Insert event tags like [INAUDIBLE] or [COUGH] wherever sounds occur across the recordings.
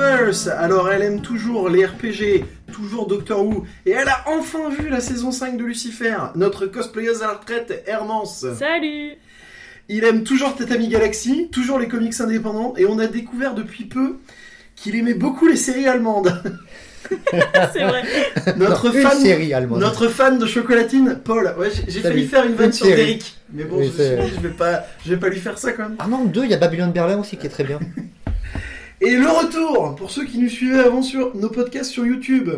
Troopers Alors elle aime toujours les RPG, toujours Doctor Who, et elle a enfin vu la saison 5 de Lucifer, notre cosplayeuse à la retraite, Hermance. Salut Il aime toujours Tatami Galaxy, toujours les comics indépendants, et on a découvert depuis peu qu'il aimait beaucoup les séries allemandes. [LAUGHS] C'est vrai. Notre Non, fan, série allemande. notre fan de chocolatine, Paul. Ouais, j'ai- failli faire une vanne sur. Derrick, mais bon, Oui, je je vais pas, je vais pas lui faire ça quand même. Ah non, deux, il y a Babylone Berlin aussi qui est très bien. [LAUGHS] Et le retour, pour ceux qui nous suivaient avant sur nos podcasts sur YouTube,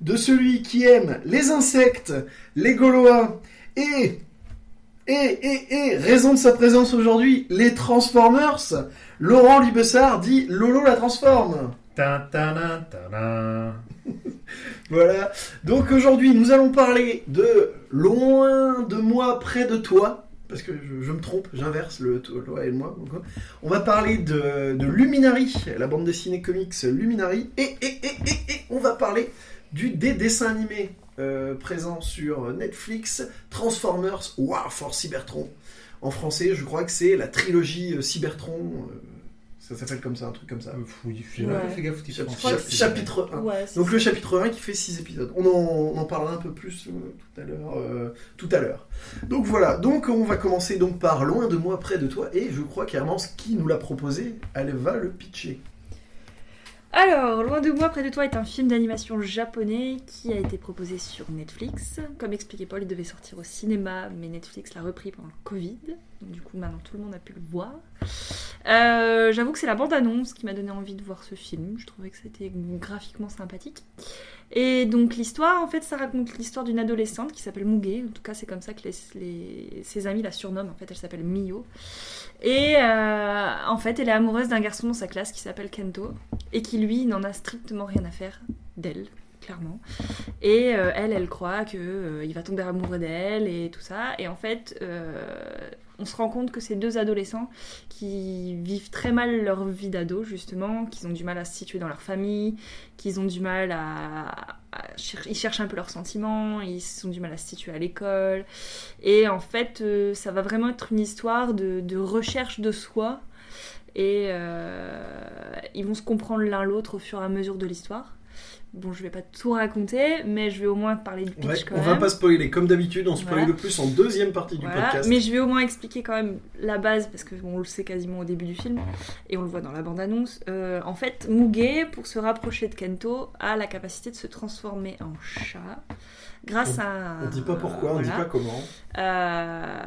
de celui qui aime les insectes, les Gaulois, et, et, et, et, raison de sa présence aujourd'hui, les Transformers, Laurent Libessard dit Lolo la transforme. Ta ta na, ta na. Voilà. Donc aujourd'hui, nous allons parler de Loin de moi, près de toi. Parce que je, me trompe, j'inverse le toi et le moi. donc, On va parler de, de la bande dessinée comics Luminary. Et, et, et, et, et on va parler du des dessins animés euh, présents sur Netflix, Transformers War for Cybertron. En français, je crois que c'est la trilogie euh, Cybertron. euh, ça s'appelle comme ça, un truc comme ça. Euh, Oui, j'ai Ouais. fait gaffe au titre Chap- français. chap- chapitre 1. Ouais, c'est Donc le chapitre 1 qui fait 6 épisodes. On en, on en parlera un peu plus euh, tout à l'heure. euh, tout à l'heure. Donc voilà, donc on va commencer donc par Loin de moi, près de toi. Et je crois qu'Hermance, qui nous l'a proposé, elle va le pitcher. Alors, Loin de moi, près de toi est un film d'animation japonais qui a été proposé sur Netflix. Comme expliqué Paul, il devait sortir au cinéma, mais Netflix l'a repris pendant le Covid. Du coup, maintenant tout le monde a pu le voir. Euh, J'avoue que c'est la bande-annonce qui m'a donné envie de voir ce film. Je trouvais que c'était graphiquement sympathique. Et donc, l'histoire, en fait, ça raconte l'histoire d'une adolescente qui s'appelle Muge. En tout cas, c'est comme ça que les, ses amis la surnomment. En fait, elle s'appelle Mio. Et euh, en fait, elle est amoureuse d'un garçon dans sa classe qui s'appelle Kento et qui lui n'en a strictement rien à faire d'elle, clairement. Et euh, elle, elle croit que euh, il va tomber amoureux d'elle et tout ça. Et en fait, on se rend compte que ces deux adolescents qui vivent très mal leur vie d'ado justement, qu'ils ont du mal à se situer dans leur famille, qu'ils ont du mal à, ils cherchent un peu leurs sentiments, ils ont du mal à se situer à l'école. Et en fait, euh, ça va vraiment être une histoire de, de recherche de soi. Et euh, ils vont se comprendre l'un l'autre au fur et à mesure de l'histoire. Bon, je vais pas tout raconter, mais je vais au moins parler du pitch Ouais, quand on même. va pas spoiler. Comme d'habitude, on spoil Voilà. le plus en deuxième partie du Voilà, podcast. mais je vais au moins expliquer quand même la base parce que bon, on le sait quasiment au début du film et on le voit dans la bande-annonce. Euh, en fait, Muge, pour se rapprocher de Kento, a la capacité de se transformer en chat grâce à. un- On dit pas pourquoi, on dit pas comment. Euh,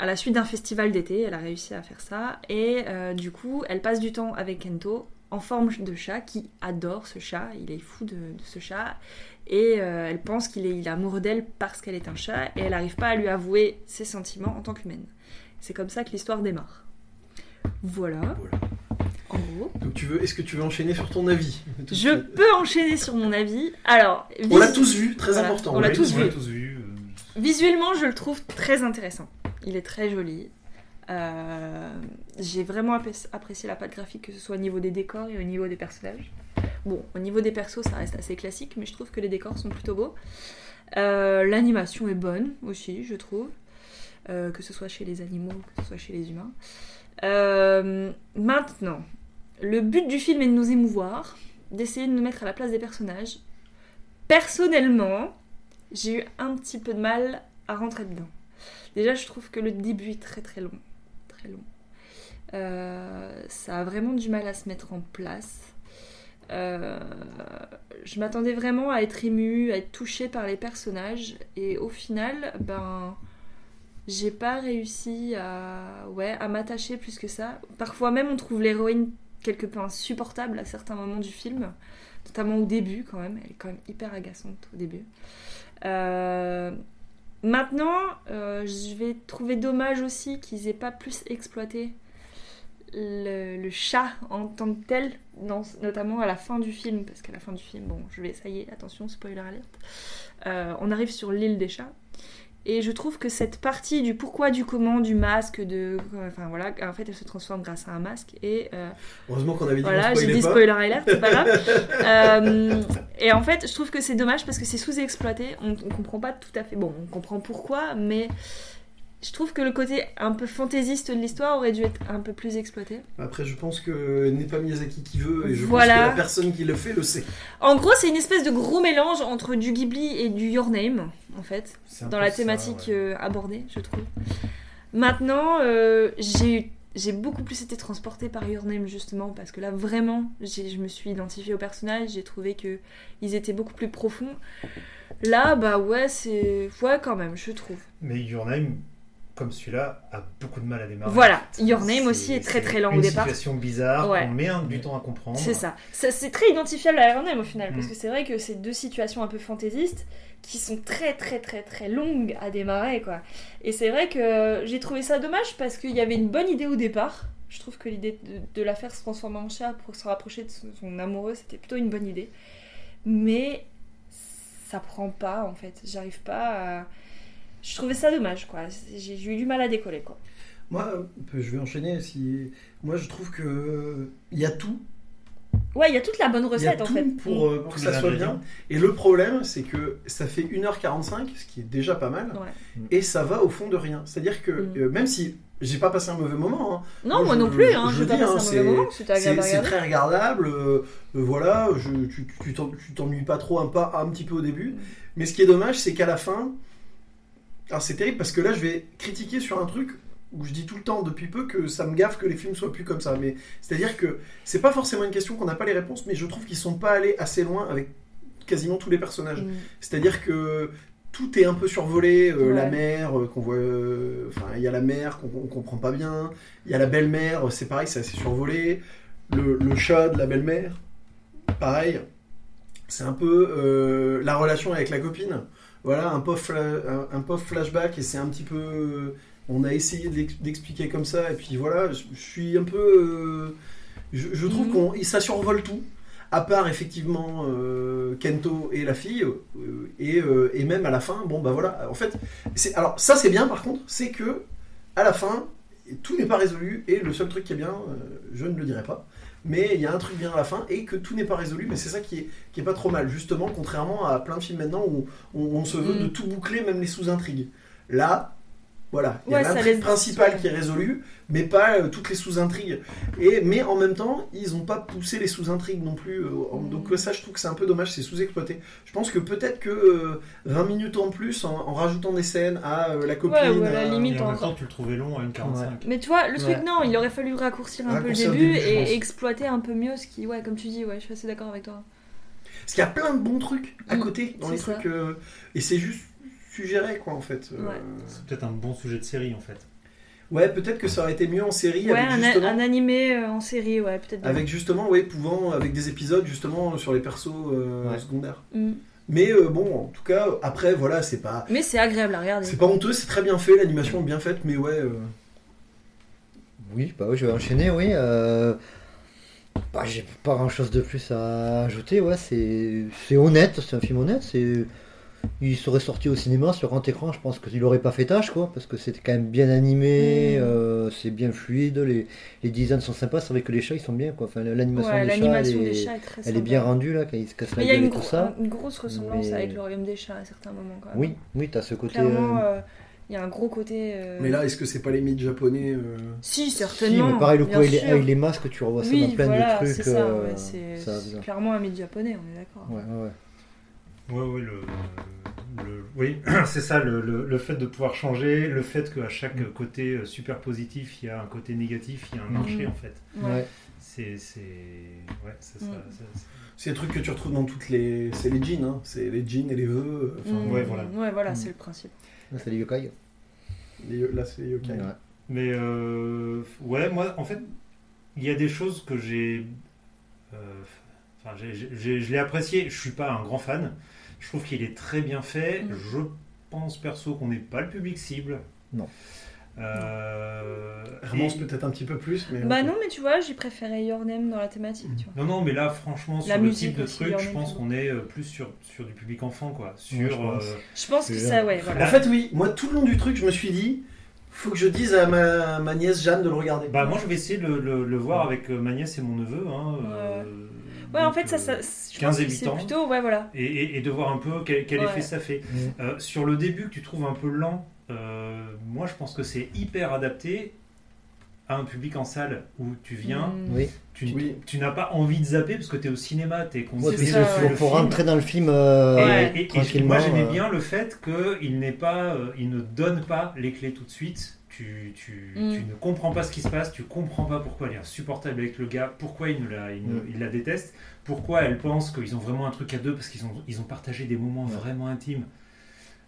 à la suite d'un festival d'été, elle a réussi à faire ça. Et euh, du coup, elle passe du temps avec Kento en forme de chat, qui adore ce chat. Il est fou de, de ce chat. Et euh, elle pense qu'il est, il est amoureux d'elle parce qu'elle est un chat. Et elle n'arrive pas à lui avouer ses sentiments en tant qu'humaine. C'est comme ça que l'histoire démarre. Voilà, Voilà. en gros. Donc tu veux, est-ce que tu veux enchaîner sur ton avis? Je suite. peux enchaîner sur mon avis. Alors, On l'a tous vu, très Voilà, important. on l'a tous tous vu. euh, Visuellement, je le trouve très intéressant. Il est très joli. Euh, J'ai vraiment apprécié la patte graphique, que ce soit au niveau des décors et au niveau des personnages. Bon, au niveau des persos, ça reste assez classique, mais je trouve que les décors sont plutôt beaux. Euh, L'animation est bonne aussi, je trouve. Euh, que ce soit chez les animaux, que ce soit chez les humains. Maintenant, le but du film est de nous émouvoir, d'essayer de nous mettre à la place des personnages. Personnellement, j'ai eu un petit peu de mal à rentrer dedans. Déjà, je trouve que le début est très très long. Long. Euh, ça a vraiment du mal à se mettre en place. Euh, je m'attendais vraiment à être émue, à être touchée par les personnages. Et au final, ben, j'ai pas réussi à m'attacher plus que ça. Parfois même, on trouve l'héroïne quelque peu insupportable à certains moments du film, notamment au début quand même. Elle est quand même hyper agaçante au début. Euh, maintenant, euh, je vais trouver dommage aussi qu'ils aient pas plus exploité le, chat en tant que tel, notamment à la fin du film, parce qu'à la fin du film, bon, je vais, ça y est, attention, spoiler alert, euh, on arrive sur l'île des chats. Et je trouve que cette partie du pourquoi, du comment, du masque, de. Enfin voilà, en fait, elle se transforme grâce à un masque. Et euh, Heureusement qu'on avait dit voilà, j'ai dit spoiler alert, c'est pas grave. [LAUGHS] Euh, et en fait, je trouve que c'est dommage parce que c'est sous-exploité. On, on comprend pas tout à fait. Bon, on comprend pourquoi, mais je trouve que le côté un peu fantaisiste de l'histoire aurait dû être un peu plus exploité. Après, je pense que n'est pas Miyazaki qui veut, et je Voilà. pense que la personne qui le fait le sait. En gros, c'est une espèce de gros mélange entre du Ghibli et du Your Name, en fait, dans la ça, thématique ouais. euh, abordée, je trouve. Maintenant, euh, j'ai j'ai beaucoup plus été transportée par Your Name justement parce que là vraiment je me suis identifiée au personnage j'ai trouvé que ils étaient beaucoup plus profonds là bah ouais c'est ouais quand même je trouve Mais Your Name, comme celui-là, a beaucoup de mal à démarrer. Voilà. Your Name aussi est très, très lent au une départ. situation bizarre, Ouais. on met un- du temps à comprendre. C'est ça. C'est très identifiable à Your Name au final, parce Mm. que c'est vrai que c'est deux situations un peu fantaisistes qui sont très très très très longues à démarrer quoi. Et c'est vrai que j'ai trouvé ça dommage parce qu'il y avait une bonne idée au départ. Je trouve que l'idée de, de la faire se transformer en chat pour se rapprocher de son, son amoureux, c'était plutôt une bonne idée. Mais ça prend pas en fait. J'arrive pas à... Je trouvais ça dommage quoi. J'ai eu du mal à décoller quoi. Moi, je vais enchaîner. Si... Moi, je trouve que il y a tout. Ouais, il y a toute la bonne Il y a recette en fait. pour, euh, pour que ça soit bien. Et le problème, c'est que ça fait 1h45, ce qui est déjà pas mal, Ouais. et ça va au fond de rien. C'est-à-dire que Mm. euh, même si j'ai pas passé un mauvais moment, hein, Non, Moi, moi je- non plus, hein, je dis, hein, passer un mauvais c'est- très regardable. euh, voilà, je, tu t'ennuies pas trop, un, pas, un petit peu au début. Mm. Mais ce qui est dommage, c'est qu'à la fin. Alors c'est terrible parce que là, je vais critiquer sur un truc où je dis tout le temps depuis peu que ça me gaffe que les films soient plus comme ça. Mais c'est-à-dire que c'est pas forcément une question qu'on n'a pas les réponses, mais je trouve qu'ils sont pas allés assez loin avec quasiment tous les personnages. Mm. C'est-à-dire que tout est un peu survolé, euh, Ouais. la mère euh, qu'on voit, euh, enfin il y a la mère qu'on on comprend pas bien, il y a la belle-mère, c'est pareil, c'est assez survolé, le, le chat de la belle-mère, pareil, c'est un peu la relation avec la copine, voilà un pauvre, un, pauvre flashback et c'est un petit peu, euh, on a essayé d'ex- d'expliquer comme ça et puis voilà, je, je suis un peu, euh, je, je trouve Mhm. qu'on ça survole tout à part effectivement euh, Kento et la fille, euh, et, et même à la fin, bon bah voilà, en fait, c'est, alors ça c'est bien par contre, c'est que à la fin, tout n'est pas résolu, et le seul truc qui est bien, je ne le dirai pas, mais il y a un truc bien à la fin, et que tout n'est pas résolu, mais c'est ça qui est, qui est pas trop mal, justement, contrairement à plein de films maintenant où on, on se veut Mm. de tout boucler, même les sous-intrigues. Là, voilà, il y a l'intrigue principale qui est résolue, mais pas euh, toutes les sous-intrigues. Et, mais en même temps, ils n'ont pas poussé les sous-intrigues non plus. euh, en- Mm. Donc euh, ça, je trouve que c'est un peu dommage, c'est sous-exploité. Je pense que peut-être que euh, 20 minutes en plus, en, en rajoutant des scènes à euh, la copine... Ouais, la limite, en encore. temps, tu le trouvais long à 1,45. Mais tu vois, le truc, Ouais. non, il aurait fallu raccourcir un Raccourcir peu le début, et exploiter un peu mieux ce qui, ouais, comme tu dis, ouais, je suis assez d'accord avec toi. Parce qu'il y a plein de bons trucs à Mm, côté, dans les ça. trucs... euh, et c'est juste suggéré, quoi, en fait. Euh, Ouais. C'est peut-être un bon sujet de série en fait. ouais, peut-être que ça aurait été mieux en série, Ouais, avec un, justement... un animé euh, en série, ouais, peut-être. Avec justement, ouais, pouvant, avec des épisodes justement sur les persos euh, Ouais. secondaires. Mm. Mais euh, bon, en tout cas, après, voilà, c'est pas, Mais c'est agréable à regarder. c'est pas honteux, c'est très bien fait, l'animation est bien faite, mais ouais, euh, Oui, bah oui, je vais enchaîner, oui. Euh... Bah, j'ai pas grand chose de plus à ajouter, ouais, c'est c'est honnête, c'est un film honnête, c'est. Il serait sorti au cinéma sur grand écran, je pense qu'il aurait pas fait tâche, quoi, parce que c'était quand même bien animé, Mm. euh, c'est bien fluide, les, les designs sont sympas, c'est vrai que les chats ils sont bien, quoi. Enfin, l'animation Ouais, des chats, elle, est, des chats est très elle est bien rendue là, quand ils se cassent Mais la il y a gueule une, et tout gro- ça. une grosse ressemblance Mais- avec le royaume des chats à certains moments quand même. Oui, oui, t'as ce côté. Clairement, euh, euh, il y a un gros côté. euh, mais là, est-ce que c'est pas les mythes japonais euh, Si, Si, certainement. mais pareil, le coup avec les, sûr. avec les masques, tu revois ça oui, dans plein voilà, de trucs. c'est ça, euh, ouais, c'est ça, c'est ça. clairement un mythe japonais, on est d'accord. Ouais, ouais, ouais. Le, le- oui, [CLEARS THROAT] c'est ça, le, le- le fait de pouvoir changer, le fait qu'à chaque Mm. côté euh, super positif, il y a un côté négatif, il y a un Mm. marché en fait. Ouais. C'est, c'est, ouais, c'est ça. Mm. c'est- C'est des trucs que tu retrouves dans toutes les. C'est les jeans, hein. c'est les jeans et les vœux. euh, Enfin, ouais, voilà. Ouais, voilà, c'est le principe. Là, c'est les yokai. les- là, c'est les yokai. Ouais. Mais euh, ouais, moi, en fait, il y a des choses que j'ai. euh, Enfin, j'ai- j'ai- j'ai- je l'ai apprécié. Je suis pas un grand fan. Je trouve qu'il est très bien fait. Mm. Je pense perso qu'on n'est pas le public cible. Non. Euh, Romance et- peut-être un petit peu plus, mais. Bah non, mais tu vois, j'ai préféré Your Name dans la thématique, tu vois. Non, non, mais là, franchement, sur La le type de truc, je pense qu'on est euh, plus sur, sur du public enfant, quoi. Sur, Ouais, je pense. euh, Je pense que ça, ouais, voilà. En fait, oui, moi, tout le long du truc, je me suis dit, faut que je dise à ma, ma nièce Jeanne de le regarder. Bah, moi, je vais essayer de le, le- le voir avec euh, ma nièce et mon neveu. Hein, euh, Ouais, en fait, ça, euh, ça je 15 pense et que 8 c'est ans. plutôt, ouais, voilà. et, et- et de voir un peu quel, quel Ouais. effet ça fait. Mm. Euh, sur le début que tu trouves un peu lent, euh, moi je pense que c'est hyper adapté à un public en salle où tu viens, Mm. Oui. tu, Oui. tu n'as pas envie de zapper parce que tu es au cinéma, tu es concentré ouais. film. rentrer dans le film euh, Et- Ouais. et, et tranquillement. moi j'aimais euh. bien le fait qu'il n'est pas, euh, il ne donne pas les clés tout de suite. Tu, tu, Mm. tu ne comprends pas ce qui se passe, tu comprends pas pourquoi elle est insupportable avec le gars, pourquoi il, ne la, il, ne- Mm. il la déteste, pourquoi elle pense qu'ils ont vraiment un truc à deux parce qu'ils ont, ils ont partagé des moments Ouais. vraiment intimes.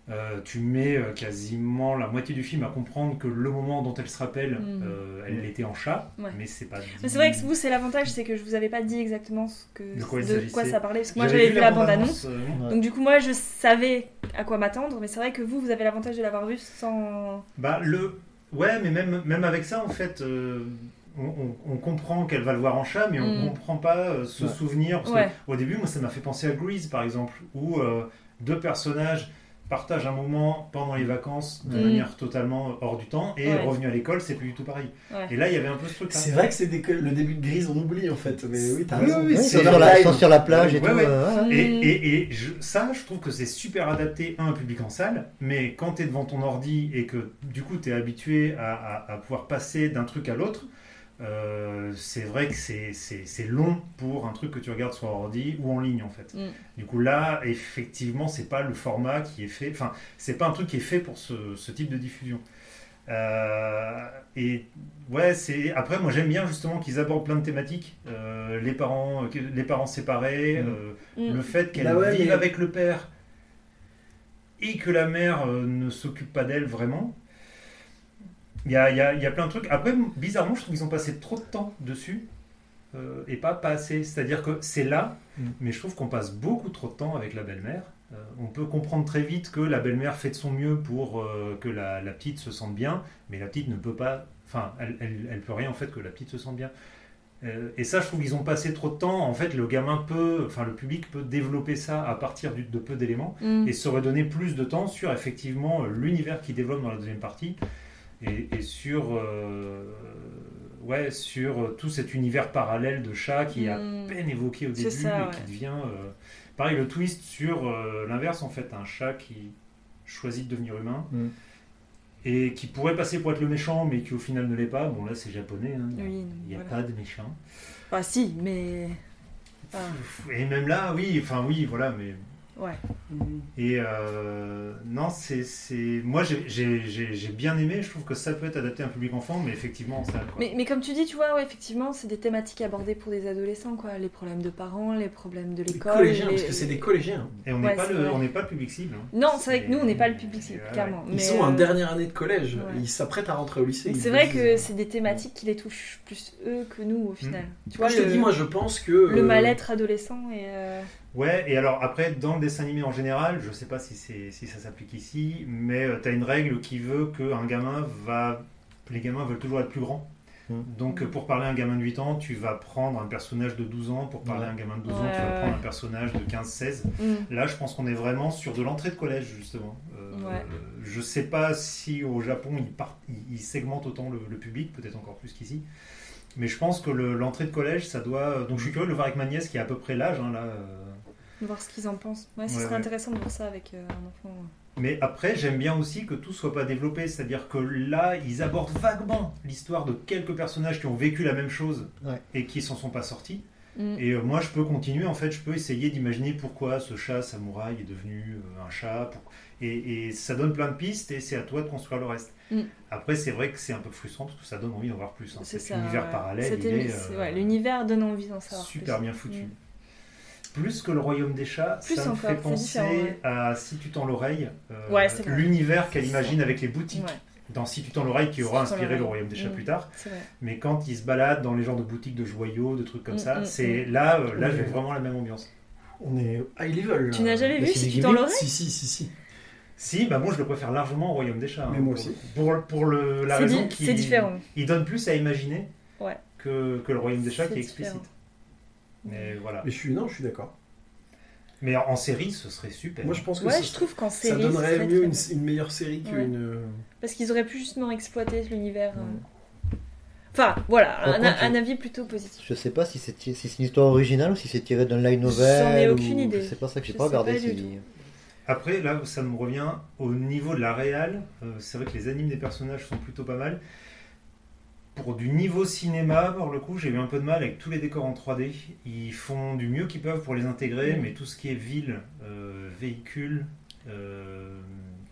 Euh, tu mets euh, quasiment la moitié du film à comprendre que le moment dont elle se rappelle, Mm. euh, elle était en chat, Ouais. mais c'est pas. Mais c'est vrai que vous, c'est l'avantage, c'est que je vous avais pas dit exactement ce que, De quoi ça parlait. Parce que moi, j'avais vu la bande-annonce. euh, Ouais. Donc, du coup, moi, je savais à quoi m'attendre. Mais c'est vrai que vous, vous avez l'avantage de l'avoir vu sans. Bah, le... Ouais, mais même, même avec ça, en fait, euh, on, on- on comprend qu'elle va le voir en chat, mais on Mm. comprend pas euh, ce Ouais. souvenir. Parce Ouais. que, au début, moi, ça m'a fait penser à Grease, par exemple, où euh, deux personnages partagent un moment pendant les vacances de Mm. manière totalement hors du temps, et Ouais. revenu à l'école, c'est plus du tout pareil. Ouais. Et là, il y avait un peu ce truc-là. C'est vrai que c'est des- le début de Grise, on oublie en fait. Mais oui, t'as Oui, raison. oui, sur la, sur la plage et Ouais, tout. ouais. euh, ouais. Et, Mm. et- et je- ça, je trouve que c'est super adapté à un public en salle, mais quand tu es devant ton ordi et que du coup tu es habitué à, à- à pouvoir passer d'un truc à l'autre, euh, c'est vrai que c'est- long pour un truc que tu regardes sur ordi ou en ligne en fait. Mm. Du coup là, effectivement, c'est pas le format qui est fait, enfin, c'est pas un truc qui est fait pour ce, ce type de diffusion. Euh, et ouais, c'est après moi j'aime bien justement qu'ils abordent plein de thématiques, Euh, les parents, les parents séparés, Mm. euh, Mm. le fait qu'elle Bah ouais, vive mais- avec le père et que la mère euh, ne s'occupe pas d'elle vraiment. Il y a, il y a- il y a plein de trucs. Après, bizarrement, je trouve qu'ils ont passé trop de temps dessus euh, et pas, pas assez. C'est-à-dire que c'est là, Mm. mais je trouve qu'on passe beaucoup trop de temps avec la belle-mère. Euh, on peut comprendre très vite que la belle-mère fait de son mieux pour euh, que la, la petite se sente bien, mais la petite ne peut pas. Enfin, elle, elle, elle peut rien en fait que la petite se sente bien. Euh, et ça, je trouve qu'ils ont passé trop de temps. En fait, le gamin peut, enfin, le public peut développer ça à partir du- de peu d'éléments Mm. et se redonner plus de temps sur effectivement l'univers qui développe dans la deuxième partie et, et sur, euh, ouais, sur tout cet univers parallèle de chat qui est à Mm. peine évoqué au début ça, et ouais. qui devient. euh, pareil, le twist sur euh, l'inverse, en fait, un chat qui choisit de devenir humain. Mm. Et qui pourrait passer pour être le méchant, mais qui au final ne l'est pas. Bon, là, c'est japonais. hein. Oui, Il n'y a voilà. pas de méchant. Ah, si, mais. Ah, Et même là, oui, enfin oui, voilà, mais ouais. Et euh, non, c'est, c'est... moi j'ai, j'ai, j'ai, j'ai bien aimé. Je trouve que ça peut être adapté à un public enfant, mais effectivement. Quoi. Mais, mais comme tu dis, tu vois, ouais, effectivement, c'est des thématiques abordées pour des adolescents, quoi. Les problèmes de parents, les problèmes de Les l'école. collégiens, les- parce que c'est des collégiens. Et on n'est Ouais, pas c'est le, vrai. on n'est pas le public cible. hein. Non, c'est vrai que nous, on n'est pas le public cible, ouais, clairement. Ils mais, sont en euh, dernière année de collège. ouais. Ils s'apprêtent à rentrer au lycée. C'est vrai que euh, c'est des thématiques qui les touchent plus eux que nous, au final. Tu Moi, vois, je te le, dis, moi, je pense que. le mal-être adolescent et. Euh, Ouais, et alors après, dans le dessin animé en général, je sais pas si, ça s'applique ici, mais tu as une règle qui veut qu'un gamin va. Les gamins veulent toujours être plus grands. Mm. Donc, euh, pour parler à un gamin de 8 ans, tu vas prendre un personnage de 12 ans. Pour parler à un gamin de 12 ans, Ouais, tu vas prendre ouais. un personnage de 15-16. hmm. Là, je pense qu'on est vraiment sur de l'entrée de collège, justement. Euh, Ouais. Je sais pas si au Japon, ils, segmentent autant le, le public, peut-être encore plus qu'ici. Mais je pense que le- l'entrée de collège, ça doit. Donc, je suis curieux de le voir avec ma nièce qui a à peu près l'âge, hein, là. euh. Voir ce qu'ils en pensent. Ouais, ce Ouais, serait ouais. intéressant de voir ça avec euh, un enfant. Mais après, j'aime bien aussi que tout soit pas développé, c'est-à-dire que là, ils abordent vaguement l'histoire de quelques personnages qui ont vécu la même chose Ouais. et qui s'en sont pas sortis. Hmm. Et euh, moi, je peux continuer, en fait, je peux essayer d'imaginer pourquoi ce chat samouraï est devenu euh, un chat. pour- Et, et ça donne plein de pistes et c'est à toi de construire le reste. Mm. Après, c'est vrai que c'est un peu frustrant parce que ça donne envie d'en voir plus. hein. C'est Cet ça. univers ouais. parallèle, euh, ouais, L'univers donne envie d'en savoir super plus. bien foutu. Mm. Plus que le royaume des chats, Plus ça me encore, fait penser ouais. à Si tu tends l'oreille, euh, Ouais, l'univers qu'elle imagine avec les boutiques Ouais, dans Si tu tends l'oreille qui aura inspiré le royaume des chats Mm. plus tard. Mais quand ils se baladent dans les genres de boutiques de joyaux, de trucs comme Mm, ça, mm, c'est là, euh, là, j'ai vraiment la même ambiance. On est high level. Tu n'as jamais mais vu si tu tends l'oreille Si, si, si, si. Si, bah moi je le préfère largement au royaume des chats. Mais hein, moi pour- aussi. Pour, pour le, la raison qu'il C'est différent. il donne plus à imaginer Ouais. que, que le royaume des chats qui est explicite. Mais voilà. Mais je suis, non, je suis d'accord. Mais en, série, ce serait super. Moi, je pense que Ouais, ça, je trouve qu'en ça série. ce donnerait mieux une, meilleure série Ouais. qu'une. euh, Parce qu'ils auraient pu justement exploiter l'univers. euh. Ouais. Enfin, voilà, un, contre, un avis plutôt positif. Je sais pas si c'est si c'est une histoire originale ou si c'est tiré d'un light novel. J'en ai ou- aucune idée. C'est pas ça que j'ai pas regardé. pas. Après, là, ça me revient au niveau de la réal. euh, c'est vrai que les animes des personnages sont plutôt pas mal. Pour du niveau cinéma, pour le coup, j'ai eu un peu de mal avec tous les décors en 3D. Ils font du mieux qu'ils peuvent pour les intégrer, Mm. mais tout ce qui est ville, euh, véhicule, euh,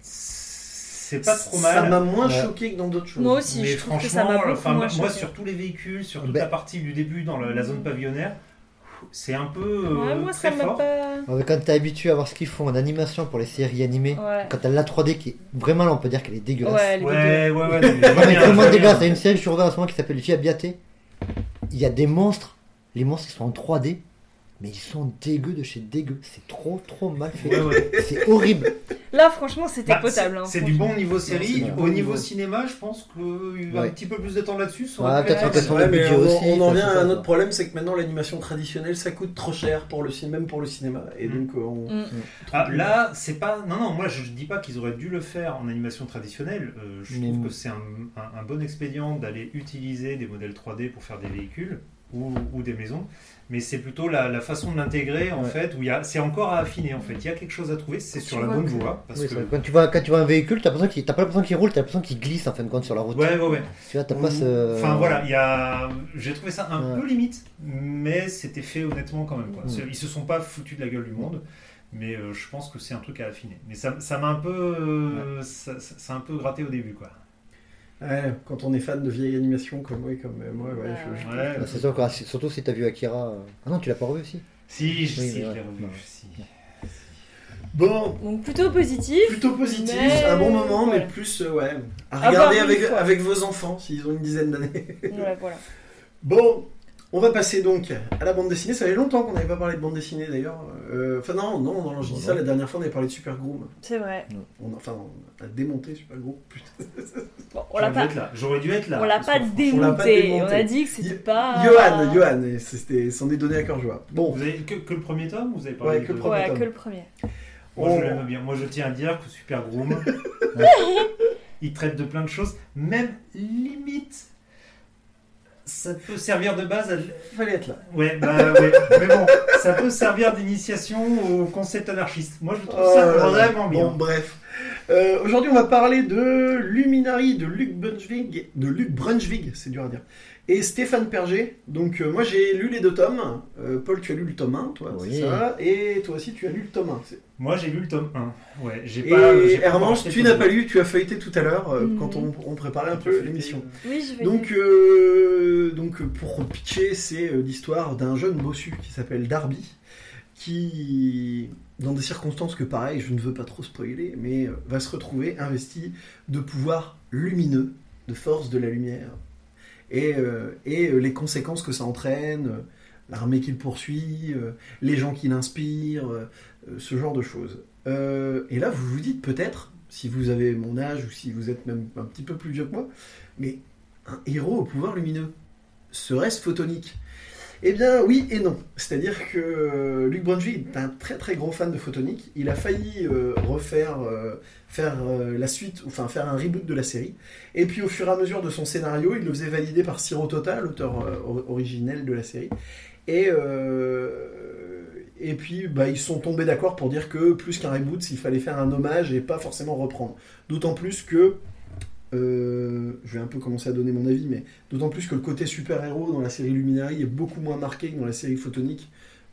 c'est pas trop Ça mal. m'a moins Ouais. choqué que dans d'autres choses. Moi aussi, mais je que ça franchement, moi, choqué. sur tous les véhicules, sur toute Ben- la partie du début dans la, la zone pavillonnaire, c'est un peu euh, Ouais, moi, ça très m'a fort. pas. Ouais, Quand t'es habitué à voir ce qu'ils font en animation pour les séries animées, Ouais. quand t'as la 3D qui est vraiment là, on peut dire qu'elle est dégueulasse. Ouais, elle est dégueu. Ouais, ouais, [LAUGHS] ouais. Vraiment, dégueulasse. Il y a une série que je regarde en ce moment qui s'appelle Giabiate. Il y a des monstres. Les monstres ils sont en 3D, mais ils sont dégueux de chez dégueu. C'est trop trop mal fait. Ouais, ouais. C'est horrible. Là, franchement, c'était Bah, potable. c'est- hein, C'est du bon niveau série. Au bon niveau cinéma, je pense qu'il y a un petit peu plus de temps là-dessus. Ouais, on, aussi, on en vient à un autre problème, c'est que maintenant l'animation traditionnelle ça coûte trop cher pour le cinéma, même pour le cinéma, et Mm. donc euh, on. Mm. Ah, là, c'est pas. Non, non, moi je dis pas qu'ils auraient dû le faire en animation traditionnelle. Euh, je Mais- trouve que c'est un, un- un bon expédient d'aller utiliser des modèles 3D pour faire des véhicules ou, ou des maisons. Mais c'est plutôt la, la façon de l'intégrer en Ouais. fait, où il y a, c'est encore à affiner en fait. Il y a quelque chose à trouver, c'est Tu sur la bonne que- voie. Parce Oui, que... quand, tu vois, quand tu vois un véhicule, qu'il- t'as pas l'impression qu'il roule, t'as l'impression qu'il glisse en fin de compte sur la route. Ouais, ouais, ouais. Tu vois, t'as pas ce. Enfin voilà, y a... j'ai trouvé ça un Ouais. peu limite, mais c'était fait honnêtement quand même. Quoi. Mm. C'est- Ils se sont pas foutus de la gueule du monde, mais euh, je pense que c'est un truc à affiner. Mais ça ça m'a un peu, euh, ça, ça- ça a un peu gratté au début quoi. Ouais, quand on est fan de vieilles animations comme moi, comme euh, moi, ouais, je- je- Ouais. Bah, c'est sûr, quoi, surtout si t'as vu Akira. euh. Ah non, tu l'as pas revu aussi. Si, je, Oui, si, mais je ouais. l'ai revu. Ouais. si. Bon, Donc, plutôt positif. plutôt positif, Mais- un bon moment, mais voilà. plus euh, ouais, à regarder avec, avec vos enfants s'ils ont une dizaine d'années. Ouais, voilà. [LAUGHS] Bon, on va passer donc à la bande dessinée. Ça fait longtemps qu'on n'avait pas parlé de bande dessinée d'ailleurs. Euh, Enfin non, non, non, je dis ça la dernière fois on avait parlé de Super Groom. C'est vrai. On, enfin, on a démonté Super Groom. Putain. Bon, on l'a J'aurais dû pas, être là. J'aurais dû être là. on l'a parce pas l'a démonté. On a dit que c'était Yo- pas. Johan, Johan, et c'était, s'en est donné à cœur joie. Bon, Vous avez que, que le premier tome ou vous avez parlé Ouais, que le de- premier. Ouais, tome. que le premier. Moi, je l'aime bien. Moi, je tiens à dire que Super Groom, [LAUGHS] il traite de plein de choses, même limite. Ça peut servir de base à. il fallait être là. Ouais, bah ouais. [LAUGHS] Mais bon, ça peut servir d'initiation au concept anarchiste. Moi, je trouve Oh ça là. vraiment bien. Bon, bref. Euh, aujourd'hui, on va parler de Luminary de Luc Brunswick, de Luc Brunswick, c'est dur à dire, et Stéphane Perger. Donc, euh, moi, j'ai lu les deux tomes. Euh, Paul, tu as lu le tome 1, toi, Oui. c'est ça Et toi aussi, tu as lu le tome 1. Moi, j'ai lu le tome 1. Ouais, j'ai pas. Et Hermance, acheté tu n'as pas lu, tu as feuilleté tout à l'heure euh, quand on, on préparait un peu l'émission. Oui, je vais. Donc, euh, donc pour pitcher, c'est euh, l'histoire d'un jeune bossu qui s'appelle Darby, qui, dans des circonstances que pareil, je ne veux pas trop spoiler, mais euh, va se retrouver investi de pouvoirs lumineux, de force de la lumière, et, euh, et euh, les conséquences que ça entraîne, euh, l'armée qu'il poursuit, euh, les gens qui l'inspirent, euh, euh, ce genre de choses. Euh, et là, vous vous dites peut-être, si vous avez mon âge ou si vous êtes même un petit peu plus vieux que moi, mais un héros au pouvoir lumineux Serait-ce photonique? Eh bien oui et non. C'est-à-dire que euh, Luc Brunswick est un très très gros fan de photonique. Il a failli euh, refaire euh, faire euh, la suite, enfin faire un reboot de la série. Et puis au fur et à mesure de son scénario, il le faisait valider par Siro Tota, l'auteur euh, or- originel de la série. Et, euh, et puis bah, ils sont tombés d'accord pour dire que plus qu'un reboot, il fallait faire un hommage et pas forcément reprendre. D'autant plus que euh, je vais un peu commencer à donner mon avis, mais d'autant plus que le côté super-héros dans la série Luminary est beaucoup moins marqué que dans la série Photonique,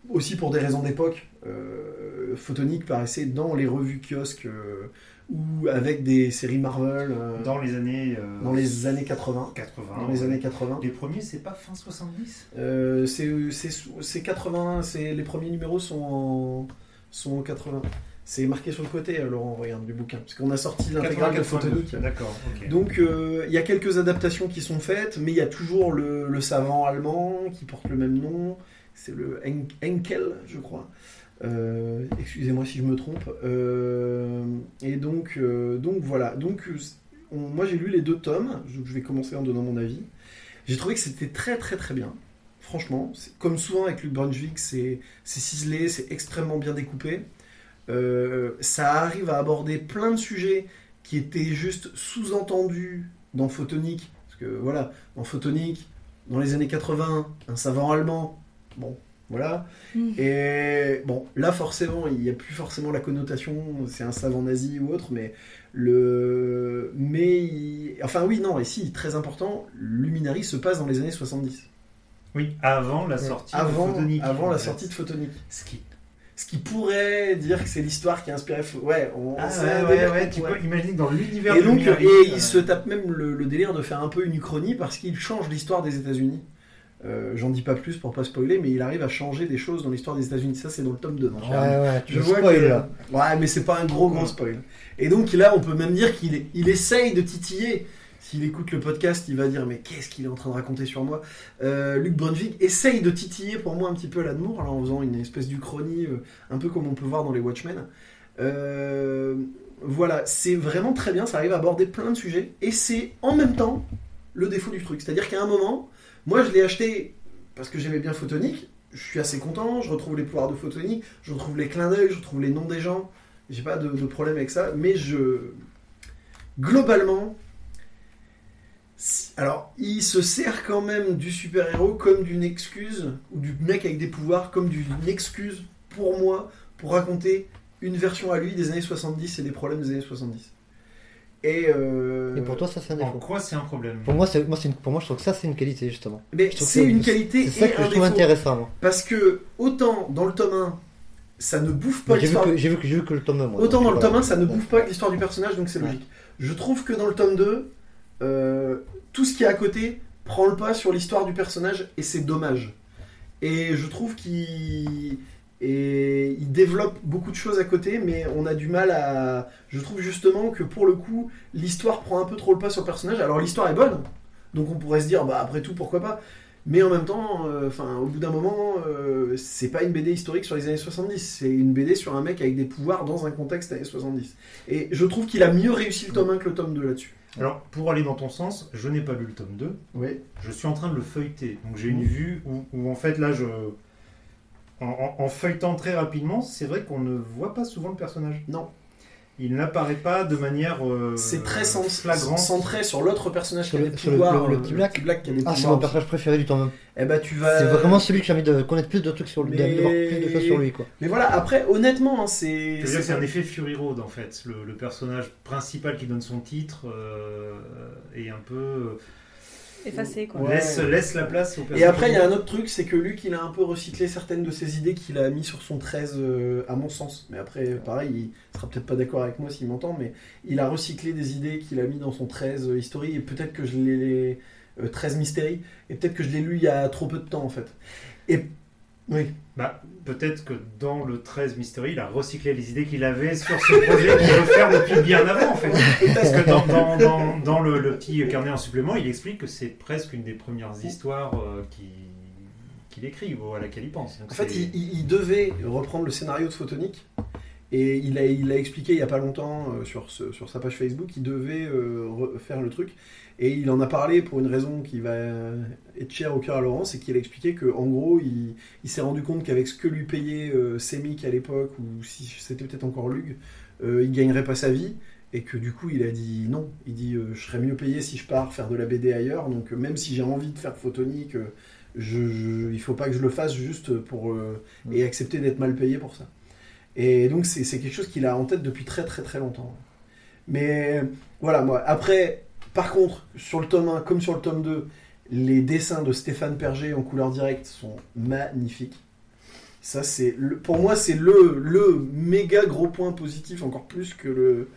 aussi pour des raisons d'époque. Euh, Photonique paraissait dans les revues kiosques euh, ou avec des séries Marvel euh, Dans les années. euh, dans les années 80. 80. Dans les ouais. années 80. Les premiers, c'est pas fin 70 Euh, c'est c'est- c'est 80, c'est les premiers numéros sont en, sont en 80. C'est marqué sur le côté, euh, Laurent, regarde du bouquin, parce qu'on a sorti l'intégrale de 82. Photonique. D'accord. Donc il y a quelques adaptations qui sont faites, mais il y a toujours le, le savant allemand qui porte le même nom, c'est le Hen- Henkel, je crois. Euh, Excusez-moi si je me trompe. Euh, et donc, euh, donc voilà. Donc on- moi j'ai lu les deux tomes, je, je vais commencer en donnant mon avis. J'ai trouvé que c'était très très très bien. Franchement, comme souvent avec Luc Brunswick, c'est ciselé, c'est extrêmement bien découpé. Ça arrive à aborder plein de sujets qui étaient juste sous-entendus dans Photonique. Parce que voilà, dans Photonique, dans les années 80, un savant allemand, bon, Voilà. Mm. Et bon, là forcément, il n'y a plus forcément la connotation, c'est un savant nazi ou autre, mais le. Mais. il- Enfin, oui, non, et si, très important, Luminary se passe dans les années 70. Oui, avant la sortie de Avant, Photonique, avant la fait. sortie de Photonique. Ce qui... Ce qui pourrait dire que c'est l'histoire qui a inspiré. Ouais, on, Ah, ouais, tu peux imaginer que dans l'univers Et donc, et euh, il se tape même le, le délire de faire un peu une uchronie parce qu'il change l'histoire des États-Unis. Euh, J'en dis pas plus pour pas spoiler, mais il arrive à changer des choses dans l'histoire des États-Unis. Ça, c'est dans le tome 2. donc, Ouais, ouais, tu Je vois spoil, que... là. Ouais, mais c'est pas un gros gros spoil. Et donc là, on peut même dire qu'il est- il essaye de titiller. S'il écoute le podcast, il va dire mais qu'est-ce qu'il est en train de raconter sur moi? Euh, Luc Brunvik essaye de titiller pour moi un petit peu l'amour en faisant une espèce d'uchronie, euh, un peu comme on peut voir dans les Watchmen. Euh, voilà, c'est vraiment très bien. Ça arrive à aborder plein de sujets et c'est en même temps le défaut du truc. C'est-à-dire qu'à un moment, moi je l'ai acheté parce que j'aimais bien Photonique. Je suis assez content, je retrouve les pouvoirs de Photonique, je retrouve les clins d'œil, je retrouve les noms des gens. J'ai pas de, de problème avec ça, mais je. Globalement. Alors, il se sert quand même du super-héros comme d'une excuse, ou du mec avec des pouvoirs comme d'une excuse pour moi, pour raconter une version à lui des années 70 et des problèmes des années 70. Et, euh, Et pour toi, ça, c'est un En défaut. quoi c'est un problème? Pour moi, c'est, moi, une- pour moi, je trouve que ça, c'est une qualité, justement. mais c'est une qualité C'est ça que un je trouve défaut. intéressant, moi. Parce que, autant dans le tome 1, ça ne bouffe pas l'histoire j'ai, vu que, j'ai vu que le tome 1, moi. Autant dans le tome 1, ça ne bouffe pas l'histoire du personnage, donc c'est Ouais. logique. Je trouve que dans le tome 2, euh, tout ce qui est à côté prend le pas sur l'histoire du personnage et c'est dommage. Et je trouve qu'il et il développe beaucoup de choses à côté, mais on a du mal à. Je trouve justement que pour le coup, l'histoire prend un peu trop le pas sur le personnage. Alors l'histoire est bonne, donc on pourrait se dire, bah après tout, pourquoi pas. Mais en même temps, euh, au bout d'un moment, euh, c'est pas une BD historique sur les années 70, c'est une BD sur un mec avec des pouvoirs dans un contexte années 70. Et je trouve qu'il a mieux réussi le tome 1 que le tome 2 là-dessus. Alors, pour aller dans ton sens, je n'ai pas lu le tome 2, Oui. je suis en train de le feuilleter. Donc j'ai une Mhm. vue où, où, en fait là je... En, en- en feuilletant très rapidement, c'est vrai qu'on ne voit pas souvent le personnage. Non. Il n'apparaît pas de manière euh, C'est très cen- flagrante. centré sur l'autre personnage qui Sur a le- sur le- le euh, petit Black. qui a des Ah, c'est mon personnage préféré du tome 1. Eh bah tu vas. C'est vraiment celui que j'ai envie de connaître plus de trucs sur lui, Mais- d'avoir plus de choses sur lui, quoi. Mais voilà, après, honnêtement, hein, c'est. C'est un effet Fury Road en fait. Le, le personnage principal qui donne son titre euh, est un peu. Effacé quoi. Ouais. Laisse, laisse la place au personnage. Et après, il y a un autre truc, c'est que Luc, il a un peu recyclé certaines de ses idées qu'il a mis sur son 13, euh, à mon sens. Mais après, pareil, il sera peut-être pas d'accord avec moi s'il m'entend, mais il a recyclé des idées qu'il a mis dans son 13 euh, History, et peut-être que je l'ai. les, euh, 13 Mystery, et peut-être que je l'ai lu il y a trop peu de temps, en fait. Et. Oui. Bah, peut-être que dans le 13 Mystery, il a recyclé les idées qu'il avait sur ce projet qu'il veut faire depuis bien avant en fait. Parce que dans, dans- dans- dans le, le petit carnet en supplément, il explique que c'est presque une des premières histoires euh, qui- qu'il écrit ou à laquelle il pense. Donc En fait, il devait reprendre le scénario de Photonique. Et il a, il a expliqué il y a pas longtemps euh, sur, ce- sur sa page Facebook qu'il devait euh, re- faire le truc. Et il en a parlé pour une raison qui va être chère au cœur à Laurent, c'est qu'il a expliqué que en gros, il, il s'est rendu compte qu'avec ce que lui payait euh, Semic à l'époque, ou si c'était peut-être encore Lug, il gagnerait pas sa vie. Et que du coup, il a dit non. Il dit euh, je serais mieux payé si je pars faire de la BD ailleurs. Donc euh, même si j'ai envie de faire Photonique, euh, je, je- il faut pas que je le fasse juste pour euh, et accepter d'être mal payé pour ça. Et donc c'est quelque chose qu'il a en tête depuis très très très longtemps. Mais voilà, moi après, par contre, sur le tome 1 comme sur le tome 2, les dessins de Stéphane Perger en couleur directe sont magnifiques. Ça c'est pour moi c'est le le méga gros point positif encore plus que le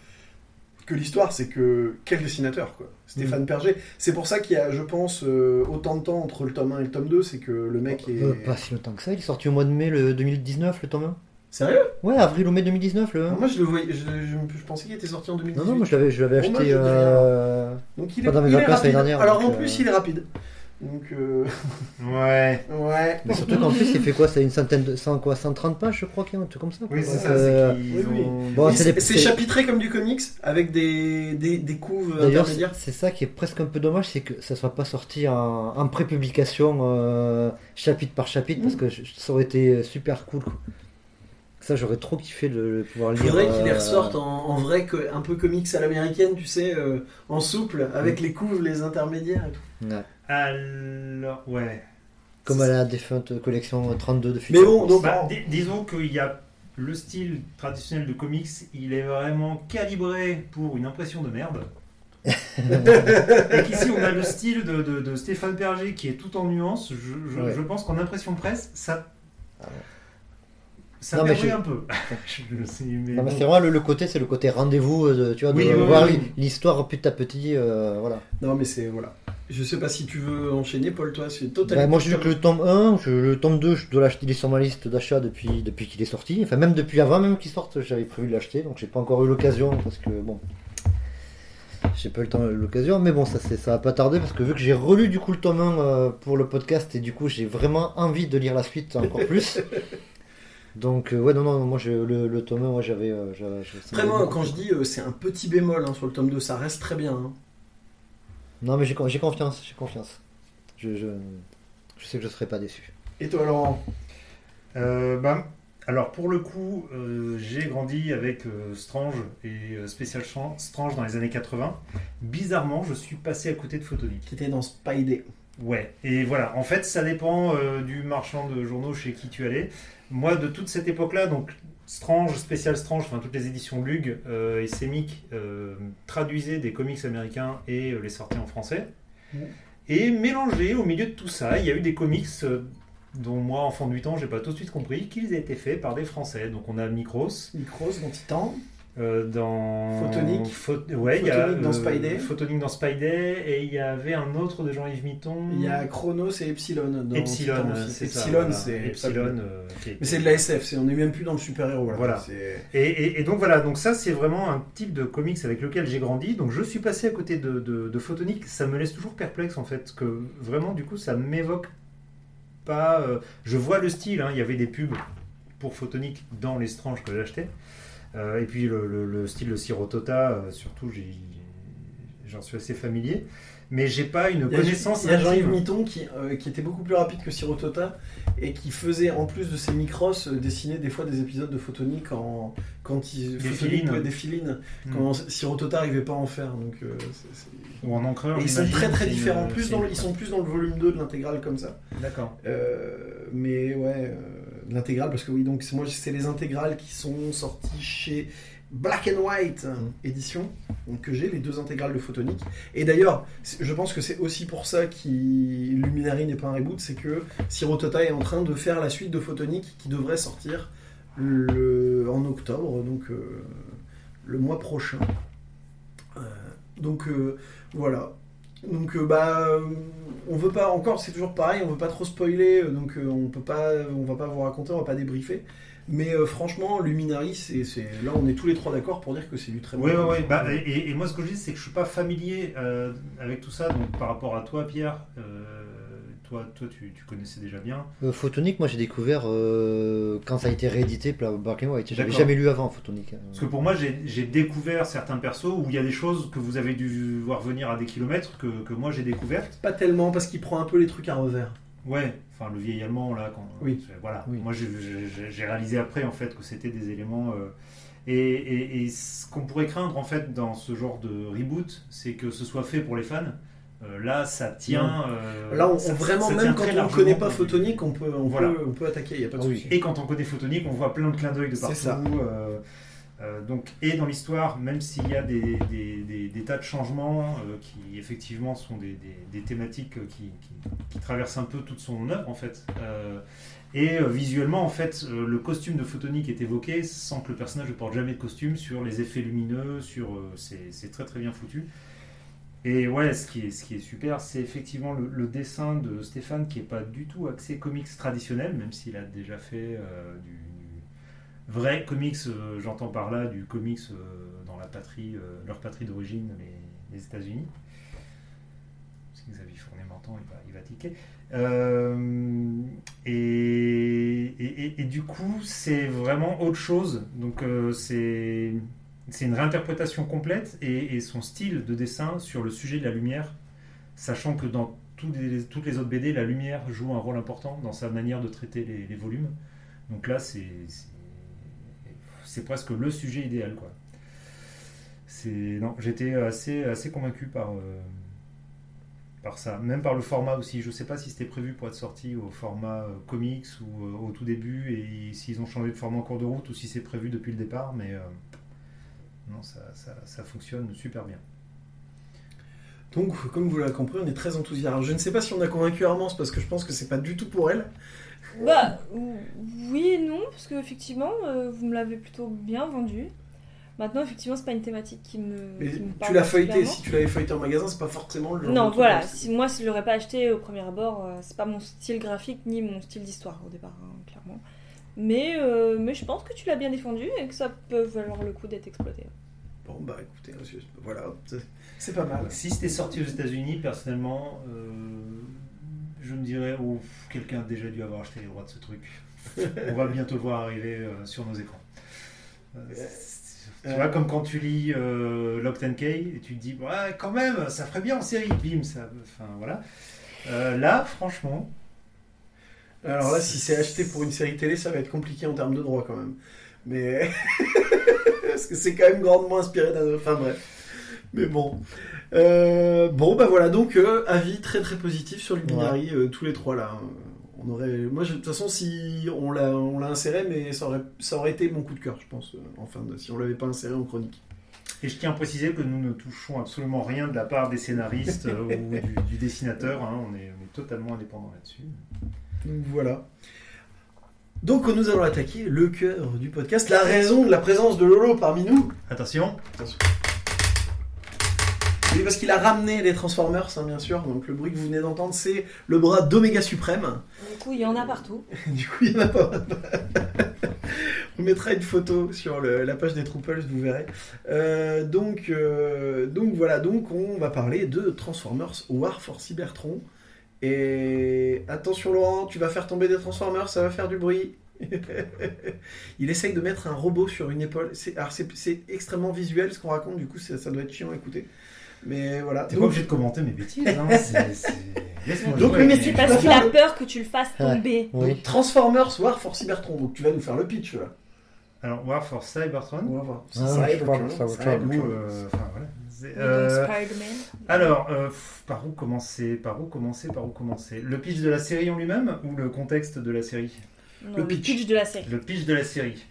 que l'histoire, c'est que quel dessinateur quoi. Stéphane Perger, c'est pour ça qu'il y a je pense euh, autant de temps entre le tome 1 et le tome 2, c'est que le mec est Euh, pas si longtemps que ça, il est sorti au mois de mai le 2019, le tome 1. Sérieux? Ouais, avril ou mai 2019, le 1. Alors Moi, je le voyais, je, je- je pensais qu'il était sorti en 2018. Non, non, moi je l'avais, je l'avais Bon, moi, acheté. euh, Donc il est, pas dans mes il est vacances rapide. l'année dernière, Alors donc, en plus, euh, il est rapide. Donc euh, [LAUGHS] Ouais. ouais. Mais surtout qu'en plus, il fait quoi? C'est une centaine de. 100, quoi, 130 pages, je crois, qu'il y a un truc comme ça. quoi. Oui, c'est ça. euh, c'est oui, oui. Bon, des- chapitré comme du comics avec des, des, des couves intermédiaires. c'est c'est ça qui est presque un peu dommage, c'est que ça soit pas sorti en, en pré-publication, euh, chapitre par chapitre, parce Mm. que je- ça aurait été super cool. Ça, j'aurais trop kiffé de, le pouvoir Il lire. faudrait qu'il les euh, ressorte en, en vrai, que- un peu comics à l'américaine, tu sais, euh, en souple, avec Mm. les couves, les intermédiaires et tout. ouais. Alors, ouais. Comme à la défunte collection 32 de Mais Future bon, Force. donc Bah, disons qu'il y a le style traditionnel de comics, il est vraiment calibré pour une impression de merde. [LAUGHS] Et qu'ici on a le style de, de- de Stéphane Berger qui est tout en nuances. Je, je- Ouais. je pense qu'en impression presse, ça. Ah ouais. Ça Non, mais je- un peu. [LAUGHS] Je c'est vraiment le, le côté, c'est le côté rendez-vous, euh, tu vois, de Oui, oui, voir oui. l'histoire petit à petit, euh, voilà. Non, mais c'est. Voilà. Je sais pas si tu veux enchaîner, Paul, toi, c'est totalement. Bah, moi, j'ai vu que le tome 1, je- le tome 2, je dois l'acheter, il est sur ma liste d'achat depuis, depuis qu'il est sorti. Enfin, même depuis avant même qu'il sorte, j'avais prévu de l'acheter, donc j'ai pas encore eu l'occasion parce que bon. J'ai pas eu le temps l'occasion, mais bon, ça, c'est- ça va pas tarder parce que vu que j'ai relu du coup le tome 1 euh, pour le podcast et du coup j'ai vraiment envie de lire la suite encore plus. [LAUGHS] Donc, euh, ouais, non, non, moi je- le, le tome 1, moi j'avais. euh, Vraiment, quand je dis euh, c'est un petit bémol hein, sur le tome 2, ça reste très bien. hein. Non, mais j'ai con- j'ai confiance, j'ai confiance. Je, je, je sais que je serai pas déçu. Et toi, Laurent? Euh, bah, alors pour le coup, euh, j'ai grandi avec euh, Strange et euh, Special Strange dans les années 80. Bizarrement, je suis passé à côté de Photonic. qui était dans Spidey. Ouais, et voilà, en fait, ça dépend euh, du marchand de journaux chez qui tu allais. Moi, de toute cette époque-là, donc Strange, Spécial Strange, enfin toutes les éditions Lug euh, et Semic euh, traduisaient des comics américains et les sortaient en français. Mhm. Et mélangés au milieu de tout ça, il y a eu des comics dont moi, enfant de 8 ans, j'ai pas tout de suite compris qu'ils aient été faits par des Français. Donc on a Micros Micros dans Titan. Euh, dans Photonic. Pho- ouais, il y a, Photonic dans euh, Spidey. Photonic dans Spidey et il y avait un autre de Jean-Yves Mitton. Il y a Chronos et Epsilon dans Epsilon, c'est. Epsilon, c'est. Epsilon. euh, est- Mais c'est de la SF, c'est- on n'est même plus dans le super-héros. là. Voilà. Et, et- et donc voilà, donc ça c'est vraiment un type de comics avec lequel j'ai grandi. Donc je suis passé à côté de, de, de Photonic. Ça me laisse toujours perplexe en fait, que vraiment du coup ça m'évoque pas. je vois le style. hein, Il y avait des pubs pour Photonic dans les Strange que j'achetais. Euh, et puis le, le- le style de Sirotota, euh, surtout j'en suis assez familier. Mais j'ai pas une a, connaissance. il y a Jean-Yves intime. Mitton qui, euh, qui était beaucoup plus rapide que Sirotota et qui faisait en plus de ses micros euh, dessiner des fois des épisodes de Photonic en, quand il Des filines. ouais, des filines Hmm. quand Sirotota n'arrivait pas à en faire donc euh, Ou en encreur. Et ils sont très très une- différents en plus dans ils sont plus dans le volume 2 de l'intégrale comme ça D'accord. Euh, mais ouais, euh, l'intégrale, parce que oui, donc moi c'est les intégrales qui sont sorties chez Black and White édition, donc que j'ai les deux intégrales de Photonic. Et d'ailleurs, je pense que c'est aussi pour ça que Luminary n'est pas un reboot, c'est que Sirotota est en train de faire la suite de Photonic qui devrait sortir en octobre, donc euh, le mois prochain. Euh, donc euh, voilà. Donc euh, bah euh, on veut pas encore c'est toujours pareil on veut pas trop spoiler euh, donc on peut pas on va pas vous raconter on va pas débriefer mais euh, franchement Luminary c'est là on est tous les trois d'accord pour dire que c'est du très bon Oui, oui, oui. Bah, et, et moi, ce que je dis, c'est que je suis pas familier euh, avec tout ça. Donc, par rapport à toi, Pierre, euh, toi, toi tu, tu connaissais déjà bien. Euh, Photonic, moi j'ai découvert euh, quand ça a été réédité par Black and White. J'avais jamais lu avant Photonic. Parce que pour moi, j'ai découvert certains persos où il y a des choses que vous avez dû voir venir à des kilomètres que, que moi j'ai découvertes. pas tellement parce qu'il prend un peu les trucs à revers Ouais, enfin le vieil allemand là. Quand, Oui. Voilà. Oui. Moi, j'ai- réalisé après en fait que c'était des éléments. euh, et, et- et ce qu'on pourrait craindre en fait dans ce genre de reboot, c'est que ce soit fait pour les fans. Euh, là, ça tient. euh, là on, ça- vraiment ça même quand on ne connaît pas Photonic on peut on, Voilà. peut, on peut attaquer il y a pas de oui. souci Et quand on connaît Photonic, on voit plein de clins d'œil de C'est partout. ça. euh, euh, donc, et dans l'histoire, même s'il y a des, des- des- des tas de changements euh, qui effectivement sont des, des- des thématiques qui, qui- qui traversent un peu toute son œuvre en fait. Euh, et euh, visuellement, en fait, euh, le costume de Photonic est évoqué sans que le personnage ne porte jamais de costume sur les effets lumineux, sur euh, c'est c'est très très bien foutu. Et ouais, ce qui est, ce qui est super, c'est effectivement le, dessin de Stéphane qui est pas du tout axé comics traditionnel, même s'il a déjà fait euh, du, vrai comics, euh, j'entends par là du comics euh, dans la patrie, leur patrie d'origine, les, États-Unis. Parce que Xavier Fournier m'entend, il va, il va tiquer. Et, et- et- du coup, c'est vraiment autre chose. Donc, c'est c'est une réinterprétation complète et, son style de dessin sur le sujet de la lumière, sachant que dans toutes les autres BD, la lumière joue un rôle important dans sa manière de traiter les, volumes. Donc là, c'est presque le sujet idéal, j'étais assez assez convaincu par euh, par ça, même par le format aussi. Je sais pas si c'était prévu pour être sorti au format euh, comics ou euh, au tout début et s'ils ont changé de format en cours de route ou si c'est prévu depuis le départ, mais non, ça, ça- ça fonctionne super bien. Donc, comme vous l'avez compris, on est très enthousiastes. Alors, je ne sais pas si on a convaincu Armance parce que je pense que c'est pas du tout pour elle. Bah, oui et non, parce que effectivement, euh, vous me l'avez plutôt bien vendu. Maintenant, effectivement, c'est pas une thématique qui me. Mais qui me tu l'as feuilleté. Si tu l'avais feuilleté en magasin, c'est pas forcément le genre. Non, voilà. Si, moi, si je l'aurais pas acheté au premier abord, euh, c'est pas mon style graphique ni mon style d'histoire au départ, hein, clairement. Mais, euh, mais je pense que tu l'as bien défendu et que ça peut valoir le coup d'être exploité. Bon, bah écoutez, monsieur, voilà, c'est- pas mal. Si c'était sorti aux États-Unis, personnellement, euh, je me dirais, oh, quelqu'un a déjà dû avoir acheté les droits de ce truc. [LAUGHS] On va bientôt le voir arriver euh, sur nos écrans. Euh, tu Euh. vois, comme quand tu lis euh, Locked and Key et tu te dis, ouais, quand même, ça ferait bien en série, bim, ça. Enfin, voilà. Euh, là, franchement, Alors là, si c'est acheté pour une série télé, ça va être compliqué en termes de droit quand même. Mais. [LAUGHS] Parce que c'est quand même grandement inspiré d'un. Enfin bref. Mais bon. Euh, bon, bah voilà, donc euh, avis très très positif sur Luminary, euh, tous les trois là. On aurait... Moi, je- de toute façon, si on l'a, on l'a inséré, mais ça aurait, ça aurait été mon coup de cœur, je pense, euh, de- si on l'avait pas inséré en chronique. Et je tiens à préciser que nous ne touchons absolument rien de la part des scénaristes ou du, du dessinateur. hein. on, est, on est totalement indépendant là-dessus. Donc voilà. Donc nous allons attaquer le cœur du podcast, la raison de la présence de Lolo parmi nous. Attention, Oui, parce qu'il a ramené les Transformers, hein, bien sûr. Donc le bruit que vous venez d'entendre, c'est le bras d'Oméga Suprême. Du coup, il y en a partout. [LAUGHS] Du coup, il n'y en a pas. [LAUGHS] On mettra une photo sur le- la page des Troopers, vous verrez. Euh, donc, euh, donc voilà, donc on va parler de Transformers War for Cybertron. Et attention Laurent, tu vas faire tomber des Transformers, ça va faire du bruit. [LAUGHS] Il essaye de mettre un robot sur une épaule. C'est, alors c'est, c'est extrêmement visuel ce qu'on raconte, du coup c'est- ça doit être chiant à écouter. Mais voilà. t'es Donc- pas obligé de commenter mes bêtises. Hein. [LAUGHS] c'est- Donc, mais C'est tu parce vas qu'il faire a peur que tu le fasses Ouais. tomber. Oui. donc, Transformers War for Cybertron. Donc tu vas nous faire le pitch là. Alors, War for Cybertron. On va voir. Ah, va. Ou, euh, enfin, voilà. Euh, alors, euh, pff, par où commencer Par où commencer Par où commencer? Le pitch de la série en lui-même ou le contexte de la série? Non, le le pitch. pitch. de la série. Le pitch de la série.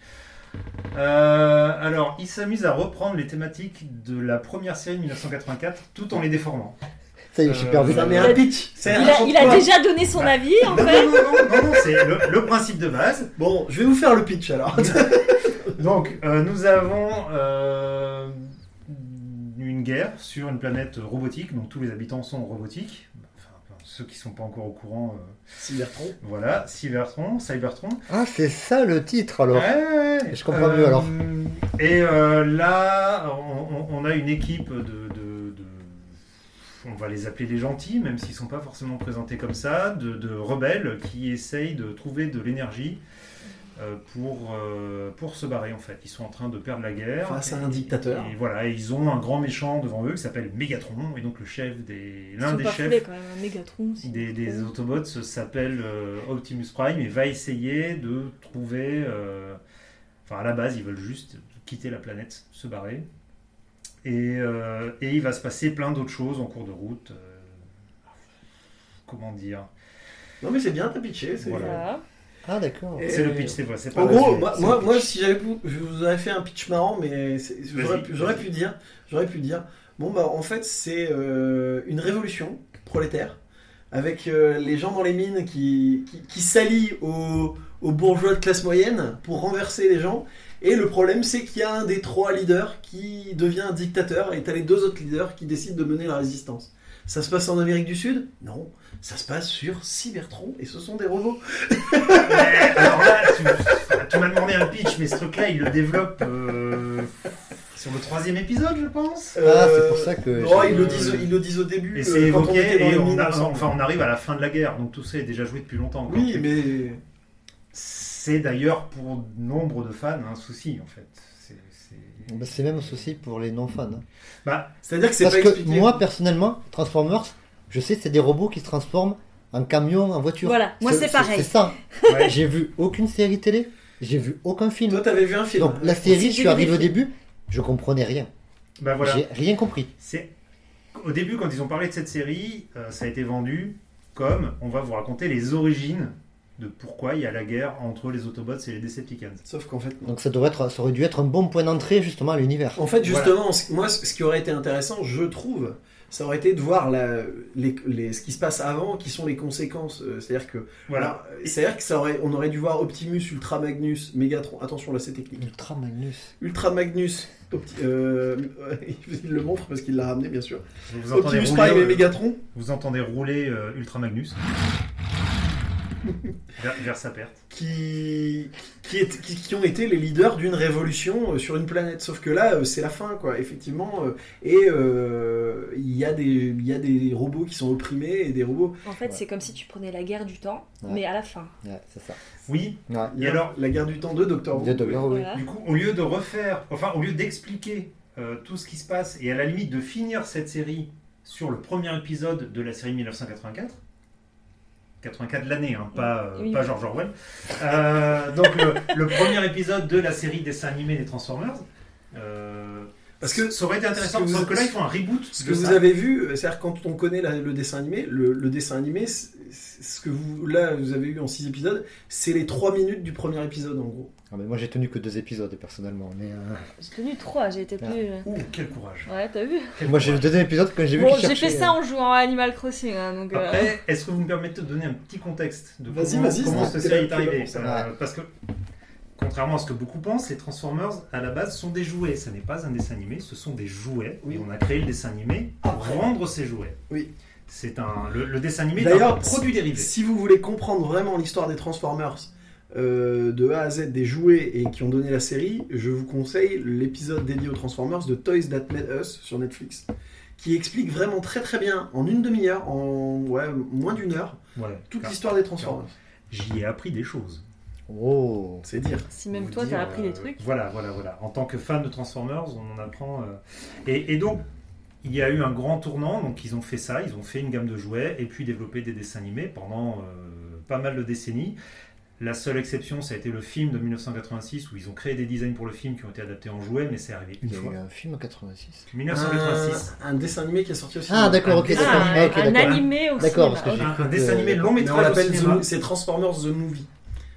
Euh, alors, il s'amuse à reprendre les thématiques de la première série de 1984 tout en les déformant. Ça y est, je suis Euh, perdu. Ça met un pitch. C'est Il un a, il déjà donné son Bah. avis en Non, fait. non, non, non, non, non, c'est le, le principe de base. Bon, je vais vous faire le pitch alors. [LAUGHS] Donc, euh, nous avons euh, une guerre sur une planète robotique, donc tous les habitants sont robotiques. Enfin, ceux qui sont pas encore au courant, euh, Cybertron. voilà, Cybertron, Cybertron. Ah, c'est ça le titre alors. Ouais, ouais, ouais. Je comprends mieux, alors. Et euh, là, on, a une équipe de, de- de- On va les appeler les gentils, même s'ils ne sont pas forcément présentés comme ça, de, de rebelles qui essayent de trouver de l'énergie euh, pour, euh, pour se barrer en fait. Ils sont en train de perdre la guerre. Face à Et- un dictateur. Et voilà, et ils ont un grand méchant devant eux qui s'appelle Megatron, et donc le chef des. L'un des chefs foulés quand même, un Mégatron. c'est des. Autobots s'appelle euh, Optimus Prime et va essayer de trouver. euh, Enfin, à la base, ils veulent juste quitter la planète, se barrer. Et, euh, et il va se passer plein d'autres choses en cours de route. euh, comment dire Non mais c'est bien, t'as pitché. c'est- Voilà. Voilà. Ah, d'accord. Et- C'est le pitch, c'est vrai. c'est pas En gros, moi, si j'avais pu, je vous aurais fait un pitch marrant, mais c'est- j'aurais pu, dire, j'aurais pu dire, bon bah en fait c'est euh, une révolution prolétaire avec euh, les gens dans les mines qui, qui, qui s'allient aux, aux bourgeois de classe moyenne pour renverser les gens. Et le problème c'est qu'il y a un des trois leaders qui devient un dictateur et t'as les deux autres leaders qui décident de mener la résistance. Ça se passe en Amérique du Sud? Non, ça se passe sur Cybertron et ce sont des robots. Mais, alors là, tu, tu m'as demandé un pitch, mais ce truc-là, il le développe euh, sur le troisième épisode, je pense. Ah, c'est pour ça que Oh, j'ai- ils, le disent, ils le disent au début. Et euh, c'est évoqué, et on, mines a- ensemble. enfin, on arrive à la fin de la guerre, donc tout ça est déjà joué depuis longtemps. encore. Oui, mais. C'est d'ailleurs pour nombre de fans un souci, en fait. Bah, C'est même un souci pour les non-fans. hein. Bah, C'est-à-dire que c'est Parce pas que expliqué. moi, personnellement, Transformers, je sais, c'est des robots qui se transforment en camion, en voiture. Voilà, moi c'est pareil. C'est ça. ouais, [LAUGHS] J'ai vu aucune série télé, j'ai vu aucun film. Toi, t'avais vu un film. Donc la série, je suis arrivé au début, je comprenais rien. bah voilà. J'ai rien compris. C'est au début, quand ils ont parlé de cette série, euh, ça a été vendu comme on va vous raconter les origines de pourquoi il y a la guerre entre les Autobots et les Decepticons. Sauf qu'en fait. Donc ça, devrait être, ça aurait dû être un bon point d'entrée justement à l'univers. En fait, justement, moi, ce qui aurait été intéressant, je trouve, ça aurait été de voir la, les, les- ce qui se passe avant, qui sont les conséquences. Euh, C'est-à-dire que, Voilà. C'est-à-dire que ça aurait, on aurait dû voir Optimus, Ultra Magnus, Megatron. Attention, là, c'est technique. Ultra Magnus. Ultra Magnus, Opti- euh, [LAUGHS] il le montre parce qu'il l'a ramené, bien sûr. Vous entendez Optimus rouler, Prime et euh, Megatron. vous entendez rouler euh, Ultra Magnus vers, vers sa perte. qui, qui, est- qui- qui ont été les leaders d'une révolution euh, sur une planète. Sauf que là, euh, c'est la fin, quoi, effectivement. euh, et euh, il y, a des- il y a des robots qui sont opprimés et des robots. En fait, Ouais. c'est comme si tu prenais la guerre du temps, Ouais. mais à la fin. Ouais, c'est ça. Oui, Ouais. Et alors La guerre du temps de Doctor Who. De Doctor Who, oui. Voilà. du coup, au lieu de refaire, enfin, au lieu d'expliquer euh, tout ce qui se passe et à la limite de finir cette série sur le premier épisode de la série 1984, 84 de l'année, hein, pas, euh, Oui. pas George Orwell. Euh, donc le, le premier épisode de la série dessin animé des Transformers. euh, Parce que ça aurait été intéressant, que sauf vous- que là ils font un reboot. Ce que vous avez vu, c'est-à-dire quand on connaît la- le dessin animé, le, le dessin animé, ce que vous là vous avez eu en 6 épisodes, c'est les 3 minutes du premier épisode en gros. Ah, mais moi j'ai tenu que deux épisodes personnellement. Mais, euh, J'ai tenu trois, j'ai été plus. Ah. Ouh, quel courage. Ouais, t'as vu Quel Moi j'ai le deuxième épisode quand j'ai vu Bon, qu'il j'ai fait ça euh, en jouant à Animal Crossing, hein, donc. euh, Après, est-ce que vous me permettez de donner un petit contexte de Vas-y, comment, vas-y, comment là- est ça. Euh, Parce que, contrairement à ce que beaucoup pensent, les Transformers, à la base, sont des jouets. Ce n'est pas un dessin animé, ce sont des jouets. Oui. Et on a créé le dessin animé pour Après. vendre ces jouets. Oui. C'est un, le, le dessin animé D'ailleurs, produit dérivé. Si vous voulez comprendre vraiment l'histoire des Transformers euh, de A à Z, des jouets et qui ont donné la série, je vous conseille l'épisode dédié aux Transformers de Toys That Made Us sur Netflix, qui explique vraiment très très bien, en une demi-heure, en ouais, moins d'une heure, Voilà. toute l'histoire des Transformers. J'y ai appris des choses. Oh. C'est dire. Si même Vous toi, t'as appris euh, des trucs. Voilà, voilà, voilà. En tant que fan de Transformers, on en apprend. euh, Et, et donc, il y a eu un grand tournant. Donc, ils ont fait ça. Ils ont fait une gamme de jouets et puis développé des dessins animés pendant euh, pas mal de décennies. La seule exception, ça a été le film de 1986 où ils ont créé des designs pour le film qui ont été adaptés en jouets, mais c'est arrivé une Il y a fois. eu un film en 86. 1986. Un, un dessin animé qui est sorti aussi. Ah d'accord, ok, Un d'accord. Ah, un animé au D'accord, parce que j'ai Un, dessin animé long métrage c'est Transformers The Movie.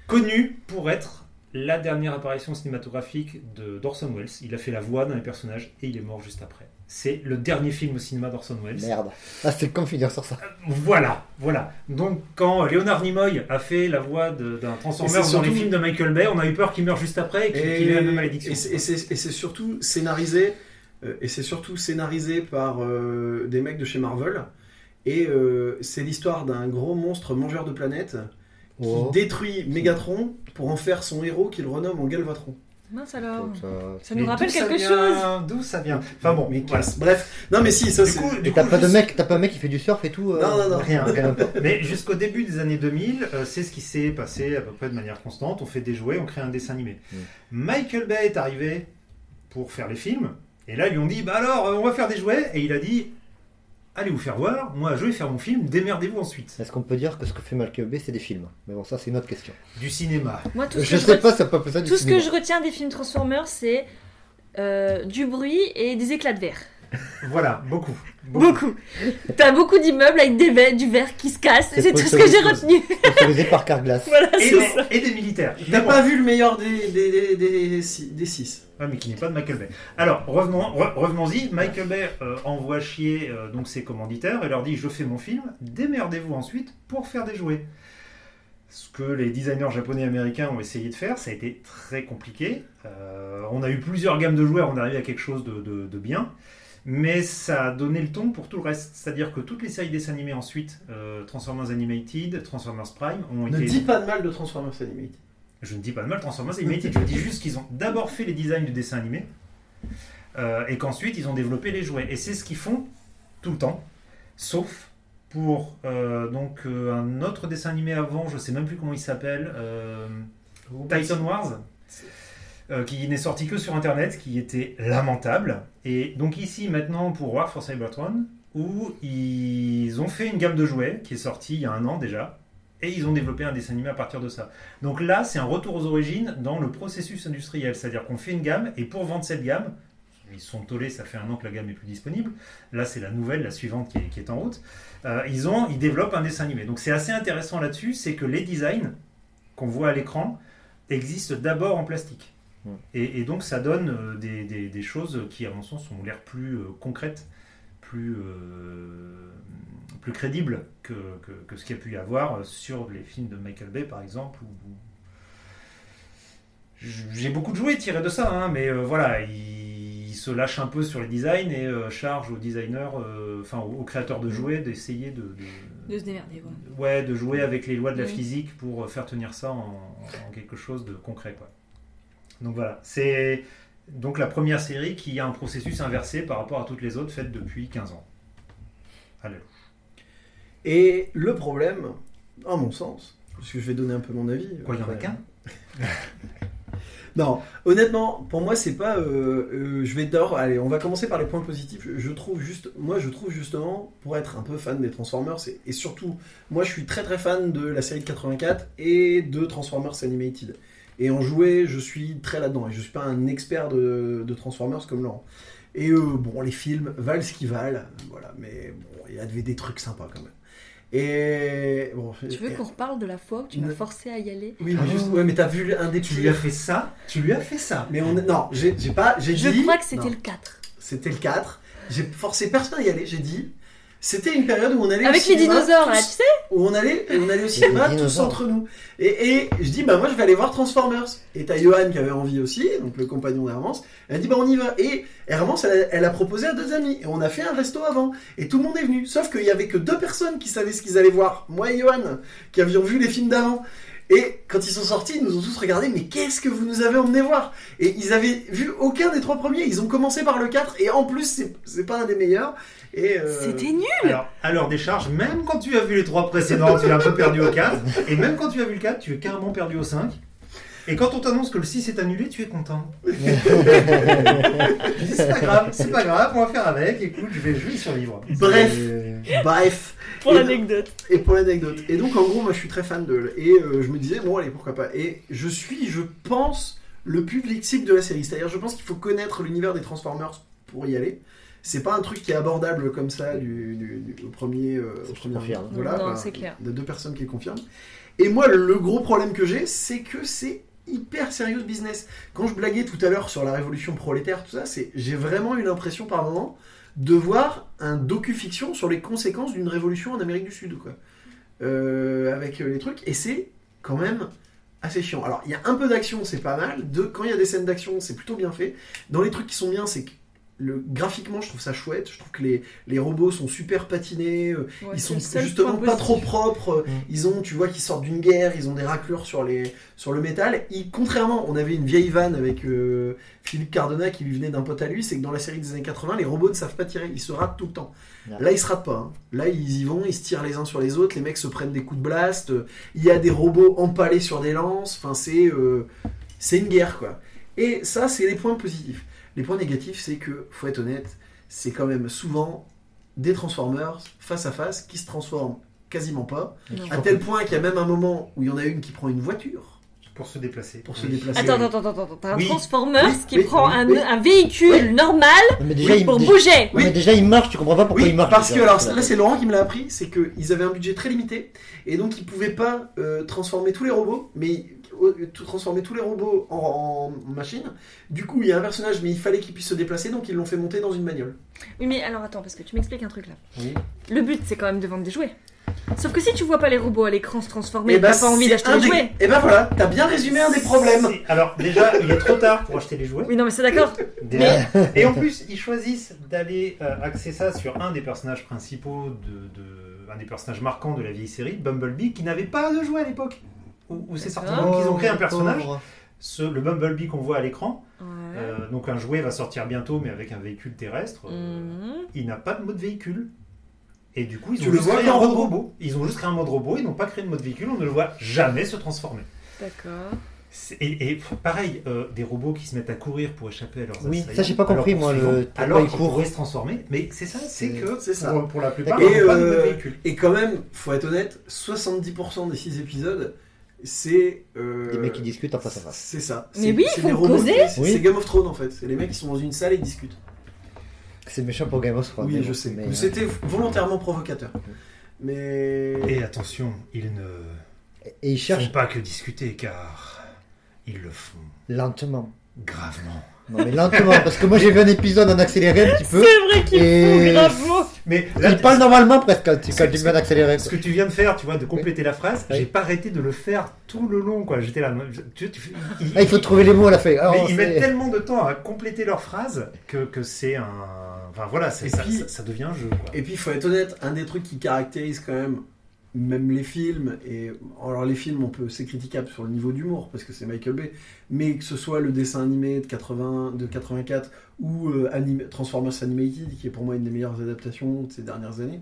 connu pour être la dernière apparition cinématographique de d'Orson Welles. Il a fait la voix d'un des personnages et il est mort juste après. C'est le dernier film au cinéma d'Orson Welles. Merde. Ah con finir sur ça. Voilà, voilà. Donc quand Leonard Nimoy a fait la voix d'un c'est dans les films de Michael Bay, on a eu peur qu'il meure juste après et qu'il ait la même malédiction. et c'est- c'est et c'est surtout scénarisé euh, et c'est surtout scénarisé par euh, des mecs de chez Marvel et euh, c'est l'histoire d'un gros monstre mangeur de planètes qui Oh. détruit Megatron pour en faire son héros qu'il renomme en Galvatron. Mince alors. Donc, euh, Ça Mais nous rappelle quelque vient chose. D'où ça vient? Enfin bon, mais voilà. bref, non mais si ça Du c'est du t'as coup, pas de mec, t'as pas un mec qui fait du surf et tout euh, Non, non, non. Rien. N'importe. [LAUGHS] Mais jusqu'au début des années 2000, euh, c'est ce qui s'est passé à peu près de manière constante. On fait des jouets, on crée un dessin animé. Mm. Michael Bay est arrivé pour faire les films. Et là, ils lui ont dit Bah alors, euh, on va faire des jouets. Et il a dit Allez vous faire voir, moi je vais faire mon film, démerdez-vous ensuite. Est-ce qu'on peut dire que ce que fait Bay c'est des films? Mais bon ça c'est une autre question. Du cinéma. Moi, tout ce Je que je sais pas, ça peut pas ça du Tout ce que je retiens des films Transformers, c'est euh, du bruit et des éclats de verre. Voilà, beaucoup. Beaucoup. T'as beaucoup d'immeubles avec des verres, du verre qui se casse. C'est tout ce que j'ai retenu. Sponsorisé par Carglass. voilà, Et c'est ça. des, et des militaires. T'as pas vu le meilleur des des des, des, six- des six. Ah, mais qui n'est pas de Michael Bay. Alors, revenons, re- revenons-y. Michael Bay euh, envoie chier euh, donc ses commanditaires et leur dit Je fais mon film, démerdez-vous ensuite pour faire des jouets. Ce que les designers japonais et américains ont essayé de faire, ça a été très compliqué. Euh, on a eu plusieurs gammes de jouets, on est arrivé à quelque chose de, de- de bien. Mais ça a donné le ton pour tout le reste. C'est-à-dire que toutes les séries dessins animés ensuite, euh, Transformers Animated, Transformers Prime, ont Ne été. dis pas de mal de Transformers Animated. Je ne dis pas de mal Transformers Animated, je dis juste qu'ils ont d'abord fait les designs du dessin animé euh, et qu'ensuite ils ont développé les jouets. Et c'est ce qu'ils font tout le temps, sauf pour euh, donc euh, un autre dessin animé avant, je sais même plus comment il s'appelle, Titan Wars, euh, qui n'est sorti que sur internet, qui était lamentable. Et donc ici maintenant pour War for Cybertron, où ils ont fait une gamme de jouets qui est sortie il y a un an déjà. Et ils ont développé un dessin animé à partir de ça. Donc là, c'est un retour aux origines dans le processus industriel. C'est-à-dire qu'on fait une gamme, et pour vendre cette gamme, ils sont tollés, ça fait un an que la gamme est plus disponible. Là, c'est la nouvelle, la suivante qui est, qui est en route. Euh, ils, ont, ils développent un dessin animé. Donc c'est assez intéressant là-dessus, c'est que les designs qu'on voit à l'écran existent d'abord en plastique. Mm. Et, et donc ça donne euh, des, des- des choses qui, à mon sens, ont l'air plus euh, concrètes, plus, euh, plus crédibles que, que, que ce qu'il y a pu y avoir sur les films de Michael Bay, par exemple. Où, J'ai beaucoup de jouets tirés de ça, hein, mais euh, voilà, il, il se lâche un peu sur les designs et euh, charge aux designers, enfin aux, aux créateurs de jouets d'essayer de, de- De se démerder, quoi. ouais, de jouer avec les lois de la Oui. physique pour faire tenir ça en, en quelque chose de concret. Quoi. Donc voilà, c'est donc la première série qui a un processus inversé par rapport à toutes les autres faites depuis 15 ans. Allez. Et le problème, à mon sens, parce que je vais donner un peu mon avis. Quoi, il y en a qu'un [LAUGHS] Non, honnêtement, pour moi, c'est pas. euh, euh, je vais d'or. Allez, on va commencer par les points positifs. Je, je trouve juste, moi, je trouve justement, pour être un peu fan des Transformers, et, et surtout, moi, je suis très très fan de la série de 84 et de Transformers Animated. Et en jouet, je suis très là-dedans. Et je suis pas un expert de, de Transformers comme Laurent. Et euh, bon, les films valent ce qu'ils valent, voilà. Mais bon, il y avait des trucs sympas quand même. Et bon. Tu veux et- qu'on reparle de la fois où tu m'as forcé à y aller? Oui, mais juste. Ouais, mais t'as vu un des Tu lui as fait ça? Tu lui as fait ça Mais on est... non, j'ai pas, j'ai Je dit. crois que c'était le 4. C'était le 4. J'ai forcé personne à y aller. J'ai dit. C'était une période où on allait au Avec les cinéma dinosaures, tous- là, tu sais Où on allait, on allait au cinéma tous entre nous. Et, et je dis, bah moi je vais aller voir Transformers. Et t'as Johan qui avait envie aussi, donc le compagnon d'Hermance. Elle a dit, bah on y va. Et Hermance, elle, a- elle a proposé à deux amis. Et on a fait un resto avant. Et tout le monde est venu. Sauf qu'il y avait que deux personnes qui savaient ce qu'ils allaient voir. Moi et Johan, qui avions vu les films d'avant. Et quand ils sont sortis, ils nous ont tous regardé, mais qu'est-ce que vous nous avez emmené voir? Et ils avaient vu aucun des trois premiers, ils ont commencé par le 4, et en plus, c'est- pas un des meilleurs. Et euh, C'était nul Alors, à leur décharge, même quand tu as vu les trois précédents, tu es un peu perdu au 4. Et même quand tu as vu le 4, tu es carrément perdu au 5. Et quand on t'annonce que le 6 est annulé, tu es content. [LAUGHS] Je dis, c'est pas grave, c'est pas grave, on va faire avec. Écoute, je vais, y survivre. Bref, bref. Pour Et- l'anecdote. Et pour l'anecdote. Et donc, en gros, moi, je suis très fan de. Et euh, je me disais, bon, allez, pourquoi pas. Et je suis, je pense, le public cible de la série. C'est-à-dire, je pense qu'il faut connaître l'univers des Transformers pour y aller. C'est pas un truc qui est abordable comme ça du, du- du- au premier. euh, au premier confirme. Voilà, Non, bah, c'est clair. De deux personnes qui le confirment. Et moi, le gros problème que j'ai, c'est que c'est hyper sérieux de business. Quand je blaguais tout à l'heure sur la révolution prolétaire, tout ça, c'est j'ai vraiment eu l'impression par moment de voir un docu-fiction sur les conséquences d'une révolution en Amérique du Sud, quoi. Euh, avec euh, les trucs, et c'est quand même assez chiant. Alors, il y a un peu d'action, c'est pas mal. De, quand il y a des scènes d'action, c'est plutôt bien fait. Dans les trucs qui sont bien, c'est le, graphiquement, je trouve ça chouette. Je trouve que les, les robots sont super patinés. euh, Ouais, ils sont justement pas trop propres. Mm. Ils ont, tu vois, qu'ils sortent d'une guerre. Ils ont des raclures sur les sur le métal. Ils, contrairement, on avait une vieille vanne avec euh, Philippe Cardona qui lui venait d'un pote à lui, c'est que dans la série des années 80, les robots ne savent pas tirer. Ils se ratent tout le temps. Là, ils se ratent pas. hein. Là, ils y vont. Ils se tirent les uns sur les autres. Les mecs se prennent des coups de blast. euh, Il y a des robots empalés sur des lances. Enfin, c'est euh, c'est une guerre, quoi. Et ça, c'est les points positifs. Les points négatifs, c'est que, faut être honnête, c'est quand même souvent des Transformers face à face qui se transforment quasiment pas. Non. À tel point qu'il y a même un moment où il y en a une qui prend une voiture Pour se déplacer. pour se Oui. déplacer. Attends, attends, attends, attends, t'as un Oui. Transformers Oui, qui oui, prend oui, un, oui. un véhicule normal Mais déjà, il, pour déjà- bouger. Oui. mais déjà, il marche, tu comprends pas pourquoi Oui, il marche. parce que alors là c'est Laurent qui me l'a appris, c'est qu'ils avaient un budget très limité et donc ils pouvaient pas euh, transformer tous les robots, mais transformer tous les robots en, en machine. Du coup il y a un personnage mais il fallait qu'il puisse se déplacer donc ils l'ont fait monter dans une bagnole. Oui, mais alors attends, parce que tu m'expliques un truc là. Oui. Le but, c'est quand même de vendre des jouets. Sauf que si tu vois pas les robots à l'écran se transformer, Et bah, t'as pas envie d'acheter un les des- jouets. Et ben voilà, t'as bien résumé un des problèmes. Alors, déjà, il est trop tard pour acheter les jouets. Oui, non, mais c'est d'accord. Déjà. Et en plus, ils choisissent d'aller euh, axer ça sur un des personnages principaux, de, de- un des personnages marquants de la vieille série, Bumblebee, qui n'avait pas de jouet à l'époque. Où, où c'est sorti. Donc, ils ont créé un personnage, ce- le Bumblebee qu'on voit à l'écran. Ouais. Euh, donc, un jouet va sortir bientôt, mais avec un véhicule terrestre. Euh, Mhm. Il n'a pas de mode véhicule. Et du coup, ils Tu ont le juste vois créé un mode robot. Ils ont juste créé un mode robot, ils n'ont pas créé de mode véhicule, on ne le voit jamais se transformer. D'accord. Et, et pareil, euh, des robots qui se mettent à courir pour échapper à leurs Oui, ça, j'ai pas compris, Alors, moi, le- Alors ils pourraient se transformer. Mais c'est ça, c'est que c'est ça. Pour, pour la plupart, Et, ils n'ont pas de mode véhicule. Et quand même, faut être honnête, 70% des 6 épisodes, c'est. euh, Des mecs qui discutent en face à face. C'est ça. Mais oui, c'est faut causer. C'est Game of Thrones en fait. C'est les mecs qui sont dans une salle et ils discutent. C'est méchant pour Game of Thrones. oui, je sais. mais, euh, C'était volontairement provocateur. Mais. Et attention, ils ne Et ils font cherchent pas que discuter car ils le font lentement. gravement. Non, mais lentement, parce que moi j'ai vu un épisode en accéléré un petit peu. C'est vrai qu'il Et- gravement. Mais Il parle normalement presque quand quand tu mets en accéléré. Ce que tu viens de faire, tu vois, de compléter la phrase, Oui. j'ai pas arrêté de le faire tout le long, quoi. J'étais là, tu, tu- il, Ah, il faut trouver les mots à la fin. Alors, mais ils mettent tellement de temps à compléter leur phrase que, que c'est un, enfin voilà, c'est- Et ça, puis- ça- ça devient un jeu. Quoi. Et puis, il faut être honnête, un des trucs qui caractérise quand même même les films, et alors les films, on peut, c'est critiquable sur le niveau d'humour parce que c'est Michael Bay, mais que ce soit le dessin animé de 80, de 84 ou euh, Transformers Animated, qui est pour moi une des meilleures adaptations de ces dernières années,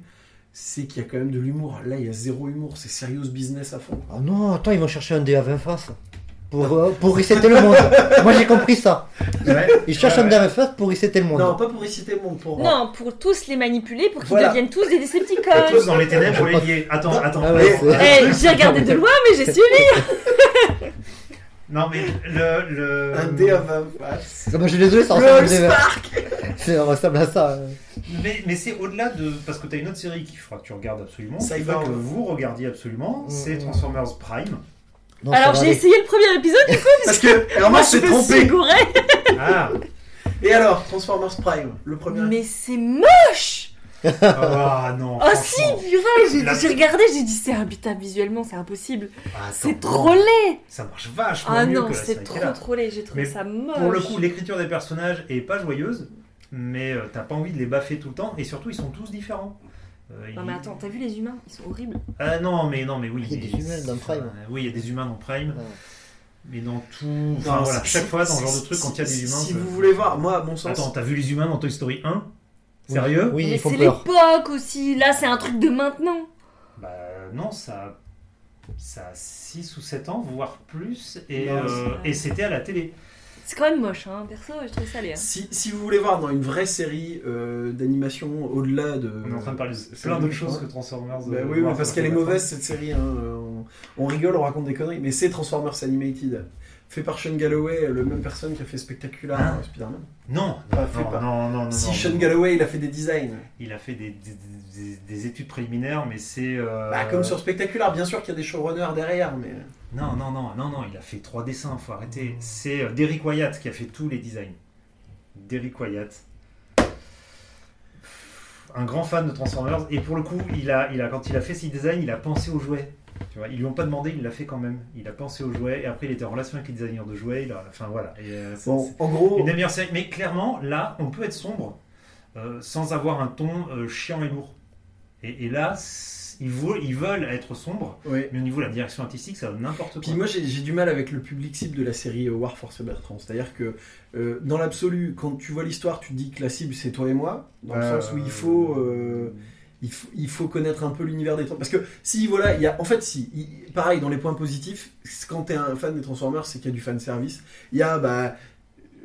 c'est qu'il y a quand même de l'humour. Là, il y a zéro humour, c'est serious business à fond. Ah non, attends, ils vont chercher un à 20 faces. Pour, euh, pour resetter le monde. [LAUGHS] Moi j'ai compris ça. Ouais. Ils cherchent Ouais, un 20 faces pour resetter le monde. Non, pas pour inciter le monde, pour. Non, pour tous les manipuler, pour qu'ils Voilà. deviennent tous des Et Decepticons. tous dans les ténèbres, pour les lier. Attends, attends. Ah ouais, c'est- Eh, j'ai regardé de loin, mais j'ai [LAUGHS] suivi. Non, mais le. le... Un dé à 20 faces. Ah bah, je suis désolé, ça Le ressemble, [LAUGHS] ça ressemble à ça. Mais, mais c'est au-delà de. Parce que tu as une autre série qu'il faudra que tu regardes absolument. Ça, il va que vous regardiez absolument. Mm, C'est. Transformers Prime. Non, Alors j'ai essayé le premier épisode, du coup, [LAUGHS] Parce que, alors moi, je je suis me suis trompé. Ah [LAUGHS] Et alors, Transformers Prime, le premier. Mais c'est moche. Ah non Oh si, purée, j'ai La- j'ai regardé, j'ai dit c'est imbitable visuellement, c'est impossible. Ah, attends, C'est trop laid. Ça marche vachement Ah mieux non, c'est trop là. trop laid, j'ai trouvé Mais ça moche. Pour le coup, l'écriture des personnages est pas joyeuse, mais euh, t'as pas envie de les baffer tout le temps, et surtout ils sont tous différents. Euh, Non mais attends, t'as vu les humains? Ils sont horribles. Ah non, mais non, mais oui. Il y a des humains dans Prime. enfin, oui, il y a des humains dans Prime, mais dans tout. Enfin Non, voilà, chaque fois dans ce genre de truc, quand il y a des humains. Si ça- vous voulez voir, moi, à mon sens. Attends, t'as vu les humains dans Toy Story 1 Oui. Sérieux? Oui, font c'est l'époque aussi. Là, c'est un truc de maintenant. Bah non, ça. Ça a 6 ou 7 ans, voire plus, et, euh, et c'était à la télé. C'est quand même moche, hein. Perso, je trouve ça laid. hein. Si, si vous voulez voir dans une vraie série euh, d'animation au-delà de. On est en train de parler de plein d'autres choses que Transformers. Bah euh, oui, parce qu'elle est mauvaise cette série. hein, On, on rigole, on raconte des conneries, mais c'est Transformers Animated. Fait par Sean Galloway, le même personne qui a fait Spectacular Hein euh, Spider-Man. Non, Pas non, fait non, par- non, non, non, Si non, Sean non. Galloway, il a fait des designs. Il a fait des, des, des- des études préliminaires, mais c'est. euh, Bah, comme sur Spectacular, bien sûr qu'il y a des showrunners derrière, mais. Non, non, non, non, non, il a fait trois dessins, faut arrêter. C'est euh, Derrick Wyatt qui a fait tous les designs. Derrick Wyatt. Un grand fan de Transformers, et pour le coup, il a, il a, quand il a fait ses designs, il a pensé aux jouets. Tu vois, ils lui ont pas demandé, il l'a fait quand même. Il a pensé aux jouets, et après il était en relation avec les designers de jouets. il a- enfin voilà. Et, euh, c'est- Bon, en gros. Une. Mais clairement, là, on peut être sombre euh, sans avoir un ton euh, chiant et lourd. Et, et là, c- ils, veulent être sombres, mais au niveau de la direction artistique, ça donne n'importe quoi. Puis moi j'ai du mal avec le public cible de la série War for Cybertron. C'est-à-dire que euh, dans l'absolu, quand tu vois l'histoire, tu te dis que la cible c'est toi et moi, dans le Euh, sens où il faut, euh, il faut, il faut connaître un peu l'univers des Transformers. Parce que si voilà, il y a, en fait si, il- pareil dans les points positifs, quand tu es un fan des Transformers, c'est qu'il y a du fan service. Il y a bah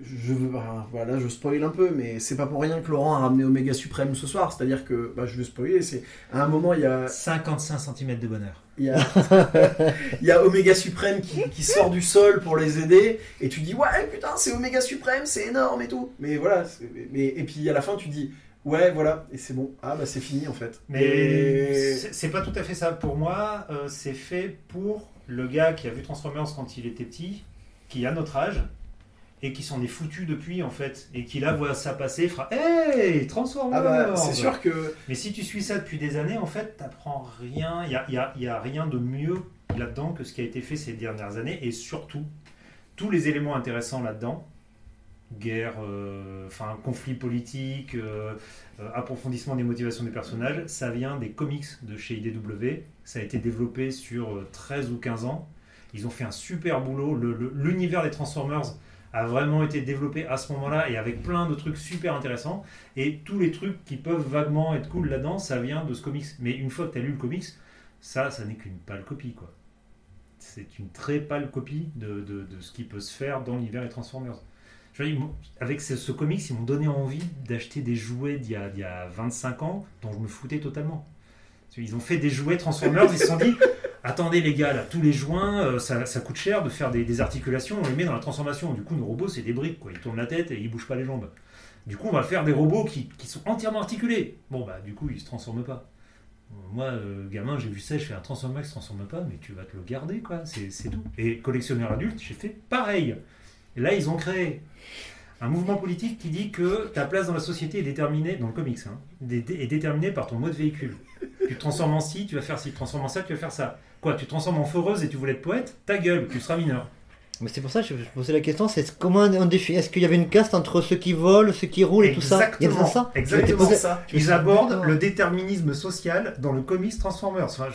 je veux, bah, voilà, je spoil un peu, mais c'est pas pour rien que Laurent a ramené Omega Suprême ce soir. C'est-à-dire que, bah, je vais spoiler, c'est à un moment il y a, 55 cm de bonheur. il y a, [LAUGHS] il y a Oméga Suprême qui, qui sort du sol pour les aider, et tu dis ouais putain c'est Oméga Suprême, c'est énorme et tout. Mais voilà, c'est- mais, et puis à la fin tu dis ouais voilà, et c'est bon, ah bah c'est fini en fait. Mais Et- c'est c'est pas tout à fait ça. Pour moi, euh, c'est fait pour le gars qui a vu Transformers quand il était petit, qui a notre âge, et qui s'en est foutu depuis en fait, et qui là voit ça passer, fera Hey Transformers ah bah c'est sûr que Mais si tu suis ça depuis des années, en fait, t'apprends rien. Il n'y a, y a- y a rien de mieux là-dedans que ce qui a été fait ces dernières années. Et surtout, tous les éléments intéressants là-dedans, guerre, euh, enfin, conflit politique, euh, euh, approfondissement des motivations des personnages, ça vient des comics de chez IDW. Ça a été développé sur euh, 13 ou 15 ans. Ils ont fait un super boulot. L'univers des Transformers a vraiment été développé à ce moment-là et avec plein de trucs super intéressants. Et tous les trucs qui peuvent vaguement être cool là-dedans, ça vient de ce comics. Mais une fois que tu as lu le comics, ça, ça n'est qu'une pâle copie, quoi. C'est une très pâle copie de, de- de ce qui peut se faire dans l'univers des Transformers. Je veux dire, avec ce, comics, ils m'ont donné envie d'acheter des jouets d'il y, y a 25 ans dont je me foutais totalement. Ils ont fait des jouets Transformers, ils se sont dit [LAUGHS] attendez les gars, là, tous les joints, euh, ça, ça coûte cher de faire des, articulations, on les met dans la transformation. Du coup, nos robots, c'est des briques, quoi. Ils tournent la tête et ils bougent pas les jambes. Du coup, on va faire des robots qui, qui sont entièrement articulés. Bon, bah, du coup, ils se transforment pas. Moi, euh, gamin, j'ai vu ça, je fais un transformer qui se transforme pas, mais tu vas te le garder, quoi. C'est tout. Et collectionneur adulte, j'ai fait pareil. Et là, ils ont créé un mouvement politique qui dit que ta place dans la société est déterminée, dans le comics, hein, est déterminée par ton mode véhicule. Tu te transformes en ci, tu vas faire ci, tu te transformes en ça, tu vas faire ça. Quoi, tu te transformes en foreuse et tu voulais être poète? Ta gueule, tu seras mineur. Mais c'est pour ça que je posais la question, c'est comment on définit Est-ce qu'il y avait une caste entre ceux qui volent, ceux qui roulent et tout ça? Exactement posé- ça. Ils abordent le déterminisme social dans le comics Transformers. Enfin,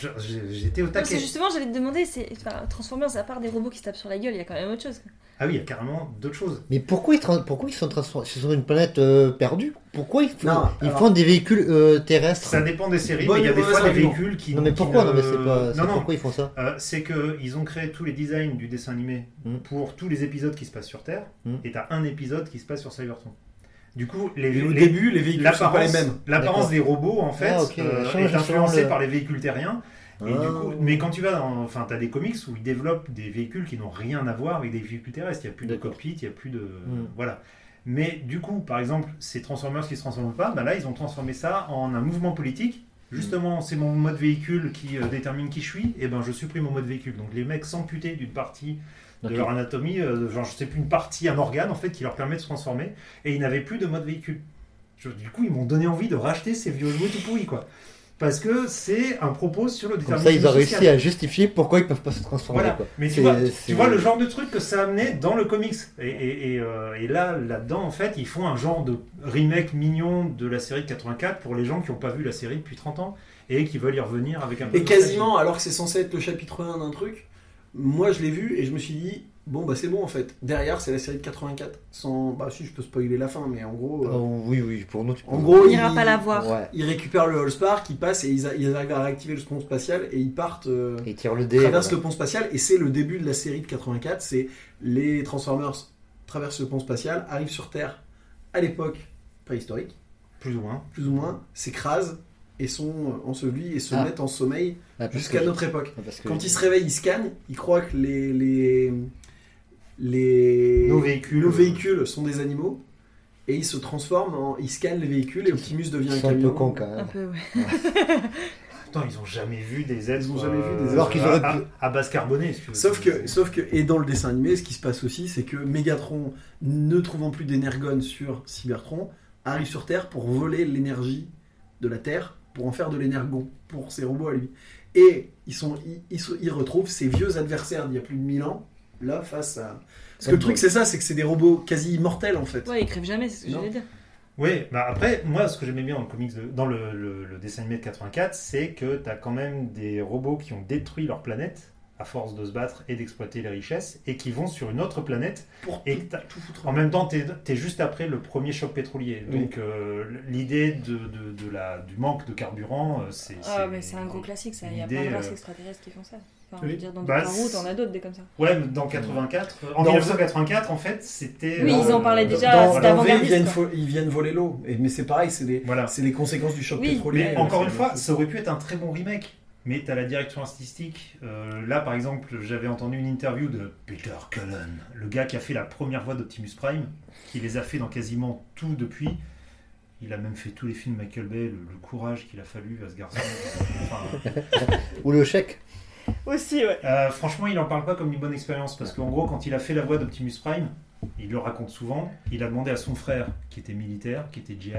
j'étais au Parce que taquet. justement, j'allais te demander, c'est enfin, Transformers, à part des robots qui se tapent sur la gueule, il y a quand même autre chose. quoi. Ah oui, il y a carrément d'autres choses. Mais pourquoi ils, pourquoi ils sont transformés sur une planète euh, perdue? Pourquoi ils, font, Non, ils alors- font des véhicules euh, terrestres? Ça dépend des séries, mais il y a des fois des véhicules qui. Non mais qui pourquoi? Ne- Non mais c'est pas. Non, non. Pourquoi ils font ça? Euh, c'est qu'ils ont créé tous les designs du dessin animé Mm. pour tous les épisodes qui se passent sur Terre, Mm. et t'as un épisode qui se passe sur Cybertron. Du coup, les, au les- début, les véhicules sont pas les l'apparence mêmes. l'apparence des robots, en fait, Ah, euh, change est influencée le- par les véhicules terriens. Et Ah. du coup, mais quand tu vas dans, enfin, t'as des comics où ils développent des véhicules qui n'ont rien à voir avec des véhicules terrestres. Il n'y a plus de cockpit, il n'y a plus de, Mm. voilà. Mais du coup, par exemple, ces Transformers qui se transforment pas, bah là, ils ont transformé ça en un mouvement politique. Justement, c'est mon mode véhicule qui euh, détermine qui je suis. Et ben, je supprime mon mode véhicule. Donc, les mecs s'amputaient d'une partie de leur anatomie, euh, genre, je sais plus, une partie, un organe en fait, qui leur permet de se transformer. Et ils n'avaient plus de mode véhicule. Je- du coup, ils m'ont donné envie de racheter ces vieux jouets tout pourris, quoi. Parce que c'est un propos sur le Comme déterminisme ça, ils ont réussi social. à justifier pourquoi ils peuvent pas se transformer. Voilà. Quoi. Mais tu vois, tu vois le genre de truc que ça amenait dans le comics. Et, et- et, euh, et là, là-dedans, en fait, ils font un genre de remake mignon de la série de 84 pour les gens qui n'ont pas vu la série depuis 30 ans et qui veulent y revenir avec un peu Et de quasiment, alors que c'est censé être le chapitre 1 d'un truc, moi je l'ai vu et je me suis dit, bon bah c'est bon en fait. Derrière, c'est la série de 84. Sans... Bah si, je peux spoiler la fin, mais en gros, euh, Oh, oui, oui, pour nous. tu en peux- gros, On n'ira pas la voir. Ouais. ils récupèrent le Allspark, ils passent et ils, a- ils arrivent à réactiver le pont spatial et ils partent. euh, ils tirent le dé. traversent voilà. le pont spatial et c'est le début de la série de 84. C'est les Transformers traversent le pont spatial, arrivent sur Terre à l'époque préhistorique, plus ou moins. plus ou moins, s'écrasent et sont ensevelis et se Ah. mettent en sommeil Ah, jusqu'à notre époque. que- Quand ils se réveillent, ils scannent, ils croient que les, les, les Nos véhicules. nos véhicules sont des animaux et ils se transforment en. Ils scannent les véhicules et Optimus devient un sont un camion. peu cons quand Un même. peu, ouais. [LAUGHS] Putain, ils ont jamais vu des êtres. Ils ont jamais vu des euh, êtres. Alors qu'ils à- à, base carbonée. si tu veux. Sauf que, sauf que, et dans le dessin animé, ce qui se passe aussi, c'est que Megatron, ne trouvant plus d'énergone sur Cybertron, arrive sur Terre pour voler l'énergie de la Terre pour en faire de l'énergon pour ses robots à lui. Et ils, sont, ils, ils, retrouvent ses vieux adversaires d'il y a plus de 1000 ans, là, face à. Parce que le truc, c'est ça, c'est que c'est des robots quasi immortels en fait. Ouais, ils crèvent jamais, c'est ce que j'allais dire. Oui, bah après, moi, ce que j'aimais bien dans le comics, de- dans le, le- le dessin animé de 84, c'est que tu as quand même des robots qui ont détruit leur planète à force de se battre et d'exploiter les richesses et qui vont sur une autre planète. Pour Et tout, t'as- tout foutre. En même temps, tu es, juste après le premier choc pétrolier. Oui. Donc, euh, l'idée de, de- de la, du manque de carburant, euh, c'est. Ah, mais c'est un gros classique, ça. Il y a plein de races euh, extraterrestres qui font ça. Enfin, Oui. dire, dans Bah, c'est- t'en as d'autres des comme ça. Ouais, mais dans 84. euh, En Dans- 1984, en fait, c'était. Oui, euh, ils en parlaient déjà, c'était V, ils viennent, ils viennent voler l'eau. Mais c'est pareil, c'est les, Voilà. c'est les conséquences du choc Oui. pétrolier. Mais encore une fois, ça aurait pu être un très bon remake. Mais tu as la direction artistique. Euh, là, par exemple, j'avais entendu une interview de Peter Cullen, le gars qui a fait la première voix d'Optimus Prime, qui les a fait dans quasiment tout depuis. Il a même fait tous les films Michael Bay, le, le courage qu'il a fallu à ce garçon. Enfin, [LAUGHS] Ou le chèque. Aussi, ouais. euh, franchement, il en parle pas comme une bonne expérience parce qu'en gros, quand il a fait la voix d'Optimus Prime, il le raconte souvent. Il a demandé à son frère, qui était militaire, qui était GI,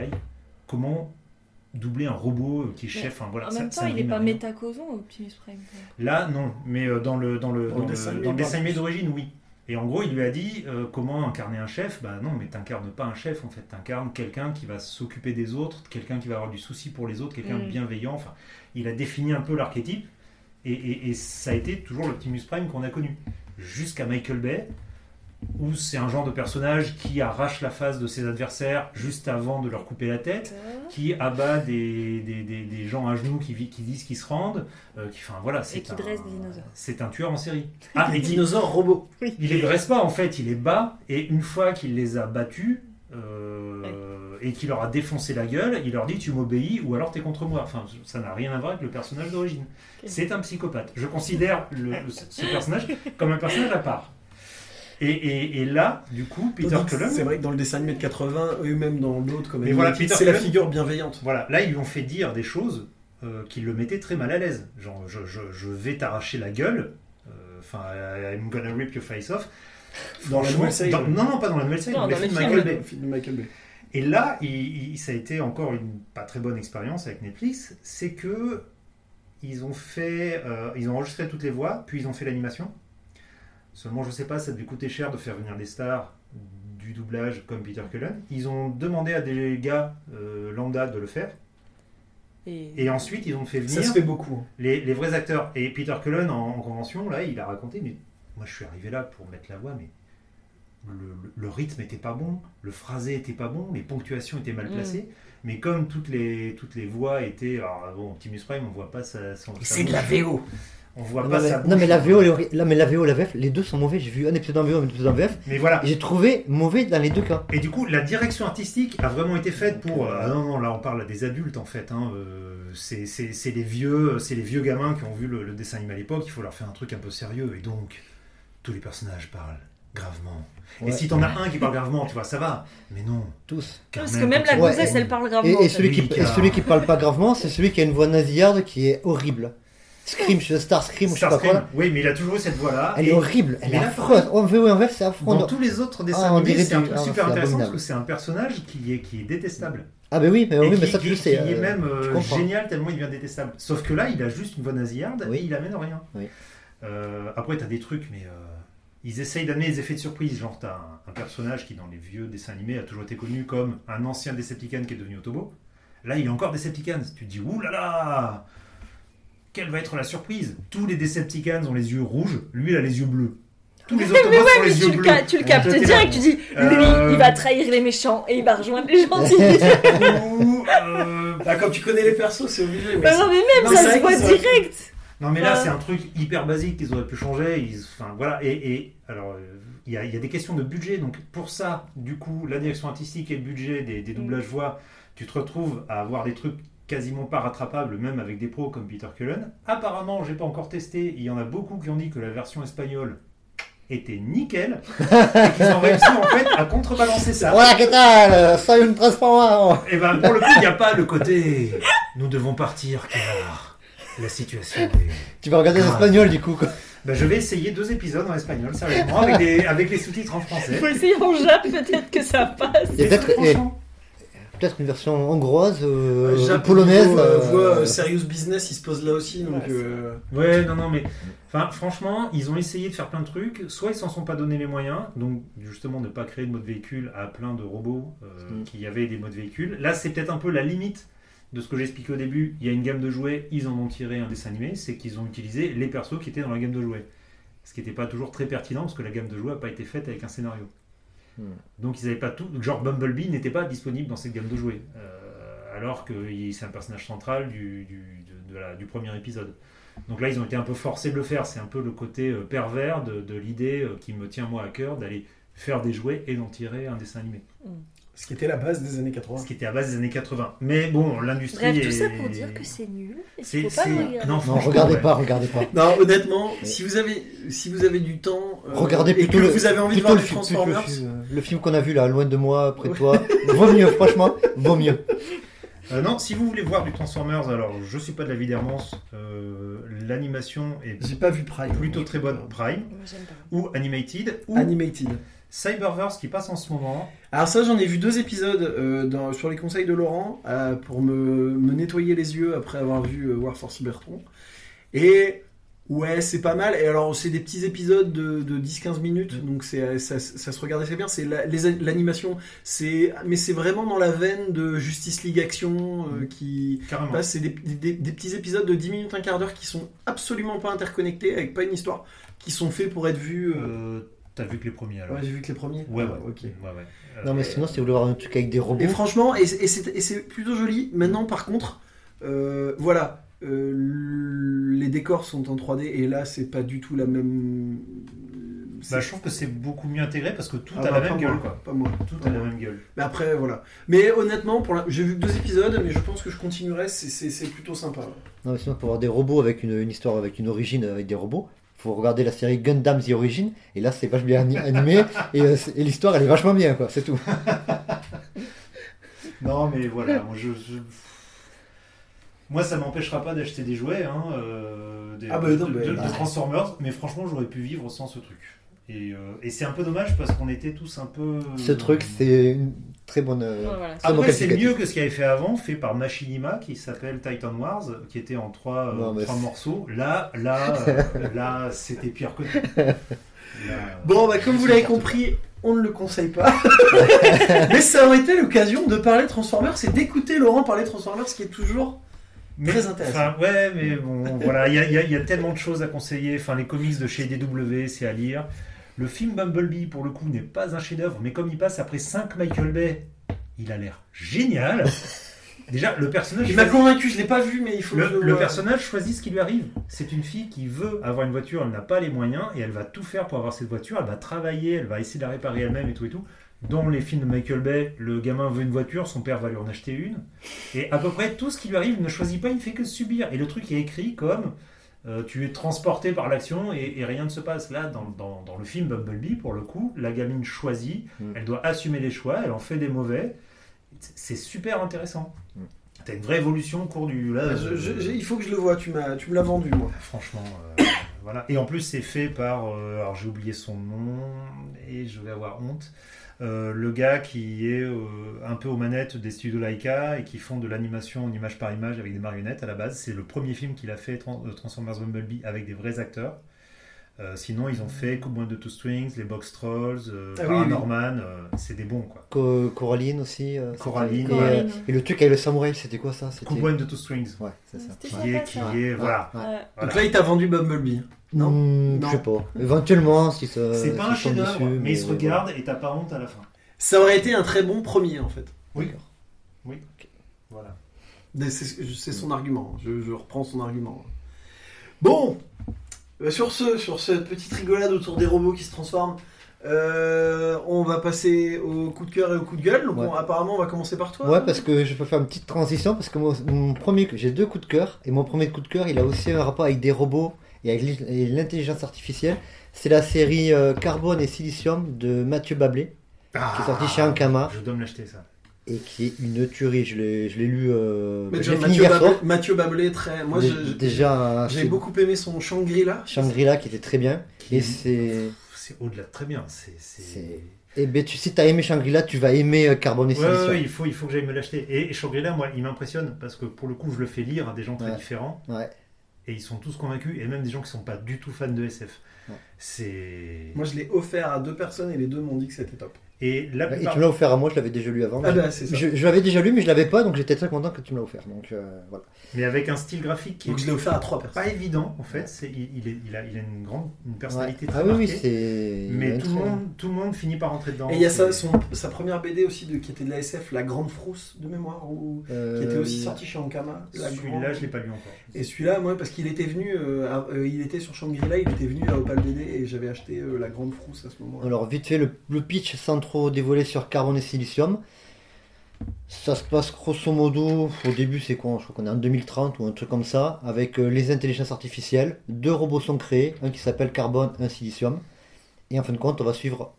comment doubler un robot euh, qui est chef. Enfin, voilà, en ça- même temps, il est rime pas rien. métacausant, Optimus Prime. Là, non, mais euh, dans le, dans le, Dans dans le le- dessin dans le dessin animé d'origine, oui. Et en gros, il lui a dit euh, comment incarner un chef? Bah non, mais t'incarnes pas un chef en fait. T'incarnes quelqu'un qui va s'occuper des autres, quelqu'un qui va avoir du souci pour les autres, quelqu'un de Mm. bienveillant. Enfin, il a défini un peu l'archétype. Et, et- et ça a été toujours l'Optimus Prime qu'on a connu. Jusqu'à Michael Bay, où c'est un genre de personnage qui arrache la face de ses adversaires juste avant de leur couper la tête qui abat des, des, des- des gens à genoux qui, disent qu'ils se rendent. euh, qui, enfin, voilà, c'est un- dresse des dinosaures. C'est un tueur en série. [LAUGHS] Ah, Les dinosaures robots. il les dresse pas en fait, il les bat et une fois qu'il les a battus, euh, et qui leur a défoncé la gueule, il leur dit tu m'obéis ou alors t'es contre moi. Enfin, ça n'a rien à voir avec le personnage d'origine. C'est un psychopathe. Je considère le- ce personnage comme un personnage à part. Et, et- et là, du coup, Peter Cullen, C'est vrai que dans le dessin animé de 80, eux-mêmes dans l'autre, comme voilà, c'est la figure bienveillante. voilà, là ils lui ont fait dire des choses euh, qui le mettaient très mal à l'aise. Genre, je, je- je vais t'arracher la gueule. euh, Enfin, I'm gonna rip your face off. Dans la nouvelle série, non, non, pas dans la nouvelle série, Non, dans. Le film de Michael Bay. Et là, il- il- ça a été encore une pas très bonne expérience avec Netflix, c'est que ils ont fait, euh, ils ont enregistré toutes les voix, puis ils ont fait l'animation. Seulement, je sais pas, ça devait coûter cher de faire venir des stars du doublage comme Peter Cullen. Ils ont demandé à des gars euh, lambda de le faire, Et, et ensuite ils ont fait Ça venir se fait beaucoup. hein. les, les vrais acteurs. Et Peter Cullen en, en convention, là, il a raconté, mais moi je suis arrivé là pour mettre la voix, mais le, le- le rythme était pas bon, le phrasé était pas bon, les ponctuations étaient mal Mm. placées. Mais comme toutes les, toutes les voix étaient. Alors bon, Optimus Prime, on voit pas sa. son- sa bouche. VO. On voit Non, pas mais, sa non, mais la VO, là, mais la VO, la VF, les deux sont mauvais. J'ai vu un épisode en VO, un épisode en VF. Mais voilà. J'ai trouvé mauvais dans les deux cas. Et du coup, la direction artistique a vraiment été faite pour. euh, ah non, non, là on parle des adultes en fait. hein, euh, c'est les vieux, c'est les vieux gamins qui ont vu le, le dessin animé à l'époque. Il faut leur faire un truc un peu sérieux. Et donc, tous les personnages parlent gravement. Et si t'en as un qui parle gravement, tu vois, ça va. Mais non. Tous. Parce que même la Ouais, elle parle gravement. et celui qui, et car- celui qui parle pas gravement, c'est celui qui a une voix nasillarde qui est horrible. Scream, je Star Scream, ou je sais pas quoi. Starscream. Oui, mais il a toujours eu cette voix-là. Elle Et est horrible, elle mais est affreuse. En VO et en VF, c'est affreux. Dans tous les autres dessins Ah, animés, c'est un truc ah, super intéressant parce que c'est un personnage qui est, qui est détestable. Ah, bah oui, mais, oui, qui, mais ça tu le sais. qui est euh, même euh, génial tellement il devient détestable. Sauf que là, il a juste une voix nasillarde Oui. et il amène rien. Oui. Euh, après, t'as des trucs, mais euh, ils essayent d'amener des effets de surprise. Genre, t'as un, un personnage qui, dans les vieux dessins animés, a toujours été connu comme un ancien Decepticon qui est devenu Autobo. Là, il est encore Decepticons. Tu te dis, ouh là là Quelle va être la surprise? Tous les Decepticons ont les yeux rouges, lui, il a les yeux bleus. Tous les [LAUGHS] Autobots ont Mais les tu yeux le, bleus. tu le captes direct, tu dis, lui, Euh, il va trahir les méchants et il va rejoindre les [LAUGHS] gentils. Ou, euh, [LAUGHS] Bah, comme tu connais les persos, c'est obligé. Mais bah non, mais même, Non, ça se voit direct. Non mais là c'est un truc hyper basique qu'ils auraient pu changer. Ils, enfin voilà et, et alors euh, il y, a, il y a des questions de budget donc pour ça du coup la direction artistique et le budget des, des doublages voix tu te retrouves à avoir des trucs quasiment pas rattrapables même avec des pros comme Peter Cullen. Apparemment j'ai pas encore testé. Il y en a beaucoup qui ont dit que la version espagnole était nickel [LAUGHS] et qu'ils ont réussi en fait à contrebalancer ça. Voilà, que tal Soy un transformant Et ben pour le coup il n'y a pas le côté nous devons partir car la situation est Tu vas regarder l'espagnol du coup. quoi. Bah, je vais essayer deux épisodes en espagnol, sérieusement, avec, des- avec les sous-titres en Il français. faut essayer en jap, peut-être que ça passe. Il y a Et peut-être franchement, peut-être une version hongroise, euh, polonaise. euh, euh, euh, Serious Business, il se pose là aussi. Donc, Ouais, euh, non, non, mais enfin, franchement, ils ont essayé de faire plein de trucs. Soit ils s'en sont pas donné les moyens, donc justement ne pas créer de mode véhicule à plein de robots euh, Mm. qui avaient des modes véhicules. Là, c'est peut-être un peu la limite de ce que j'expliquais au début. Il y a une gamme de jouets, ils en ont tiré un dessin animé, c'est qu'ils ont utilisé les persos qui étaient dans la gamme de jouets. Ce qui n'était pas toujours très pertinent parce que la gamme de jouets n'a pas été faite avec un scénario. Hmm. Donc ils n'avaient pas tout. Genre Bumblebee n'était pas disponible dans cette gamme de jouets. Euh, alors que c'est un personnage central du, premier épisode. Donc là, ils ont été un peu forcés de le faire. C'est un peu le côté euh, pervers de, l'idée euh, qui me tient moi à cœur d'aller faire des jouets et d'en tirer un dessin animé. Ce qui était la base des années 80. Ce qui était à base des années 80. Mais bon, l'industrie. Bref, tout est- ça pour dire que c'est nul C'est- pas regarder. non, regardez ouais. pas, regardez pas. Non, honnêtement, Mais- si vous avez, si vous avez du temps, euh, Regardez et plutôt que le, vous avez envie de plutôt voir le les film, plutôt le Transformers, film, euh, le film qu'on a vu là, loin de moi, près de toi. vaut mieux, [LAUGHS] franchement, vaut mieux. Euh, non, si vous voulez voir du Transformers, alors je suis pas de la vie d'Hermance. euh, L'animation est j'ai pas vu Prime. plutôt très bonne. Prime Moi, j'aime pas. ou Animated ou Animated. Cyberverse qui passe en ce moment. Alors ça, j'en ai vu deux épisodes euh, dans- sur les conseils de Laurent euh, pour me, me nettoyer les yeux après avoir vu euh, War for Cybertron. Et ouais, c'est pas mal. Et alors, c'est des petits épisodes de, de 10-15 minutes, donc c'est ça, ça se regarde assez bien. C'est la- les- l'animation, c'est mais c'est vraiment dans la veine de Justice League Action euh, qui Carrément. passe. C'est des, des- des petits épisodes de 10 minutes, un quart d'heure qui sont absolument pas interconnectés, avec pas une histoire, qui sont faits pour être vus. T'as vu que les premiers alors Ouais, j'ai vu que les premiers. Ouais, ouais. Ah, ok. Ouais, ouais. Euh, Non, mais sinon, si vous voulez voir un truc avec des robots, Et franchement, et, et c'est plutôt joli. Maintenant, par contre, euh, voilà, euh, les décors sont en 3D et là, c'est pas du tout la même Bah, je trouve que c'est beaucoup mieux intégré parce que tout Ah a bah, la même moi, gueule. Quoi. Pas moi. Tout a la même gueule. Mais après, voilà. Mais honnêtement, pour la... j'ai vu que deux épisodes, mais je pense que je continuerai. C'est, plutôt sympa. Non, mais sinon, pour avoir des robots avec une, une histoire, avec une origine, avec des robots, faut regarder la série Gundam The Origin, et là, c'est vachement bien ani- animé, et, euh, et l'histoire, elle est vachement bien, quoi, c'est tout. [LAUGHS] Non, mais voilà, moi, je, je- moi ça m'empêchera pas d'acheter des jouets, hein, euh, des, Ah bah de, non, de- mais- de bah. Transformers, mais franchement, j'aurais pu vivre sans ce truc. Et, euh, et c'est un peu dommage parce qu'on était tous un peu. Ce truc, c'est une très bonne. euh, Ouais, voilà. très bon Après, c'est mieux que ce qu'il avait fait avant, fait par Machinima, qui s'appelle Titan Wars, qui était en trois, euh, Non, trois morceaux. Là, là, [LAUGHS] euh, là, c'était pire que tout. [LAUGHS] Là, Bon, bah, comme vous l'avez compris, on ne le conseille pas. [LAUGHS] mais ça aurait été l'occasion de parler Transformers et d'écouter Laurent parler Transformers, ce qui est toujours. Mais, Très intéressant. enfin, ouais, mais bon, voilà, il y y a tellement de choses à conseiller. Enfin, les comics de chez DW, c'est à lire. Le film Bumblebee, pour le coup, n'est pas un chef-d'œuvre, mais comme il passe après 5 Michael Bay, il a l'air génial. [LAUGHS] Déjà, le personnage. Il m'a convaincu, je l'ai pas vu, mais il faut que je Le, le personnage choisit ce qui lui arrive. C'est une fille qui veut avoir une voiture, elle n'a pas les moyens et elle va tout faire pour avoir cette voiture. Elle va travailler, elle va essayer de la réparer elle-même et tout et tout. Dans les films de Michael Bay, le gamin veut une voiture, son père va lui en acheter une. Et à peu près tout ce qui lui arrive, il ne choisit pas, il ne fait que subir. Et le truc est écrit comme euh, tu es transporté par l'action et, et rien ne se passe. Là, dans, dans- dans le film Bumblebee, pour le coup, la gamine choisit, Mm. elle doit assumer les choix, elle en fait des mauvais. C'est super intéressant. Mm. T'as une vraie évolution au cours du. Là, Je- euh, je- je- il faut que je le vois, tu, m'as, tu me l'as vendu, moi. Franchement, euh, Et en plus, c'est fait par. euh, alors, j'ai oublié son nom et je vais avoir honte. Euh, le gars qui est euh, un peu aux manettes des studios Laika et qui font de l'animation en image par image avec des marionnettes à la base. C'est le premier film qu'il a fait, Tran- Transformers Bumblebee, avec des vrais acteurs. Euh, sinon, ils ont fait Coup de Two Strings, les Box Trolls, euh, Ah oui, euh, c'est des bons, quoi. Co- Coraline aussi. euh, Coraline. Et, euh, le truc avec le samouraï, c'était quoi ça? C'était. Coup de Two Strings. Ouais, c'est ça. Qui est, qui ça. est, voilà. Ouais. Voilà. Donc là, il t'a vendu Bumblebee. Non? Hmm, Non. Je sais pas. Éventuellement, si ça. C'est pas un chef-d'œuvre, dessus, mais il se voilà. regarde et t'as pas honte à la fin. Ça aurait été un très bon premier, en fait. Oui. Oui. Voilà. Mais C'est, son argument. Je, je reprends son argument. Bon, sur ce, sur cette petite rigolade autour des robots qui se transforment, euh, on va passer au coup de cœur et au coup de gueule. Donc Ouais. on- apparemment, on va commencer par toi. Ouais, parce que je peux faire une petite transition parce que mon, mon premier, j'ai deux coups de cœur et mon premier coup de cœur, il a aussi un rapport avec des robots et avec l'intelligence artificielle. C'est la série euh, Carbone et Silicium de Mathieu Bablé qui est sorti chez Ankama Je dois me l'acheter ça. Et qui est une tuerie. Je l'ai, je l'ai lu. Euh, Mais Mathieu, soir. Mathieu Bablé, très. Moi, Dé- je- je- déjà, j'ai c'est beaucoup aimé son Shangri-La. Shangri-La qui était très bien Qui- et c'est C'est au-delà de très bien. C'est. c'est- C'est- Et ben, tu, si t'as aimé Shangri-La, tu vas aimer euh, Carbone et Ouais, ouais, il faut, il faut que j'aille me l'acheter. Et, et Shangri-La, moi, il m'impressionne parce que pour le coup, je le fais lire à des gens très Ouais. différents Ouais. et ils sont tous convaincus, et même des gens qui sont pas du tout fans de SF. Ouais. C'est. Moi, je l'ai offert à deux personnes et les deux m'ont dit que c'était top. Et la Et plupart. tu me l'as offert à moi, je l'avais déjà lu avant. Ah ça. je, je l'avais déjà lu, mais je l'avais pas, donc j'étais très content que tu me l'as offert. Donc euh, voilà. Mais avec un style graphique qui Donc, je est l'ai offert à trois personnes. pas évident, en fait. C'est, il, il est- il a, il a une grande une personnalité Ouais. très Ah oui, oui, marquée. c'est. Mais tout le, très- monde, tout le monde finit par rentrer dedans. Et il y a sa, son- sa première BD aussi de, qui était de la SF, La Grande Frousse de mémoire, ou, Euh, qui était aussi sorti chez Ankama. La Celui-là, Grande- je l'ai pas lu encore. Et celui-là, moi, parce qu'il était venu, euh, à- euh, il était sur Shangri-La, il était venu à Opal BD et j'avais acheté euh, La Grande Frousse à ce moment-là. Alors, vite fait, le, le pitch sans trop dévoiler sur Carbone et Silicium. Ça se passe grosso modo, au début c'est quoi Je crois qu'on est en 2030 ou un truc comme ça, avec euh, les intelligences artificielles. Deux robots sont créés, un qui s'appelle Carbone, un Silicium. Et en fin de compte, on va suivre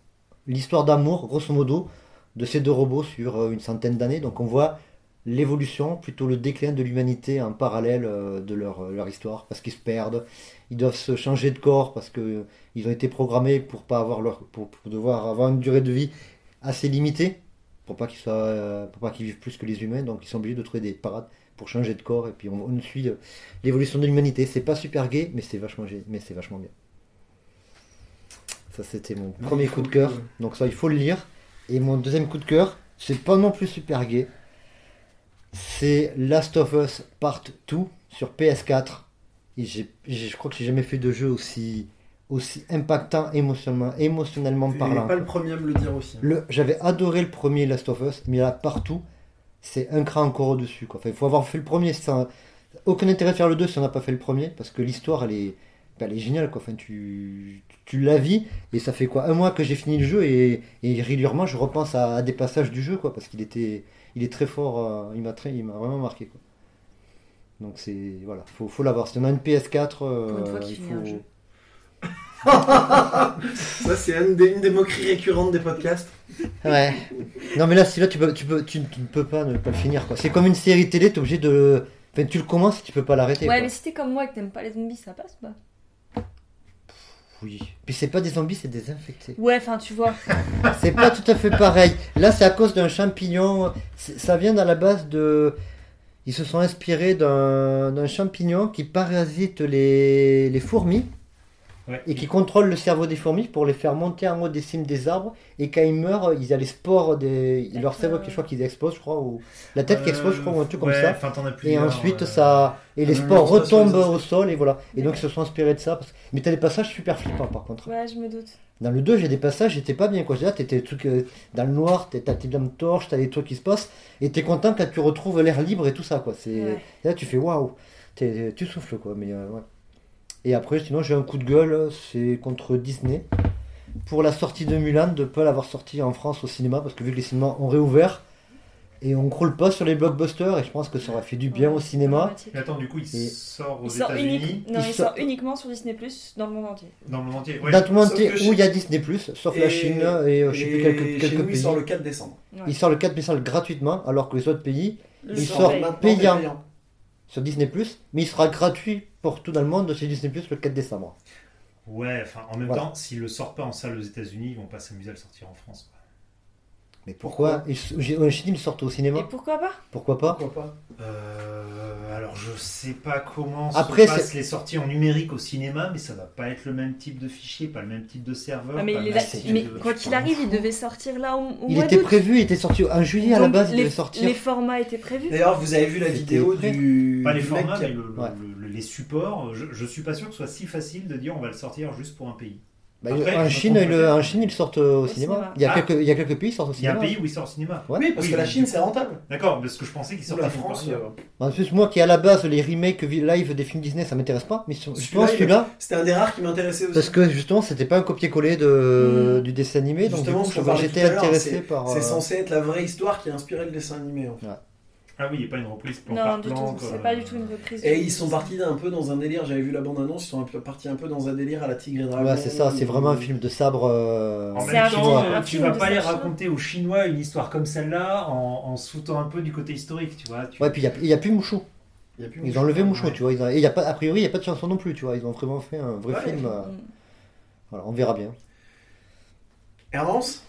l'histoire d'amour, grosso modo, de ces deux robots sur euh, une centaine d'années. Donc on voit l'évolution, plutôt le déclin de l'humanité en parallèle euh, de leur, leur histoire, parce qu'ils se perdent, ils doivent se changer de corps parce que ils ont été programmés pour pas avoir leur, pour, pour devoir avoir une durée de vie assez limitée, pour pas qu'ils soient, euh, pour pas qu'ils vivent plus que les humains, donc ils sont obligés de trouver des parades pour changer de corps et puis on, on suit euh, l'évolution de l'humanité. C'est pas super gay, mais c'est vachement, mais c'est vachement bien. Ça c'était mon premier coup de cœur, donc ça il faut le lire. Et mon deuxième coup de cœur, c'est pas non plus super gay. C'est Last of Us Part 2 sur PS4. Et je crois que j'ai jamais fait de jeu aussi, aussi impactant émotionnellement, émotionnellement Tu parlant. n'es pas le premier à me le dire aussi. J'avais adoré le premier Last of Us, mais là partout, c'est un cran encore au-dessus. Enfin, il faut avoir fait le premier. Aucun intérêt de faire le 2 si on n'a pas fait le premier, parce que l'histoire, elle est, elle est géniale quoi. Enfin, tu, tu la vis et ça fait quoi un mois que j'ai fini le jeu et, et régulièrement je repense à, à des passages du jeu quoi parce qu'il était, il est très fort. euh, il m'a très, il m'a vraiment marqué quoi. Donc c'est voilà, faut, faut l'avoir. Si on a une PS4, euh, une fois il un jeu. [LAUGHS] Ça, c'est une des, une des moqueries récurrentes des podcasts. Ouais. Non mais là, si là tu peux, tu peux, tu, tu ne peux pas ne pas le finir quoi. C'est comme une série télé, t'es obligé de. Enfin, tu le commences et tu peux pas l'arrêter. Ouais, quoi. mais si t'es comme moi et que t'aimes pas les zombies, ça passe ou pas? Oui. Puis c'est pas des zombies, c'est des infectés. Ouais, enfin, tu vois. C'est pas tout à fait pareil. Là, c'est à cause d'un champignon. Ça vient à la base de. Ils se sont inspirés d'un champignon qui parasite les fourmis Ouais. et qui contrôle le cerveau des fourmis pour les faire monter en haut des cimes des arbres. Et quand ils meurent, ils a les spores des. Leur cerveau, je crois qu'ils explosent, je crois, ou la tête qui explose, je crois, ou un truc comme ouais, ça. enfin, Et ensuite, euh, ça. Et les un spores retombent au sol, et voilà. Et donc, ils se sont inspirés de ça. parce- Mais t'as des passages super flippants, par contre. Ouais, je me doute. Dans le 2, j'ai des passages, j'étais pas bien quoi. Là, t'étais des trucs euh, dans le noir, t'as ta petite lampe torche, t'as des trucs qui se passent, et t'es content quand tu retrouves l'air libre et tout ça quoi. C'est Ouais. là tu fais waouh, T'es- tu souffles quoi. Mais euh, ouais. Et après, sinon, j'ai un coup de gueule, c'est contre Disney pour la sortie de Mulan, de pas l'avoir sorti en France au cinéma parce que vu que les cinémas ont réouvert et on croule pas sur les blockbusters et je pense que ça aurait fait du bien Ouais, au cinéma. Mais attends, du coup, il Et- sort aux États-Unis, unique- non, il il sort- sort uniquement sur Disney Plus dans le monde entier. dans le monde entier. Ouais, Dans tout le monde entier où il y a Disney sauf la Chine et euh, je sais plus quelques, nous, il pays. sort le 4 décembre. Ouais. Il sort le 4 décembre gratuitement, alors que les autres pays Le il sort sort paye. maintenant payant. Sur Disney mais il sera gratuit pour tout dans le monde chez Disney le 4 décembre. Ouais, enfin, en même Voilà. temps, s'ils le sortent pas en salle aux États-Unis, ils vont pas s'amuser à le sortir en France. quoi. Mais pourquoi j'ai- Chine, ils sortent au Et cinéma pourquoi pas Pourquoi pas Pourquoi pas Euh, alors, je sais pas comment Après, se passent c'est- les sorties en numérique au cinéma, mais ça va pas être le même type de fichier, pas le même type de serveur. Ah, mais pas il mais de- arrive, il devait sortir là au, au Il mois était prévu, il était sorti en juillet à la base, il les, devait sortir. les formats étaient prévus. D'ailleurs, vous avez vu la vidéo prêt. du. Pas les formats, mais le- le- Ouais. le- les supports. Je, je suis pas sûr que ce soit si facile de dire on va le sortir juste pour un pays. Bah, Après, en, je Chine, trompe le- peut-être. en Chine, ils sortent au, Au cinéma. cinéma. Il, y a Ah. quelques, il y a quelques pays qui sortent au Il y a un cinéma. pays où il sort au cinéma. Ouais. Oui, parce que la Chine, c'est rentable. D'accord, parce que je pensais qu'il Sur sortait la France, euh, En plus, moi qui à la base, les remakes live des films Disney, ça m'intéresse pas. Mais sur- justement, il- celui-là, c'était un des rares qui m'intéressait aussi. parce que justement, c'était pas un copier-coller de, Mm. du dessin animé. Donc, Justement, j'étais intéressé par. C'est euh, censé être la vraie histoire qui a inspiré le dessin animé. En fait. Ah oui, il n'y a pas une reprise plan Non, par du plan. tout. quoi. C'est pas du tout une reprise. Et ils sont partis un peu dans un délire. J'avais vu la bande-annonce. Ils sont un peu partis un peu dans un délire à la Tigre et Dragon. Ouais, c'est ça, c'est vraiment un film de sabre. euh, En même temps, euh, tu vas pas les Sacha. raconter aux Chinois une histoire comme celle-là en, en se foutant un peu du côté historique, tu vois. tu- Ouais, puis il y a- plus Mouchou. Il y a plus Ils ont enlevé Mouchou, Ouais. tu vois. Ils ont- Et il y a pas, a priori, il n'y a pas de chanson non plus, tu vois. Ils ont vraiment fait un vrai Ouais. film. euh. Voilà, on verra bien. Hermance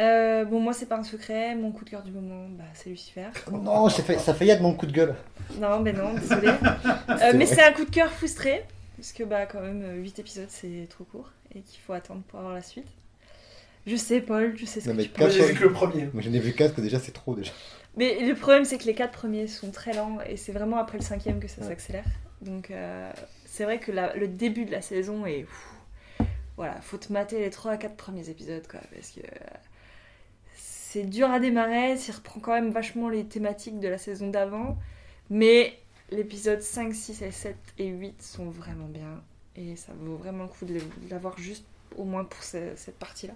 Euh, bon, moi, c'est pas un secret. Mon coup de cœur du moment, bah, c'est Lucifer. Non, ça fait, ça fait y être mon coup de gueule. Non, mais non, désolé. [LAUGHS] Euh, mais c'est un coup de cœur frustré. Parce que, bah, quand même, 8 épisodes, c'est trop court. Et qu'il faut attendre pour avoir la suite. Je sais, Paul, je sais ce Non, que mais tu Moi, penses. j'ai vu que le premier. Moi j'en ai vu 4 que déjà c'est trop déjà. Mais le problème, c'est que les 4 premiers sont très lents. Et c'est vraiment après le cinquième que ça Ouais. s'accélère. Donc, euh, c'est vrai que la- le début de la saison est. pff, voilà, faut te mater les 3 à 4 premiers épisodes, quoi. Parce que. C'est dur à démarrer, ça reprend quand même vachement les thématiques de la saison d'avant, mais l'épisode 5, 6 et 7 et 8 sont vraiment bien, et ça vaut vraiment le coup de l'avoir juste au moins pour ce- cette partie-là.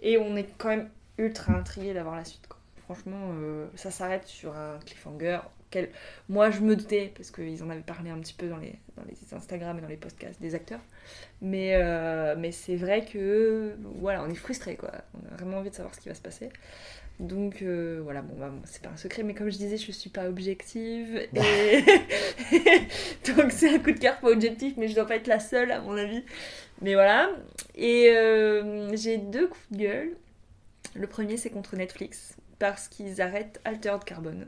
Et on est quand même ultra intrigué d'avoir la suite. quoi. Franchement, euh, ça s'arrête sur un cliffhanger. Quel... Moi, je me doutais, parce qu'ils en avaient parlé un petit peu dans les, dans les Instagram et dans les podcasts des acteurs. Mais, euh, mais c'est vrai que voilà, on est frustré quoi. On a vraiment envie de savoir ce qui va se passer. Donc euh, voilà, bon, bah, bon, c'est pas un secret, mais comme je disais, je suis pas objective. Et... [LAUGHS] Donc c'est un coup de cœur pas objectif, mais je dois pas être la seule à mon avis. Mais voilà. Et euh, j'ai deux coups de gueule. Le premier, c'est contre Netflix, parce qu'ils arrêtent Altered Carbone.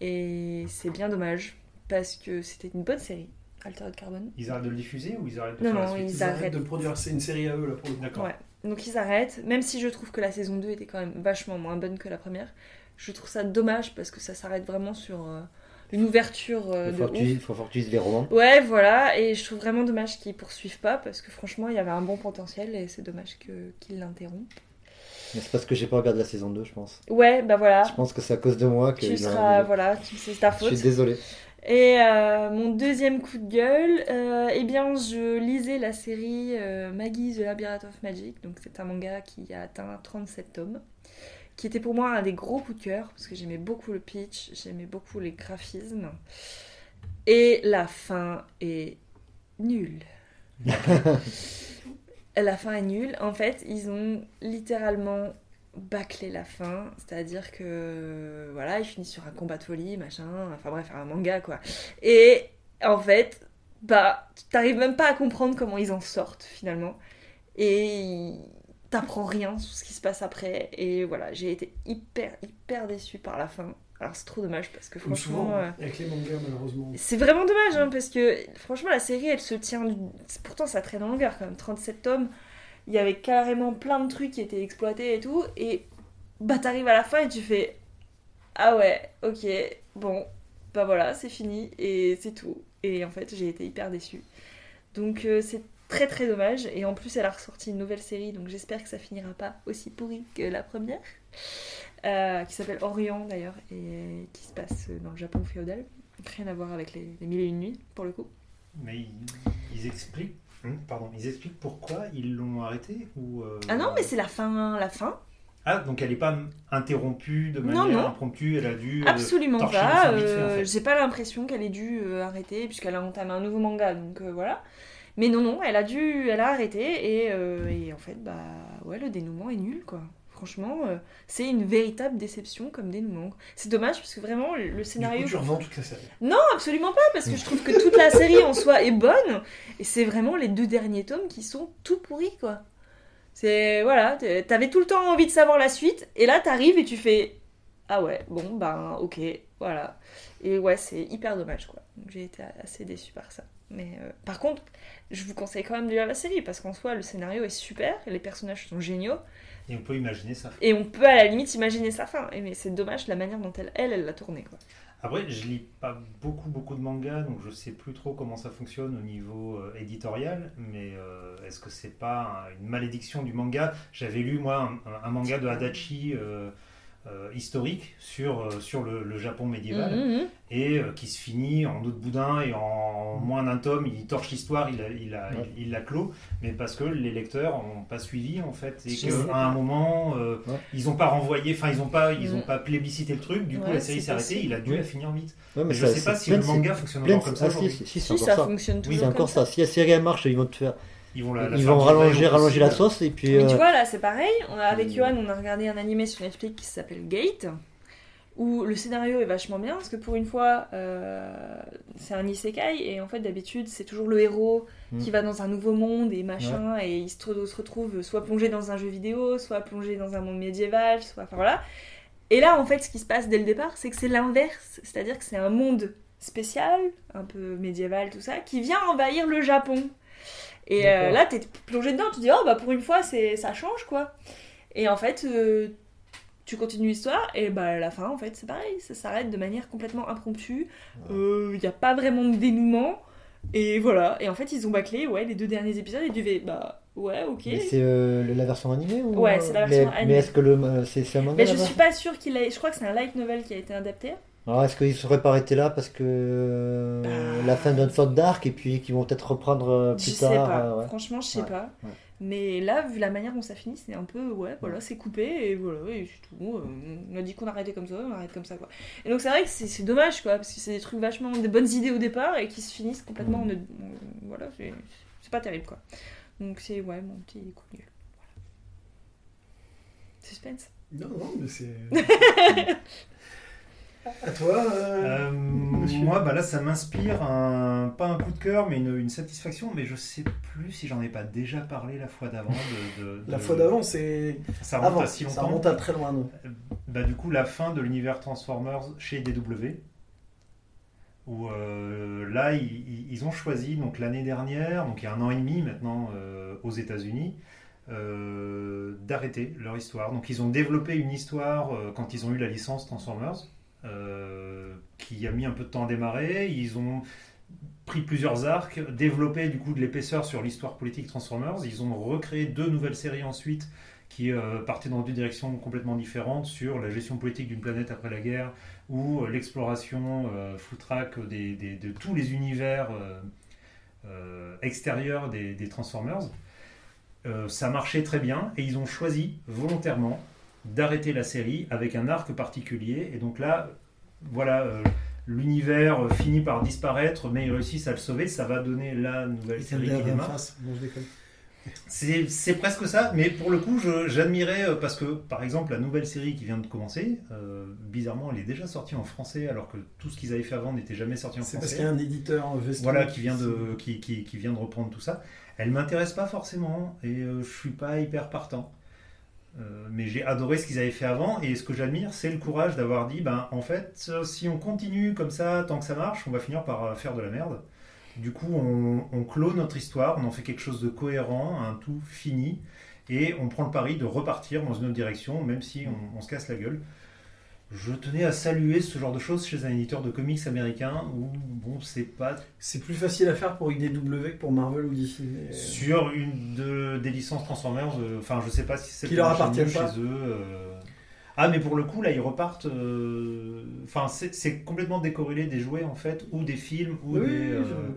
Et c'est bien dommage, parce que c'était une bonne série, Altered Carbone. Ils arrêtent de le diffuser ou ils arrêtent de Non, faire la non, suite? ils Ils arrêtent arrêtent. de le produire. C'est une série à eux là pour. D'accord. Ouais. Donc ils arrêtent, même si je trouve que la saison 2 était quand même vachement moins bonne que la première. Je trouve ça dommage parce que ça s'arrête vraiment sur euh, une ouverture euh, Il de faut, ouf. lises les romans. Ouais, voilà, et je trouve vraiment dommage qu'ils poursuivent pas parce que franchement il y avait un bon potentiel et c'est dommage que- qu'ils l'interrompent. Mais c'est parce que j'ai pas regardé la saison 2, je pense. Ouais, bah voilà, Je pense que c'est à cause de moi que. tu seras, voilà, tu- c'est ta Je faute. suis désolé. Et euh, mon deuxième coup de gueule, euh, eh bien, je lisais la série euh, Maggie the Labyrinth of Magic. Donc, c'est un manga qui a atteint 37 tomes. Qui était pour moi un des gros coups de cœur, parce que j'aimais beaucoup le pitch, j'aimais beaucoup les graphismes. Et la fin est nulle. [LAUGHS] la fin est nulle. En fait, ils ont littéralement bâclé la fin, c'est-à-dire que voilà, ils finissent sur un combat de folie, machin, enfin bref, un manga quoi. Et en fait, bah, t'arrives même pas à comprendre comment ils en sortent finalement. Et t'apprends rien sur ce qui se passe après. Et voilà, j'ai été hyper, hyper déçue par la fin. Alors c'est trop dommage parce que franchement. souvent, euh, avec les mangas, malheureusement. c'est vraiment dommage, hein, parce que franchement, la série, elle se tient. Pourtant, ça traîne en longueur quand même. 37 tomes, il y avait carrément plein de trucs qui étaient exploités et tout. Et bah, t'arrives à la fin et tu fais Ah ouais, ok, bon, bah voilà, c'est fini et c'est tout. Et en fait, j'ai été hyper déçue. Donc, euh, c'est très très dommage. Et en plus, elle a ressorti une nouvelle série, donc j'espère que ça finira pas aussi pourri que la première. euh, qui s'appelle Orient d'ailleurs, et qui se passe dans le Japon féodal. Rien à voir avec les, mille et une nuits, pour le coup. Mais ils expliquent. Hum, Pardon, ils expliquent pourquoi ils l'ont arrêté ou euh, Ah non, mais c'est la fin, la fin. Ah, donc elle n'est pas interrompue de manière non. impromptue, elle a dû. euh, Absolument pas. en euh, fait. J'ai pas l'impression qu'elle ait dû euh, arrêter, puisqu'elle a entamé un nouveau manga, donc voilà. Mais non, non, elle a dû, elle a arrêté, et, et en fait, bah ouais, le dénouement est nul, quoi. Franchement, euh, c'est une véritable déception comme dénouement. C'est dommage, parce que vraiment, le, Du scénario. coup, tu revends toute la série. Non, absolument pas, parce que je trouve que toute la série en soi est bonne, et c'est vraiment les deux derniers tomes qui sont tout pourris, quoi. C'est, voilà, t'avais tout le temps envie de savoir la suite, et là t'arrives et tu fais, ah ouais, bon, ben, ok, voilà. Et ouais, c'est hyper dommage, quoi. Donc j'ai été assez déçue par ça. Mais euh, par contre, je vous conseille quand même de lire la série, parce qu'en soi, le scénario est super, les personnages sont géniaux, Et on peut imaginer ça. et on peut à la limite imaginer sa fin. Et mais c'est dommage la manière dont elle, elle, elle l'a tournée, quoi. Après, je lis pas beaucoup, beaucoup de mangas, donc je sais plus trop comment ça fonctionne au niveau euh, éditorial, mais euh, est-ce que c'est pas un- une malédiction du manga? J'avais lu, moi, un, un manga de Adachi euh, euh, historique sur, euh, sur le, le Japon médiéval, Mhm, mhm. et euh, qui se finit en autre boudin, et en moins d'un tome, il torche l'histoire, il, a- il, a- Ouais. il, il la clôt, mais parce que les lecteurs n'ont pas suivi, en fait, et qu'à un moment, euh, Ouais. ils n'ont pas renvoyé, enfin, ils n'ont pas, ils ont Mm. pas plébiscité le truc, du coup, Ouais, la série s'est arrêtée, il a dû la finir vite. Ouais, mais je ça- sais pas si le de- manga fonctionne encore de- comme ça si, si, si, Si, ça ça. fonctionne Oui, toujours encore ça. ça. Si la série elle marche, ils vont te faire, Ils vont la, la ils faire vont durer rallonger, la sauce et puis. Mais tu euh, vois, là, c'est pareil. On a, avec euh, Johan, on a regardé un animé sur Netflix qui s'appelle Gate, où le scénario est vachement bien, parce que pour une fois, euh, c'est un isekai, et en fait, d'habitude, c'est toujours le héros qui Mm. va dans un nouveau monde et machin, et il se, se retrouve soit plongé dans un jeu vidéo, soit plongé dans un monde médiéval, soit. Enfin voilà. Et là, en fait, ce qui se passe dès le départ, c'est que c'est l'inverse. C'est-à-dire que c'est un monde spécial, un peu médiéval, tout ça, qui vient envahir le Japon. Et euh, là, t'es plongé dedans, tu dis, oh bah pour une fois, c'est ça change quoi. Et en fait, euh, tu continues l'histoire, et bah à la fin, en fait, c'est pareil, ça s'arrête de manière complètement impromptue. Il n'y a pas vraiment de dénouement. Et voilà, et en fait, ils ont bâclé, ouais, les deux derniers épisodes, et tu fais, bah ouais, ok. mais c'est euh, la version animée ou Ouais, c'est la euh, version mais, animée. Mais est-ce que le euh, c'est c'est un manga Mais je suis pas sûre qu'il ait. Je crois que c'est un light novel qui a été adapté. Alors est-ce qu'ils seraient pas arrêtés là parce que euh, Bah. la fin d'une sorte d'arc et puis qu'ils vont peut-être reprendre euh, plus Je tard sais pas. euh, ouais. Franchement, je sais Ouais, pas. ouais. Mais là, vu la manière dont ça finit, c'est un peu, ouais, voilà, c'est coupé et voilà, et c'est tout. On a dit qu'on arrêtait comme ça, on arrête comme ça, quoi. Et donc, c'est vrai que c'est c'est dommage, quoi, parce que c'est des trucs vachement, des bonnes idées au départ et qui se finissent complètement. Mm. en- en- voilà, c'est c'est pas terrible, quoi. Donc, c'est, ouais, mon petit coup de gueule. Voilà. Suspense. Non, non, mais c'est. [LAUGHS] [LAUGHS] à toi euh, Euh, moi, bah là, ça m'inspire un, pas un coup de cœur, mais une, une satisfaction. Mais je sais plus si j'en ai pas déjà parlé la fois d'avant. De, de- La de- fois d'avant, c'est. Ça remonte Avant, à si ça longtemps. remonte à très loin, non Bah, du coup, la fin de l'univers Transformers chez DW. Où euh, là, ils, ont choisi, donc l'année dernière, donc il y a un an et demi maintenant euh, aux États-Unis, euh, d'arrêter leur histoire. Donc ils ont développé une histoire euh, quand ils ont eu la licence Transformers, euh, qui a mis un peu de temps à démarrer. Ils ont pris plusieurs arcs, développé du coup de l'épaisseur sur l'histoire politique Transformers. Ils ont recréé deux nouvelles séries ensuite qui euh, partait dans deux directions complètement différentes sur la gestion politique d'une planète après la guerre ou euh, l'exploration euh, des- des- de tous les univers euh, euh, extérieurs des, des Transformers. Euh, ça marchait très bien et ils ont choisi volontairement d'arrêter la série avec un arc particulier. Et donc là, voilà, euh, l'univers finit par disparaître, mais ils réussissent à le sauver. Ça va donner la nouvelle série qui démarre. C'est presque ça, mais pour le coup, j'admirais euh, parce que, par exemple, la nouvelle série qui vient de commencer, euh, bizarrement, elle est déjà sortie en français, alors que tout ce qu'ils avaient fait avant n'était jamais sorti en C'est parce français. qu'il y a un éditeur Veston Voilà, qui vient de, qui, qui, qui vient de reprendre tout ça. Elle m'intéresse pas forcément et euh, je suis pas hyper partant. Euh, mais j'ai adoré ce qu'ils avaient fait avant et ce que j'admire, c'est le courage d'avoir dit, ben en fait, euh, si on continue comme ça, tant que ça marche, on va finir par euh, faire de la merde. Du coup, on, clôt notre histoire, on en fait quelque chose de cohérent, un tout fini, et on prend le pari de repartir dans une autre direction, même si on se casse la gueule. Je tenais à saluer ce genre de choses chez un éditeur de comics américain où, bon, c'est pas C'est plus facile à faire pour IDW que pour Marvel ou DC. mais- sur une de- des licences Transformers, euh, enfin je sais pas si c'est Qui leur appartiennent mieux pas. chez eux. euh. Ah mais pour le coup là ils repartent, euh, enfin c'est complètement décorrélé des jouets en fait ou des films ou Oui, des, oui, je-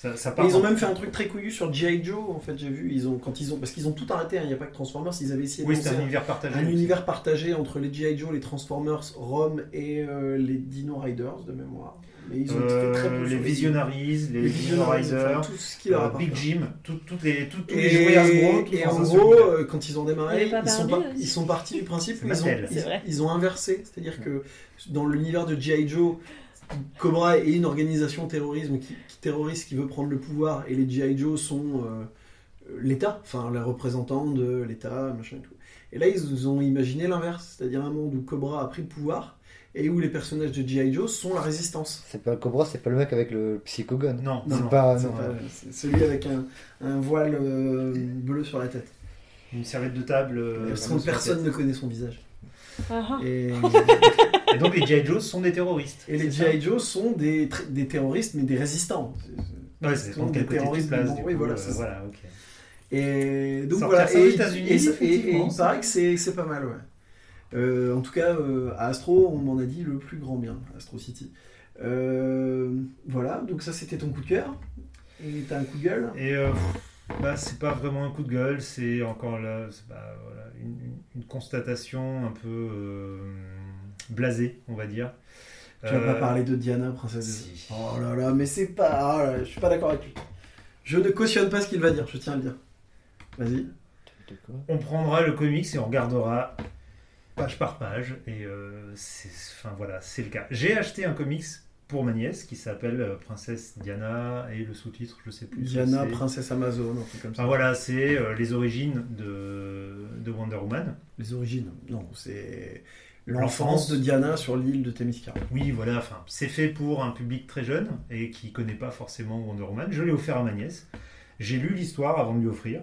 ça, ça Et part ils ont même fait un truc très couillu sur G.I. Joe, en fait, j'ai vu. Ils ont, quand ils ont, parce qu'ils ont tout arrêté, hein, il n'y a pas que Transformers, ils avaient essayé de Oui c'est un univers partagé. un aussi. univers partagé entre les G.I. Joe, les Transformers, Rome et euh, les Dino Riders de mémoire. Mais ils ont Euh, fait très peu les sur Visionaries, les, les Dino Riders, enfin, tout ce qui leur euh. Big Jim, tout- toutes les, tout- tous Et, les jouets Hasbro. et en gros, euh, quand ils ont démarré, ils sont, Barbie pas- aussi. ils sont partis du principe où ils ont, ils, ils ont inversé. C'est-à-dire que dans l'univers de G.I. Joe, Cobra est une organisation terrorisme qui, qui terroriste qui veut prendre le pouvoir et les G.I. Joe sont euh, l'État, enfin les représentants de l'État, machin et tout. Et là, ils ont imaginé l'inverse, c'est-à-dire un monde où Cobra a pris le pouvoir et où les personnages de G.I. Joe sont la résistance. C'est pas Cobra, c'est pas le mec avec le psychogun. Non, C'est non, pas- C'est non, pas- celui avec un, un voile euh, bleu sur la tête. une serviette de table. euh, personne ne connaît son visage. Ah. Et, [LAUGHS] Et donc les G.I. Joe sont des terroristes. et les G.I. Joe sont des, tr- des terroristes, mais des résistants. Ouais, c'est des côté terroristes du oui, coup, voilà, euh, c'est ça. voilà, ok. Et donc Sortir voilà. Et, États-Unis, et- et- et effectivement, il paraît que c'est c'est pas mal, ouais. Euh, en tout cas, euh, à Astro, on m'en a dit le plus grand bien, Astro City. Euh, voilà, donc ça c'était ton coup de cœur. Et t'as un coup de gueule? Et euh, pff, bah, c'est pas vraiment un coup de gueule, c'est encore là, c'est pas, voilà, une, constatation un peu euh, blasée, on va dire. Tu vas Euh, pas parler de Diana, princesse des si. Oh là là, mais c'est pas. oh là là, je suis pas d'accord avec lui. Je ne cautionne pas ce qu'il va dire, je tiens à le dire. Vas-y. On prendra le comics et on regardera page par page. Et euh, c'est, enfin voilà, c'est le cas. J'ai acheté un comics pour ma nièce qui s'appelle euh, Princesse Diana et le sous-titre, je sais plus. Diana, princesse Amazon, un truc comme ça. Enfin voilà, c'est euh, les origines de, de Wonder Woman. Les origines. Non, c'est L'enfance. de Diana sur l'île de Themyscira. Oui, voilà, enfin, c'est fait pour un public très jeune et qui connaît pas forcément Wonder Woman. Je l'ai offert à ma nièce. J'ai lu l'histoire avant de lui offrir.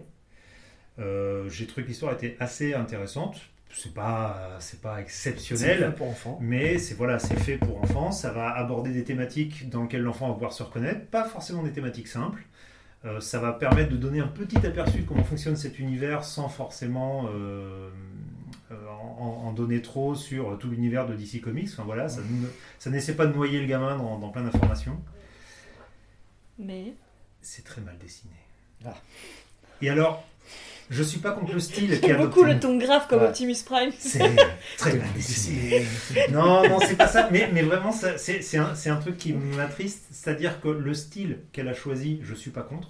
Euh, J'ai trouvé que l'histoire était assez intéressante. C'est pas, c'est pas C'est exceptionnel, fait pour enfants. mais c'est voilà, c'est fait pour enfants. Ça va aborder des thématiques dans lesquelles l'enfant va pouvoir se reconnaître, pas forcément des thématiques simples. Euh, ça va permettre de donner un petit aperçu de comment fonctionne cet univers sans forcément euh, euh, en, en donner trop sur tout l'univers de DC Comics. Enfin voilà, ça, ne- ça n'essaie pas de noyer le gamin dans, dans plein d'informations. Mais C'est très mal dessiné. Ah. Et alors, je suis pas contre le style j'aime beaucoup le ton grave comme Ouais. Optimus Prime. C'est très [LAUGHS] mal dessiné. Non, non, c'est pas ça. Mais, mais vraiment, c'est un, un truc qui m'attriste. C'est-à-dire que le style qu'elle a choisi, je suis pas contre.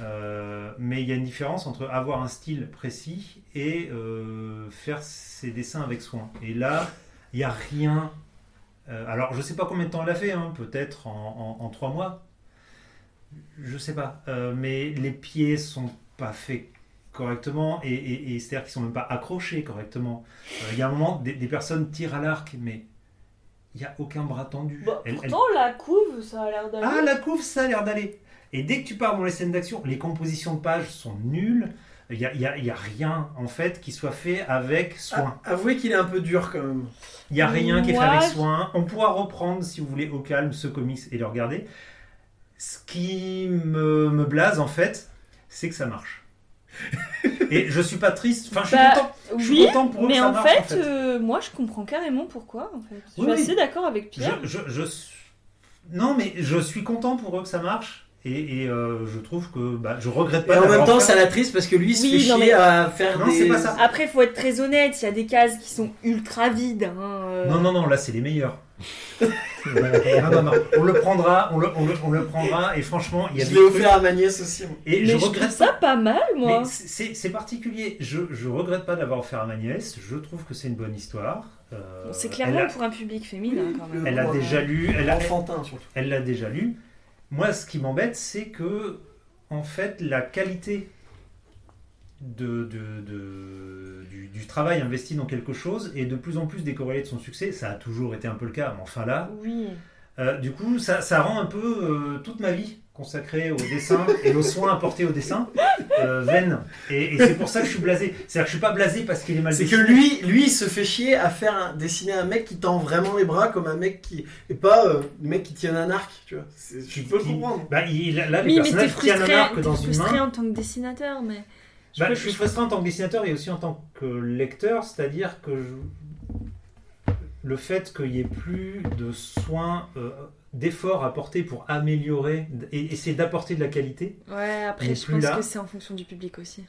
Euh, mais il y a une différence entre avoir un style précis et euh, faire ses dessins avec soin. Et là, il n'y a rien. euh, alors, je sais pas combien de temps elle a fait, hein, peut-être en, en- en trois mois. Je sais pas. Mais les pieds sont pas faits correctement et, et- et c'est-à-dire qu'ils sont même pas accrochés correctement. Euh, Il y a un moment, des, des personnes tirent à l'arc, mais il n'y a aucun bras tendu. Bah, Elle- elle- pourtant, la couve, ça a l'air d'aller. ah, la couve, ça a l'air d'aller. Et dès que tu pars dans les scènes d'action, les compositions de pages sont nulles. Il n'y a, y a- il y a rien, en fait, qui soit fait avec soin. Ah, avouez qu'il est un peu dur quand même. Il n'y a rien qui est fait avec soin. On pourra reprendre, si vous voulez, au calme ce comics et le regarder. Ce qui me, me blase, en fait, c'est que ça marche. [LAUGHS] Et je suis pas triste. Enfin, je suis Bah, content. Je suis Oui, content pour eux que mais ça en marche, fait, en fait. euh, moi je comprends carrément pourquoi. En fait. Je Oui, suis oui. assez d'accord avec Pierre. Je, je, je suis- Non, mais je suis content pour eux que ça marche. Et, et, euh, je trouve que bah, je regrette Et pas. en même temps, fait- ça l'attriste parce que lui, il se Oui, fait non, chier mais- à faire Non, des. c'est pas ça. Après, faut être très honnête, il y a des cases qui sont ultra vides. hein, euh. Non, non, non, là c'est les meilleurs. [LAUGHS] non, non, non. On le prendra, on le, on le, on le prendra. Et franchement, il y a Je des l'ai trucs- offert à ma nièce aussi. moi. Et mais je je, trouve regrette ça pas mal, moi. C'est- particulier. Je, je regrette pas d'avoir offert à ma nièce. Je trouve que c'est une bonne histoire. Euh, Bon, c'est clairement a- pour un public féminin quand même. Elle a Bon, déjà euh, lu. Elle a, Enfantin surtout. elle l'a déjà lu. Moi, ce qui m'embête, c'est que, en fait, la qualité de, de- de- du, du travail investi dans quelque chose est de plus en plus décorrélée de son succès. Ça a toujours été un peu le cas, mais enfin là, Oui. euh, du coup, ça, ça rend un peu euh, toute ma vie consacrée au dessin [LAUGHS] et aux soins apportés au dessin euh, vaine. Et, et c'est pour ça que je suis blasé. C'est-à-dire que je suis pas blasé parce qu'il est mal C'est que dessiné. lui, lui, il se fait chier à faire un- dessiner un mec qui tend vraiment les bras comme un mec qui. Et pas euh, le mec qui tient un arc, tu vois. Je peux Qui- comprendre. Bah, il, là, les Oui, mais t'es personnages tiennent frustré, un arc dans une frustré main. en tant que dessinateur, mais. Je Bah, je suis frustré en tant que dessinateur et aussi en tant que lecteur, c'est-à-dire que je- le fait qu'il n'y ait plus de soins, euh, d'efforts apportés pour améliorer et essayer d'apporter de la qualité, Ouais, après, je pense là. que c'est en fonction du public aussi.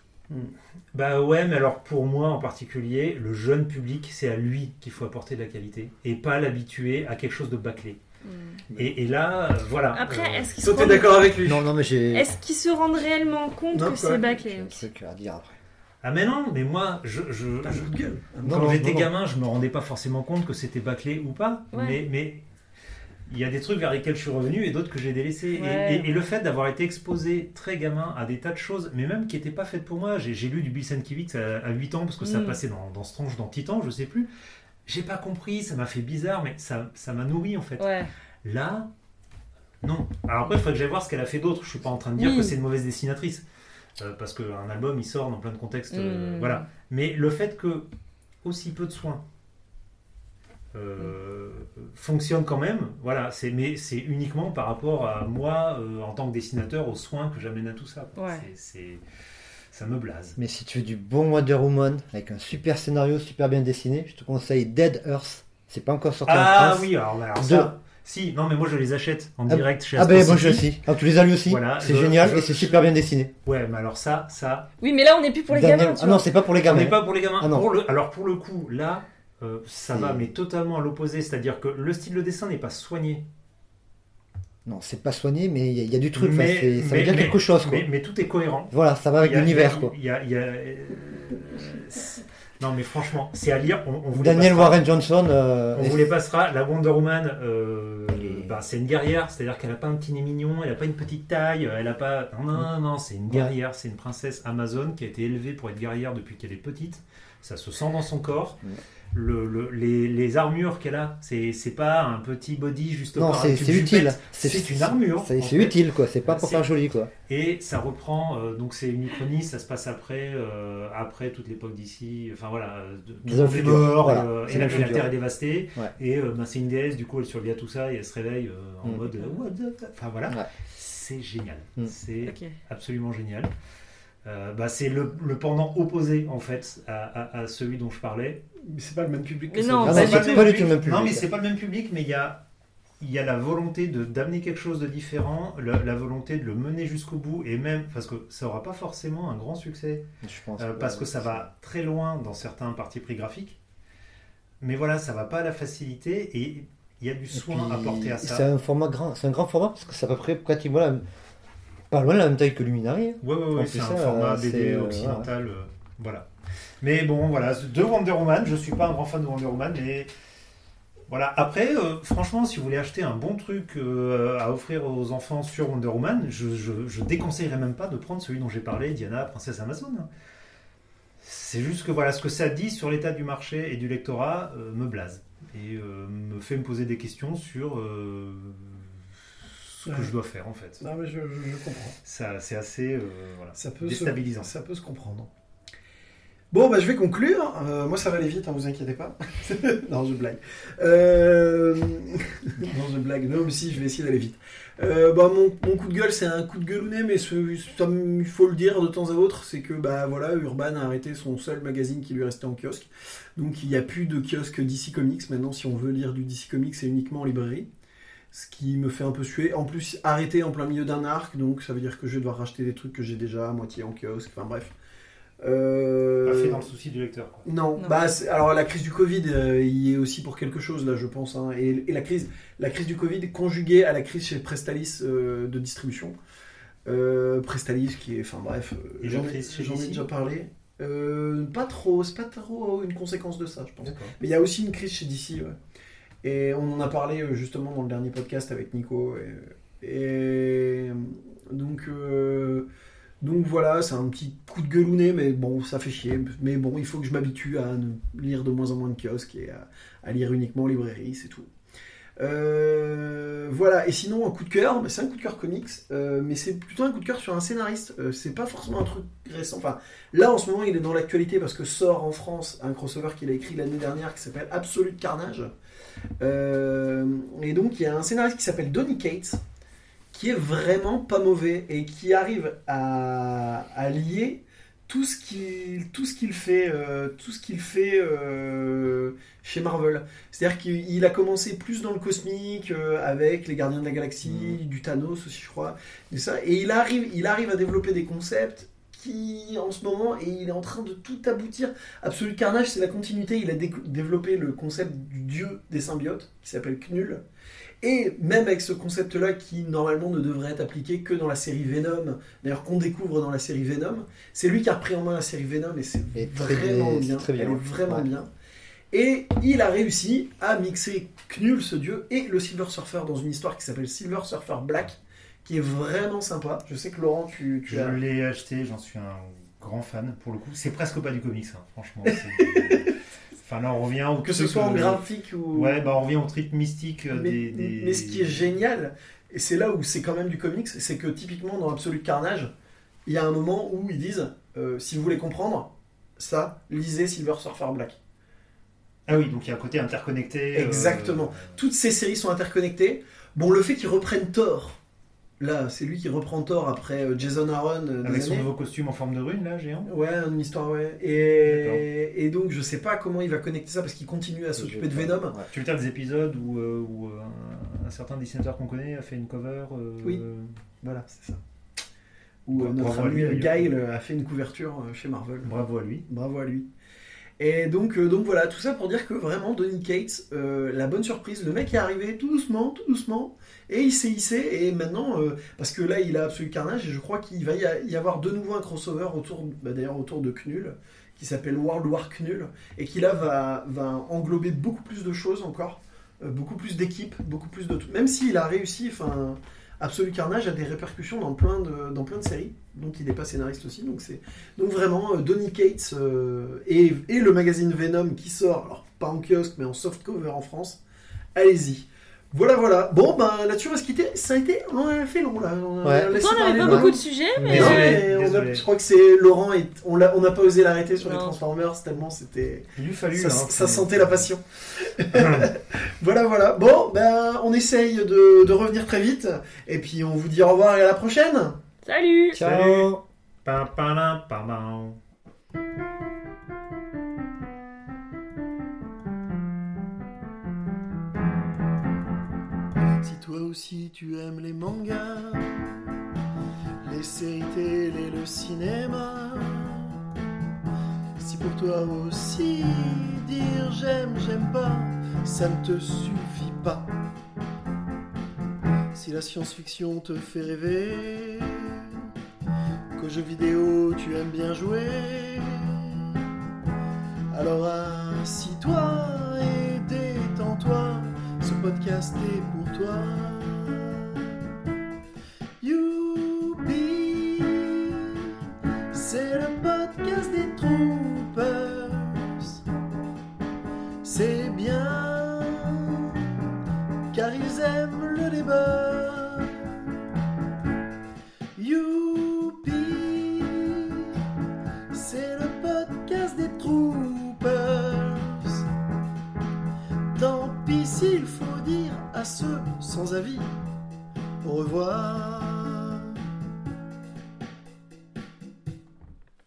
bah ouais, mais alors pour moi en particulier, le jeune public, c'est à lui qu'il faut apporter de la qualité et pas l'habituer à quelque chose de bâclé. Hmm. Et, et là, voilà. Après, Euh, est-ce qu'ils se, d'accord avec lui Non, non, mais j'ai. est-ce qu'ils se rendent réellement compte Non, que c'est bâclé un truc à dire après. Ah mais non, mais moi, je, je, je-. Non, quand j'étais gamin, je me rendais pas forcément compte que c'était bâclé ou pas. Ouais. Mais, mais il y a des trucs vers lesquels je suis revenu et d'autres que j'ai délaissés. Et- Ouais. Et, et le fait d'avoir été exposé très gamin à des tas de choses, mais même qui n'étaient pas faites pour moi. J'ai j'ai lu du Bill Sienkiewicz à, à 8 ans parce que ça Mm. passait dans, dans Strange, dans Titan, je sais plus. J'ai pas compris, ça m'a fait bizarre, mais ça ça m'a nourri en fait. Ouais. Là, non. Alors après, il faudrait que j'aille voir ce qu'elle a fait d'autre. Je suis pas en train de dire Oui. que c'est une mauvaise dessinatrice. Euh, parce qu'un album, il sort dans plein de contextes. euh, Mm. Voilà. Mais le fait que aussi peu de soins euh, fonctionnent quand même, voilà, c'est, mais c'est uniquement par rapport à moi, euh, en tant que dessinateur, aux soins que j'amène à tout ça. Ouais. C'est- ça me blase. Mais si tu veux du bon Wonder Woman avec un super scénario super bien dessiné, je te conseille Dead Earth. C'est pas encore sorti en Ah France. oui, alors, alors Deux. ça... Si, non mais moi je les achète en Ah, direct chez Ah ben Astro moi je aussi. Ah, tu les as lu aussi Voilà, C'est génial je- et c'est super bien dessiné. Ouais, mais alors ça, ça, Oui, mais là, on n'est plus pour les Daniel- gamins. tu Ah vois. non, c'est pas pour les On gamins. n'est pas pour les gamins. Ah non. Pour le- alors pour le coup, là, euh, ça va, mais totalement à l'opposé. C'est-à-dire que le style de dessin n'est pas soigné. Non, c'est pas soigné, mais il y, a- il y a du truc. Mais- ça mais- veut dire mais- quelque chose. Quoi. Mais, tout est cohérent. Voilà, ça va avec l'univers. il y a- quoi. il y a- il y a- euh, c'est- Non, mais franchement, c'est à lire. On, on vous Daniel passera. Warren Johnson. euh, On vous les passera. La Wonder Woman, euh, bah, c'est une guerrière, c'est-à-dire qu'elle n'a pas un petit nez mignon, elle n'a pas une petite taille, elle n'a pas. Non, non, non, non, c'est une guerrière, c'est une princesse Amazon qui a été élevée pour être guerrière depuis qu'elle est petite. Ça se sent dans son corps. Ouais. Le, le- les, les armures qu'elle a, c'est c'est pas un petit body juste Non, par c'est utile. C'est une armure. C'est utile, quoi. C'est pas pour faire joli, quoi. Et ça reprend, euh, donc c'est une uchronie, ça se passe après, euh, après toute l'époque d'ici, enfin voilà, euh, de- tout le monde est voilà, euh, et, la, la. Terre est dévastée, Ouais. et euh, bah, c'est une déesse, du coup elle survit à tout ça, et elle se réveille euh, en Mm. mode, What the fuck enfin voilà, Ouais. c'est génial, Mm. c'est absolument génial. Euh, bah, c'est le, le pendant opposé en fait à, à- à celui dont je parlais. Mais c'est pas le même public. que Mais non, pas non, du c'est tout. pas du tout le même public. Non mais c'est pas le même public, mais il y a, il y a la volonté de d'amener quelque chose de différent, la, la volonté de le mener jusqu'au bout, et même parce que ça aura pas forcément un grand succès. Je pense Euh, parce que ça va très loin dans certains partis pris graphiques. Mais voilà, ça va pas à la facilité et il y a du soin puis, apporté à C'est ça. un format grand, c'est un grand format parce que c'est à peu près pratiquement la pas loin de la même taille que Luminari. Ouais, ouais, ouais, plus, c'est un format BD euh, occidental. euh, voilà. Mais bon, voilà, de Wonder Woman, je suis pas un grand fan de Wonder Woman, mais voilà. Après, euh, franchement, si vous voulez acheter un bon truc euh, à offrir aux enfants sur Wonder Woman, je, je, je déconseillerais même pas de prendre celui dont j'ai parlé, Diana, Princesse Amazon. C'est juste que voilà, ce que ça dit sur l'état du marché et du lectorat euh, me blase et me fait me poser des questions sur ce que je dois faire en fait. Non, mais je, je- je comprends. Ça, c'est assez euh, voilà, Ça peut, déstabilisant. Se, ça peut se comprendre. Bon, bah, je vais conclure. Euh, moi, ça va aller vite, hein, vous inquiétez pas. [LAUGHS] non, je blague. Euh, [LAUGHS] non, je blague. Non, mais si, je vais essayer d'aller vite. Euh, bah, mon, mon coup de gueule, c'est un coup de gueulounet, mais il faut le dire de temps à autre, c'est que bah voilà, Urban a arrêté son seul magazine qui lui restait en kiosque. Donc il n'y a plus de kiosque DC Comics. Maintenant, si on veut lire du DC Comics, c'est uniquement en librairie. Ce qui me fait un peu suer. En plus, arrêté en plein milieu d'un arc, donc ça veut dire que je vais devoir racheter des trucs que j'ai déjà à moitié en kiosque. Enfin bref. Euh, Pas fait dans le souci du lecteur. Quoi. non, Non. bah alors la crise du Covid euh, y est aussi pour quelque chose là, je pense. hein. Et, et la crise, la crise du Covid conjuguée à la crise chez Prestalis euh, de distribution. Euh, Prestalis qui est, enfin bref, euh, j'en ai, crise chez j'en ai déjà parlé. Euh, pas trop, c'est pas trop une conséquence de ça, je pense. D'accord. Mais il y a aussi une crise chez DC, ouais. Et on en a parlé euh, justement dans le dernier podcast avec Nico. Et, et donc, euh, donc voilà, c'est un petit coup de gueulounet, mais bon, ça fait chier. Mais bon, il faut que je m'habitue à lire de moins en moins de kiosques et à, lire uniquement en librairie, c'est tout. Euh, voilà, et sinon, un coup de cœur, c'est un coup de cœur comics, euh, mais c'est plutôt un coup de cœur sur un scénariste. Euh, c'est pas forcément un truc récent. Enfin, Là, en ce moment, il est dans l'actualité parce que sort en France un crossover qu'il a écrit l'année dernière qui s'appelle Absolute Carnage. Euh, et donc, il y a un scénariste qui s'appelle Donny Cates qui est vraiment pas mauvais et qui arrive à, à lier tout ce qu'il tout ce qu'il fait euh, tout ce qu'il fait euh, chez Marvel. C'est-à-dire qu'il il a commencé plus dans le cosmique euh, avec les Gardiens de la Galaxie, du Thanos aussi je crois, et ça et il arrive il arrive à développer des concepts qui en ce moment et il est en train de tout aboutir. Absolute Carnage, c'est la continuité. Il a dé- développé le concept du dieu des symbiotes qui s'appelle Knull. Et même avec ce concept-là qui normalement ne devrait être appliqué que dans la série Venom, d'ailleurs qu'on découvre dans la série Venom, c'est lui qui a repris en main la série Venom et c'est vraiment bien, très bien, Elle est vraiment Ouais. bien. Et il a réussi à mixer Knull, ce dieu, et le Silver Surfer dans une histoire qui s'appelle Silver Surfer Black, qui est vraiment sympa. Je sais que Laurent, tu, tu Je l'ai acheté, j'en suis un grand fan pour le coup. C'est presque pas du comics, hein, franchement. [LAUGHS] enfin là, on revient au Que ce soit en euh, graphique ou. Ouais, bah on revient au trip mystique euh, mais, des, des- mais ce qui est génial, et c'est là où c'est quand même du comics, c'est que typiquement dans Absolute Carnage, il y a un moment où ils disent euh, si vous voulez comprendre ça, lisez Silver Surfer Black. Ah oui, donc il y a un côté interconnecté. euh, Exactement. Toutes ces séries sont interconnectées. Bon, le fait qu'ils reprennent Thor, là, c'est lui qui reprend Thor après euh, Jason Aaron euh, des Avec son années. nouveau costume en forme de rune, là, géant. Ouais, une histoire, ouais. Et, et donc, je sais pas comment il va connecter ça parce qu'il continue à s'occuper de Venom. Ouais. Tu veux dire des épisodes où, euh, où, un, un certain dessinateur qu'on connaît a fait une cover euh, Oui. Voilà, c'est ça. Où Bravo notre lui, ami. Guile a fait une couverture chez Marvel. Bravo à lui. Bravo à lui. Et donc, euh, donc voilà, tout ça pour dire que vraiment, Donny Cates, euh, la bonne surprise, le mec est arrivé tout doucement, tout doucement, et il s'est hissé, et maintenant, euh, parce que là, il a Absolu Carnage, et je crois qu'il va y, avoir de nouveau un crossover autour, bah, d'ailleurs autour de Knull, qui s'appelle World War Knull, et qui là va, englober beaucoup plus de choses encore, euh, beaucoup plus d'équipes, beaucoup plus de tout. Même s'il a réussi, enfin, Absolu Carnage a des répercussions dans plein de, dans plein de séries, dont il n'est pas scénariste aussi, donc donc vraiment, euh, Donny Cates et, et le magazine Venom qui sort, alors pas en kiosque mais en softcover en France, allez-y. Voilà, voilà. Bon, ben là-dessus on va se quitter. Ça a été, on a fait long là. On a Ouais. laissé Pourtant, on n'avait pas Laurent. beaucoup de sujets, mais. Non, Désolé, mais on a- désolé. je crois que c'est Laurent et on n'a pas osé l'arrêter sur les. Transformers tellement c'était Il lui fallu. ça, hein, ça c'est- sentait la passion. [LAUGHS] [LAUGHS] voilà, voilà. Bon, ben on essaye de, de revenir très vite et puis on vous dit au revoir et à la prochaine. Salut Ciao Pam, Si toi aussi tu aimes les mangas, les séries télé, le cinéma, si pour toi aussi dire j'aime, j'aime pas, ça ne te suffit pas. Si la science-fiction te fait rêver, qu'aux jeux vidéo tu aimes bien jouer, alors assis-toi et détends-toi, ce podcast est pour toi. Youpi, c'est le podcast des troopers. C'est bien, car ils aiment le débat. À ceux sans avis au revoir.